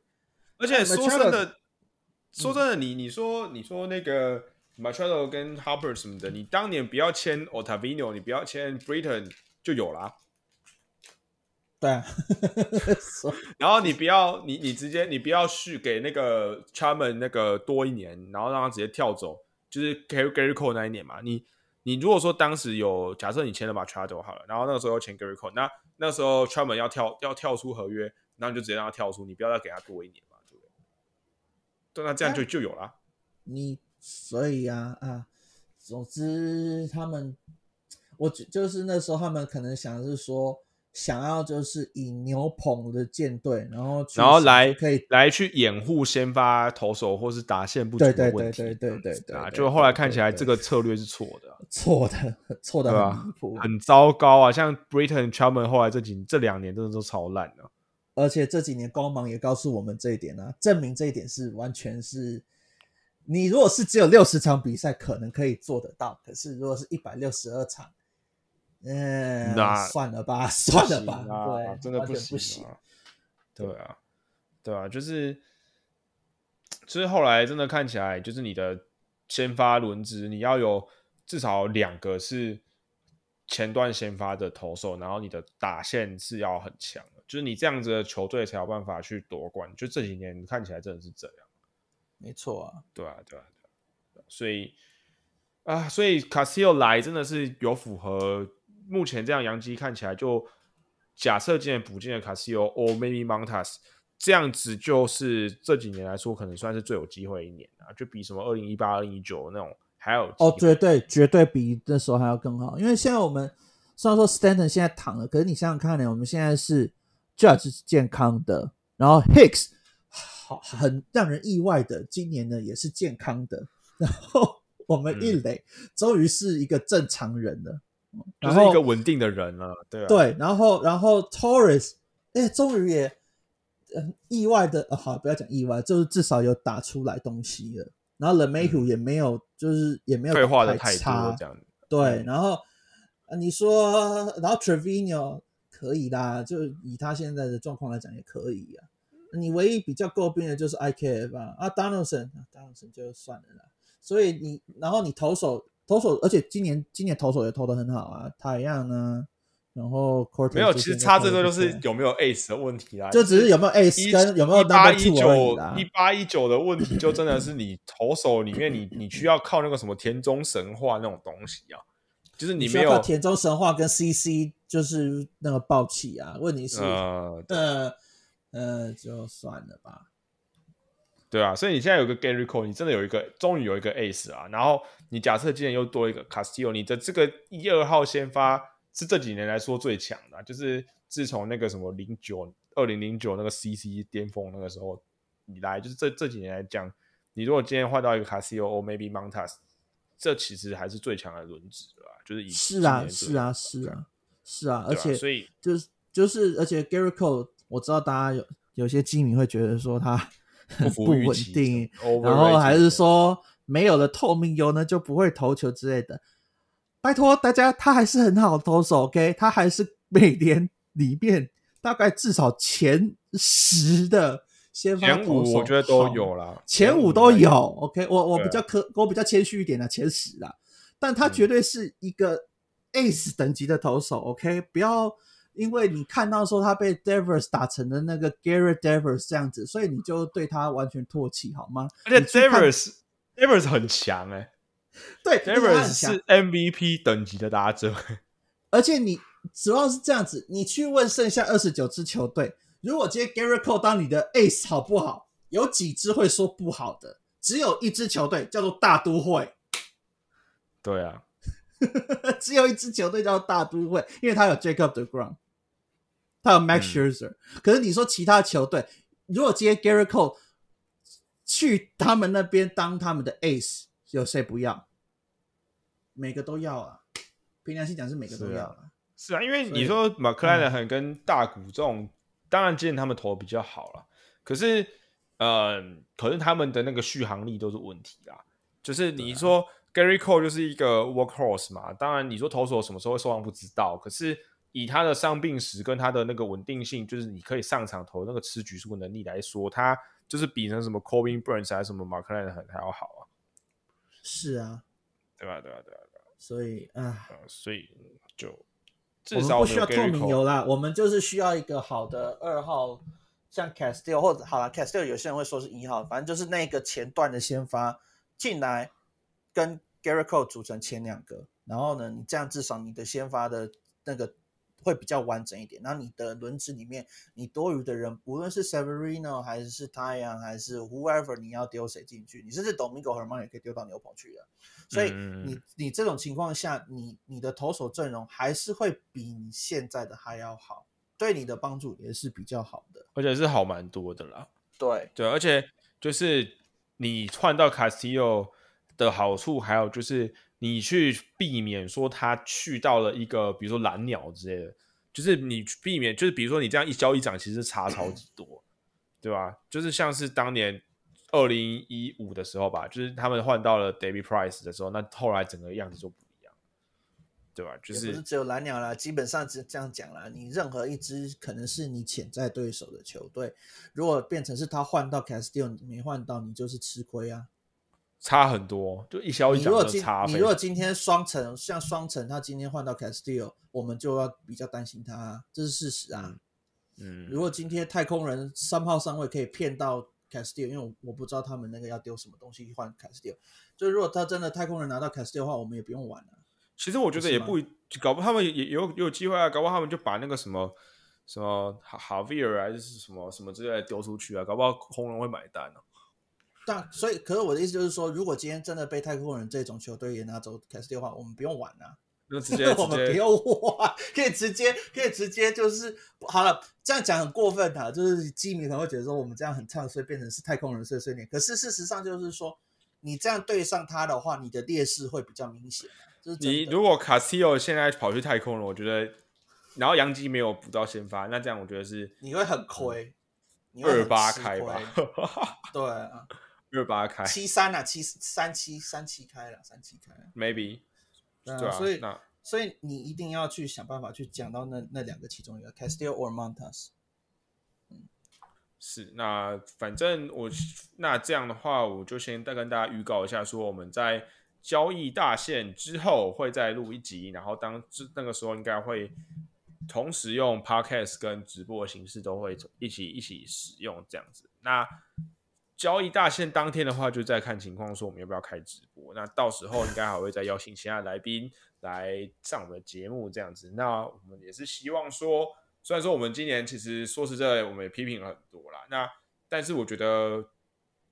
而且说真的，说真的，你你说你说那个 Machado 跟 Harper 什么的，你当年不要签 Otavino，你不要签 Britain 就有啦。对，啊 然后你不要你你直接你不要续给那个 Charman 那个多一年，然后让他直接跳走，就是 Gary Gary Cole 那一年嘛。你你如果说当时有假设你签了把 Chado 好了，然后那个时候签 Gary Cole，那那时候 Charman 要跳要跳出合约，那你就直接让他跳出，你不要再给他多一年嘛，对不对？对，那这样就就有了。你所以啊啊，总之他们，我就是那时候他们可能想的是说。想要就是以牛棚的舰队，然后然后来可以来去掩护先发投手或是打线不足的问题，对对对对对啊！就后来看起来这个策略是错的，错的错的很离谱，很糟糕啊！像 Britain Charman 后来这几这两年真的都超烂了，而且这几年光芒也告诉我们这一点啊，证明这一点是完全是你如果是只有六十场比赛可能可以做得到，可是如果是一百六十二场。嗯，那算了吧，算了吧，对，真的不行。对啊，对啊，就是，就是后来真的看起来，就是你的先发轮值，你要有至少两个是前段先发的投手，然后你的打线是要很强的，就是你这样子的球队才有办法去夺冠。就这几年看起来真的是这样，没错啊，对啊，对啊，所以啊，所以卡西奥来真的是有符合。目前这样，杨基看起来就假设今年补进的卡西欧，or maybe Montas，这样子就是这几年来说，可能算是最有机会一年啊，就比什么二零一八、二零一九那种还有哦，绝对绝对比那时候还要更好。因为现在我们虽然说 Stanton 现在躺了，可是你想想看呢，我们现在是 Judge 是健康的，然后 Hicks 好很让人意外的，今年呢也是健康的，然后我们一垒终于是一个正常人了。就是一个稳定的人了，对对，然后然后 Torres，哎，终于也嗯意外的，好不要讲意外，就是至少有打出来东西了。然后 l e m a y 也没有，就是也没有退化的太差，这样对。然后你说，然后 Trevino 可以啦，就以他现在的状况来讲也可以啊。你唯一比较诟病的就是 IKF 吧，啊，Donaldson，Donaldson 就算了啦。所以你，然后你投手。投手，而且今年今年投手也投的很好啊，太阳呢，然后没有，其实差这个就是有有没有 Ace 的问题啦，就只是有没有 Ace 跟有没有而已啦一八一九的问题，就真的是你投手里面你你需要靠那个什么田中神话那种东西啊，就是你没有田中神话跟 CC 就是那个暴气啊。问题是，呃呃呃，就算了吧。对啊，所以你现在有个 Gary Cole，你真的有一个，终于有一个 Ace 啊。然后你假设今年又多一个 Castillo，你的这个一二号先发是这几年来说最强的，就是自从那个什么零九二零零九那个 CC 巅峰那个时候以来，就是这这几年来讲，你如果今天换到一个 Castillo or maybe Montas，这其实还是最强的轮值了，就是以是啊是啊是啊是啊，而且所以就是就是而且 Gary Cole，我知道大家有有些基民会觉得说他。不稳定，然后还是说没有了透明油呢就不会投球之类的。拜托大家，他还是很好投手，OK？他还是每年里面大概至少前十的先发投手，我觉得都有了，前五都有，OK？我我比较可，我比较谦虚一点的前十啦，但他绝对是一个 Ace 等级的投手，OK？不要。因为你看到说他被 Devers 打成了那个 Garrett Devers 这样子，所以你就对他完全唾弃好吗？而且 Devers Devers 很强哎，对，Devers 是 MVP 等级的打者。而且你主要是这样子，你去问剩下二十九支球队，如果今天 Garrett Cole 当你的 Ace 好不好？有几支会说不好的？只有一支球队叫做大都会。对啊。只有一支球队叫大都会，因为他有 Jacob the Ground，他有 Max Scherzer。可是你说其他球队，如果接 Gary Cole 去他们那边当他们的 Ace，有谁不要？每个都要啊！凭良心讲是每个都要啊。是啊，因为你说马克莱德很跟大股这种，当然今年他们投的比较好了，可是呃，可是他们的那个续航力都是问题啦。就是你说。Gary Cole 就是一个 workhorse 嘛，当然你说投手什么时候会受伤不知道，可是以他的伤病史跟他的那个稳定性，就是你可以上场投那个吃局数的能力来说，他就是比那什么 Corbin Burns 还是什么 Mark Len 还要好啊。是啊，对吧？对吧？对吧？对吧？所以啊，所以就我们不需要透明油啦，我们就是需要一个好的二号，像 Castillo 或者好了，Castillo 有些人会说是一号，反正就是那个前段的先发进来。跟 Gary Cole 组成前两个，然后呢，你这样至少你的先发的那个会比较完整一点。然后你的轮子里面，你多余的人，无论是 Severino 还是太阳还是 Whoever，你要丢谁进去？你甚至 Domingo Herman 也可以丢到牛棚去的。所以你你这种情况下，你你的投手阵容还是会比你现在的还要好，对你的帮助也是比较好的，而且是好蛮多的啦。对对，而且就是你换到 Castillo。的好处还有就是，你去避免说他去到了一个，比如说蓝鸟之类的，就是你避免，就是比如说你这样一交一涨，其实差超级多，对吧？就是像是当年二零一五的时候吧，就是他们换到了 David Price 的时候，那后来整个样子就不一样，对吧？就是不是只有蓝鸟啦，基本上只这样讲啦。你任何一支可能是你潜在对手的球队，如果变成是他换到 Castillo，你没换到，你就是吃亏啊。差很多，就一消一涨的差。你如果今天双城像双城，他今天换到 Castillo，我们就要比较担心他，这是事实啊。嗯，如果今天太空人三号上位可以骗到 Castillo，因为我我不知道他们那个要丢什么东西换 Castillo，就如果他真的太空人拿到 Castillo 的话，我们也不用玩了。其实我觉得也不搞不，他们也有有机会啊，搞不好他们就把那个什么什么哈哈维尔还是什么什么之类的丢出去啊，搞不好空人会买单呢。但所以，可是我的意思就是说，如果今天真的被太空人这种球队也拿走凯斯蒂的话，我们不用玩了。那直接 我们不用玩，可以直接可以直接就是好了。这样讲很过分的，就是基民可能会觉得说我们这样很唱衰，变成是太空人碎碎念。可是事实上就是说，你这样对上他的话，你的劣势会比较明显。就是你如果卡西欧现在跑去太空了，我觉得，然后杨基没有补到先发，那这样我觉得是你会很亏，二八开吧？对啊。二八开七三啊，七三七三七开了，三七开了，maybe，对啊，所以所以你一定要去想办法去讲到那那两个其中一个，Castillo or Montas。嗯，是那反正我那这样的话，我就先再跟大家预告一下，说我们在交易大限之后会再录一集，然后当这那个时候应该会同时用 podcast 跟直播的形式都会一起一起使用这样子。那交易大限当天的话，就再看情况说我们要不要开直播。那到时候应该还会再邀请其他来宾来上我们的节目这样子。那我们也是希望说，虽然说我们今年其实说实在，我们也批评了很多啦。那但是我觉得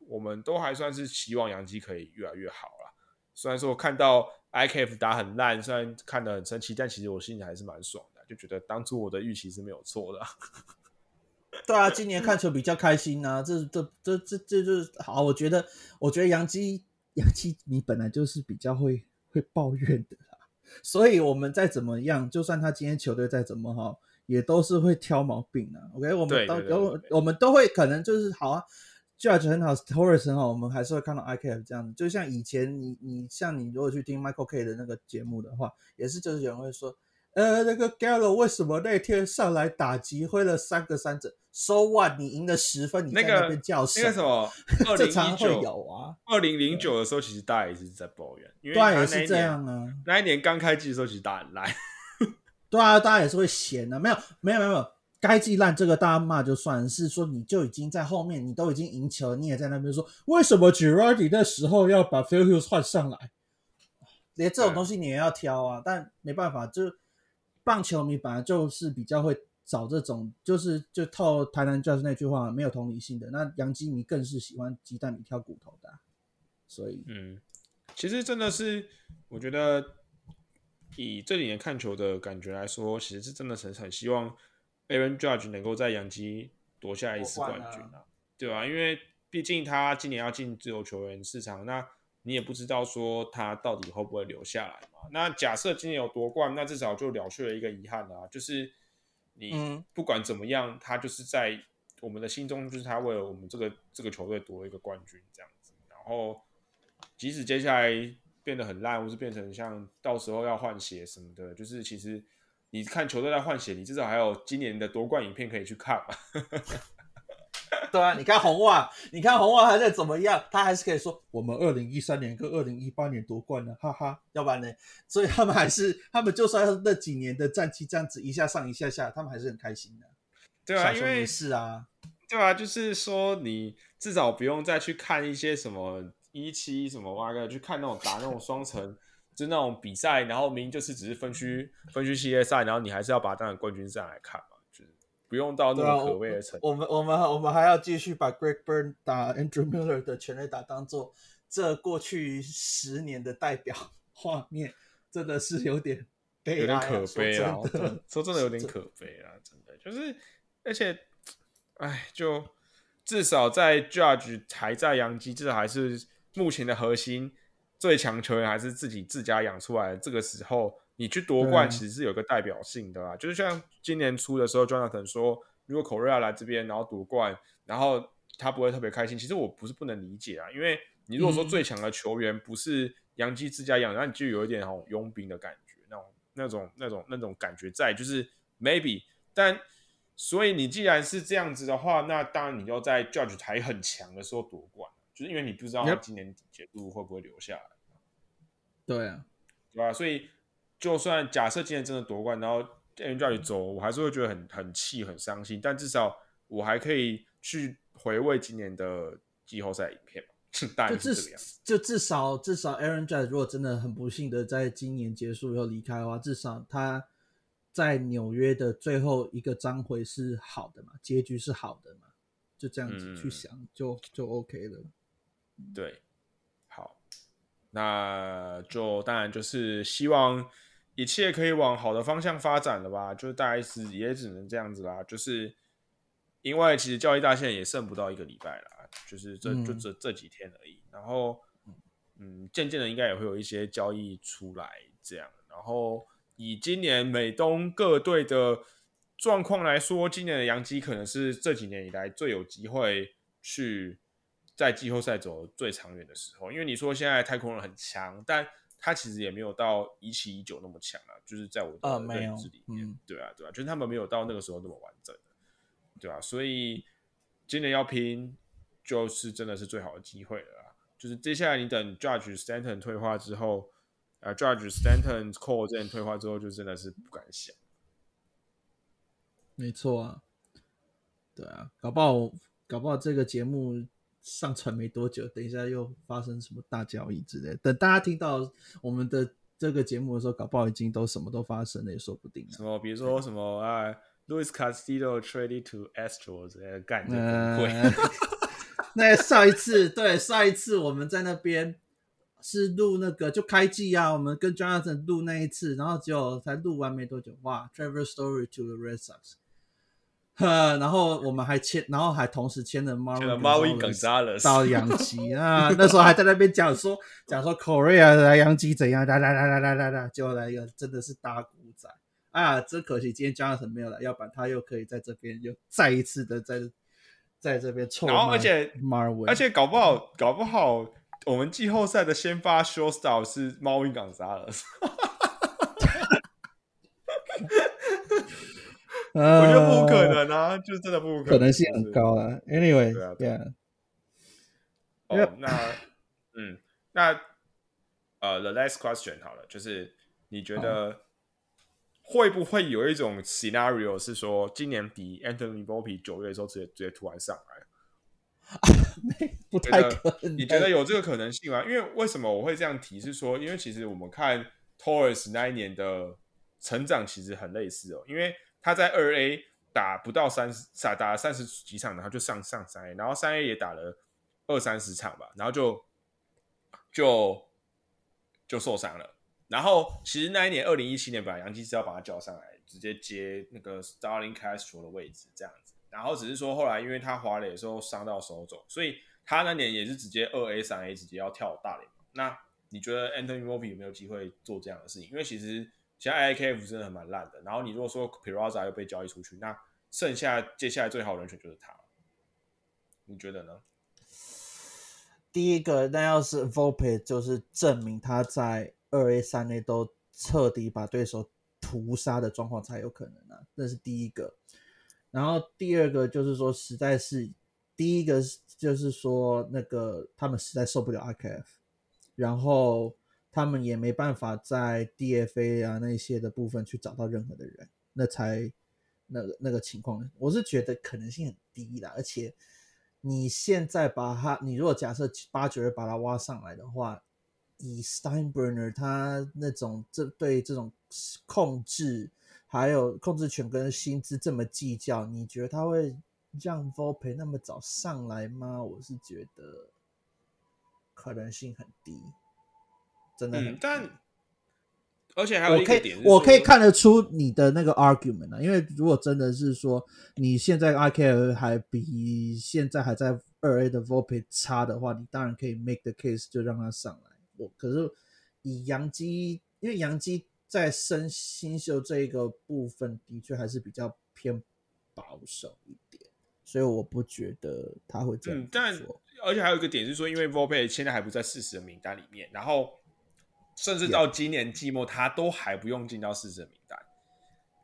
我们都还算是希望杨基可以越来越好啦。虽然说看到 IKF 打很烂，虽然看得很生气，但其实我心里还是蛮爽的，就觉得当初我的预期是没有错的。对啊，今年看球比较开心啊，这这这这这就是好。我觉得，我觉得杨基杨基你本来就是比较会会抱怨的啦，所以我们再怎么样，就算他今天球队再怎么好。也都是会挑毛病的，OK？我们都有，我们都会可能就是好啊，Judge 很好，Torres 很好，我们还是会看到 IKF 这样子。就像以前你你像你如果去听 Michael K 的那个节目的话，也是就是有人会说，呃，那个 Gallo 为什么那天上来打击挥了三个三振？So what？你赢了十分，你在那边叫那个什么？这常会有啊。二零零九的时候，其实大家也是在抱怨，因为对也是这样啊。那一年刚开季的时候，其实大家很烂。对啊，大家也是会闲的，没有，没有，没有，没有，该记烂这个大家骂就算是说，你就已经在后面，你都已经赢球了，你也在那边说，为什么 Girardi 那时候要把 Phil Hughes 换上来？连这种东西你也要挑啊，但没办法，就棒球迷本来就是比较会找这种，就是就套台南教师那句话，没有同理心的。那杨基迷更是喜欢鸡蛋里挑骨头的，所以，嗯，其实真的是，我觉得。以这几年看球的感觉来说，其实是真的很很希望 Aaron Judge 能够在洋基夺下一次冠军啊，对吧？因为毕竟他今年要进自由球员市场，那你也不知道说他到底会不会留下来嘛。那假设今年有夺冠，那至少就了却了一个遗憾啊，就是你不管怎么样，他就是在我们的心中，就是他为了我们这个这个球队夺了一个冠军这样子。然后即使接下来。变得很烂，或是变成像到时候要换血什么的，就是其实你看球队在换血，你至少还有今年的夺冠影片可以去看嘛。对啊，你看红袜，你看红袜还在怎么样，他还是可以说我们二零一三年跟二零一八年夺冠了，哈哈，要不然呢？所以他们还是他们就算那几年的战绩这样子一下上一下下，他们还是很开心的。对啊，因为是啊，对啊，就是说你至少不用再去看一些什么。一期什么哇个去看那种打那种双城，就那种比赛，然后明明就是只是分区分区系列赛，然后你还是要把它当成冠军赛来看不用到那么可畏的程度。我们我们我们还要继续把 Greg Burn 打 Andrew Miller 的全垒打当做这过去十年的代表画面，真的是有点有点可悲啊！说真的有点可悲啊，真的就是而且，哎，就至少在 Judge 还在杨基，至少还是。目前的核心最强球员还是自己自家养出来的。这个时候你去夺冠，其实是有个代表性的啦。就是像今年初的时候，Jonathan 说，如果 Korea 来这边，然后夺冠，然后他不会特别开心。其实我不是不能理解啊，因为你如果说最强的球员不是杨基自家养，那你就有一点那种佣兵的感觉，那种那种那种那种感觉在，就是 maybe。但所以你既然是这样子的话，那当然你要在 Judge 还很强的时候夺冠。就是因为你不知道他今年结束会不会留下来，对啊，对吧？所以就算假设今年真的夺冠，然后 Aaron Judge 走，我还是会觉得很很气、很伤心。但至少我还可以去回味今年的季后赛影片嘛。就至就至少至少 Aaron Judge 如果真的很不幸的在今年结束以后离开的话，至少他在纽约的最后一个章回是好的嘛，结局是好的嘛，就这样子去想就就 OK 了。对，好，那就当然就是希望一切可以往好的方向发展了吧？就是大概是也只能这样子啦。就是因为其实交易大线也剩不到一个礼拜了，就是这就这这几天而已。然后，嗯，渐渐的应该也会有一些交易出来，这样。然后以今年美东各队的状况来说，今年的杨基可能是这几年以来最有机会去。在季后赛走最长远的时候，因为你说现在太空人很强，但他其实也没有到一七一九那么强啊。就是在我的认知里面，对啊，对啊，就是他们没有到那个时候那么完整，对啊？所以今年要拼，就是真的是最好的机会了。就是接下来你等 Judge Stanton 退化之后，啊，Judge Stanton Cole 这退化之后，就真的是不敢想。没错啊，对啊，搞不好搞不好这个节目上传没多久，等一下又发生什么大交易之类。等大家听到我们的这个节目的时候，搞不好已经都什么都发生了，也说不定。什么，比如说什么啊，Louis Castillo traded to Astros 干的 那上一次，对上一次我们在那边是录那个就开季啊，我们跟 Jonathan 录那一次，然后结果才录完没多久，哇，Trevor Story to the Red Sox。呵，然后我们还签，然后还同时签了 Marvin Gonzalez 到洋基啊。那时候还在那边讲说讲说 Korea 来洋基怎样，哒哒哒哒哒哒哒，结果来一个真的是大古仔啊！真可惜今天 Jonathan 没有来，要不然他又可以在这边又再一次的在在这边臭。然后而且 Marvin，而且搞不好搞不好我们季后赛的先发 Showstar 是 Marvin Gonzalez。我觉得不可能啊，就真的不可能，可能性很高啊。Anyway，对啊，哦，那嗯，那呃，the last question 好了，就是你觉得会不会有一种 scenario 是说，今年比 Anthony b o b y 九月的时候直接直接突然上来？不太可能。你觉得有这个可能性吗？因为为什么我会这样提？是说，因为其实我们看 Torres 那一年的成长其实很类似哦，因为。他在二 A 打不到三十，打打了三十几场，然后就上上三 A，然后三 A 也打了二三十场吧，然后就就就受伤了。然后其实那一年二零一七年，本来杨基是要把他叫上来，直接接那个 Starling Castro 的位置这样子。然后只是说后来因为他滑垒的时候伤到手肘，所以他那年也是直接二 A 三 A 直接要跳大联盟。那你觉得 Anthony m o b y 有没有机会做这样的事情？因为其实。现在 IKF 真的蛮烂的，然后你如果说 Piraza 又被交易出去，那剩下接下来最好人选就是他，你觉得呢？第一个，那要是 Volpe 就是证明他在二 A 三 A 都彻底把对手屠杀的状况才有可能啊，这是第一个。然后第二个就是说，实在是第一个就是说那个他们实在受不了 IKF，然后。他们也没办法在 DFA 啊那些的部分去找到任何的人，那才那个那个情况，我是觉得可能性很低的。而且你现在把他，你如果假设八九月把他挖上来的话，以 Steinbrenner 他那种这对这种控制还有控制权跟薪资这么计较，你觉得他会让 v o p e 那么早上来吗？我是觉得可能性很低。真的，但而且还有一个点，我可以看得出你的那个 argument 啊，因为如果真的是说你现在 I K 还比现在还在二 A 的 Volpe 差的话，你当然可以 make the case 就让他上来。我可是以杨基，因为杨基在升新秀这一个部分的确还是比较偏保守一点，所以我不觉得他会这样但。而且还有一个点是说，因为 Volpe 现在还不在四十的名单里面，然后。甚至到今年季末，他都还不用进到四十名单，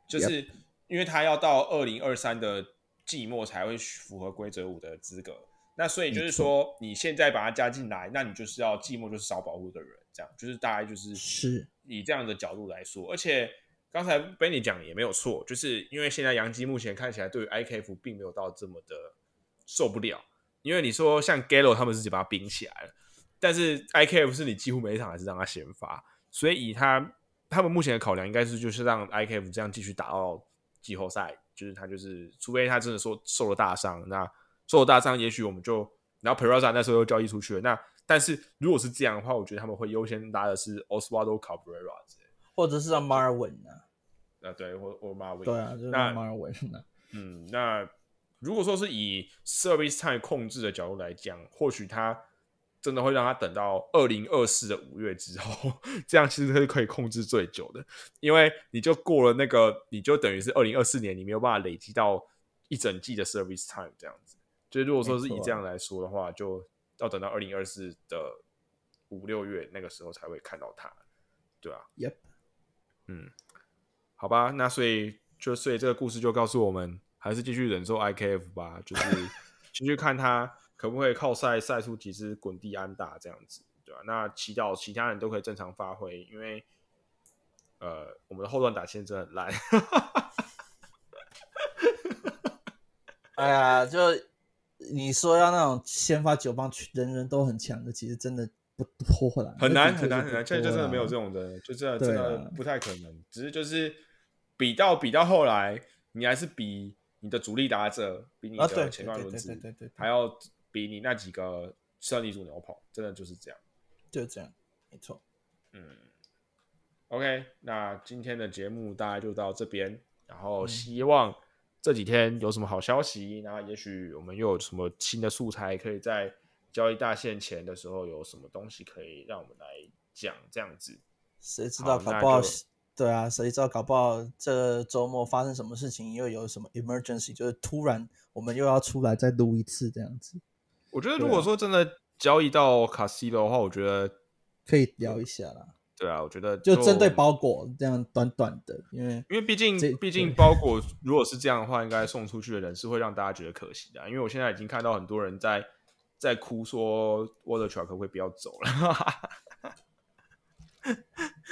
就是因为他要到二零二三的季末才会符合规则五的资格。那所以就是说，你现在把他加进来，那你就是要季末就是少保护的人，这样就是大概就是是以这样的角度来说。而且刚才 Benny 讲也没有错，就是因为现在杨基目前看起来对于 IKF 并没有到这么的受不了，因为你说像 Gallo 他们自己把他冰起来了。但是 IKF 是你几乎每一场还是让他先发，所以以他他们目前的考量，应该是就是让 IKF 这样继续打到季后赛，就是他就是除非他真的说受了大伤，那受了大伤，也许我们就然后 Peraza 那时候又交易出去了。那但是如果是这样的话，我觉得他们会优先拉的是 Oswaldo Cabrera，或者是让 Marvin 啊，啊对，或或 Marvin，对啊，就是 Marvin 呢。嗯，那如果说是以 Service Time 控制的角度来讲，或许他。真的会让他等到二零二四的五月之后，这样其实是可以控制最久的，因为你就过了那个，你就等于是二零二四年你没有办法累积到一整季的 service time 这样子。就如果说是以这样来说的话，就要等到二零二四的五六月那个时候才会看到他，对吧？Yep，嗯，好吧，那所以就所以这个故事就告诉我们，还是继续忍受 IKF 吧，就是 继续看他。可不可以靠赛赛出几支滚地安打这样子，对吧？那祈祷其他人都可以正常发挥，因为呃，我们的后段打线真的很烂。哎呀，就你说要那种先发九棒人人都很强的，其实真的不多了，很难很难很难，现在就真的没有这种的，就真的真的不太可能。只是就是比到比到后来，你还是比你的主力打者，比你的前段轮子还要比你那几个胜利组牛棚，真的就是这样，就这样，没错。嗯，OK，那今天的节目大概就到这边，然后希望。这几天有什么好消息？然后也许我们又有什么新的素材，可以在交易大限前的时候有什么东西可以让我们来讲，这样子。谁知道搞不好？对啊，谁知道搞不好这周末发生什么事情，又有什么 emergency，就是突然我们又要出来再录一次这样子。我觉得如果说真的交易到卡西的话，我觉得可以聊一下啦。对啊，我觉得就针对包裹这样短短的，因为因为毕竟毕竟包裹如果是这样的话，应该送出去的人是会让大家觉得可惜的。因为我现在已经看到很多人在在哭说 Water Truck 会不要走了。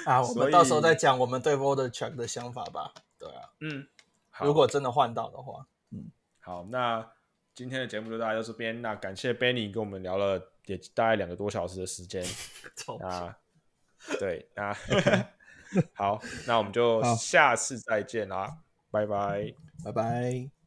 啊，我们到时候再讲我们对 Water Truck 的想法吧。对啊，嗯，如果真的换到的话，嗯，好，那今天的节目就大概到这边。那感谢 Benny 跟我们聊了也大概两个多小时的时间 啊。对啊，好，那我们就下次再见啦，拜拜，拜拜。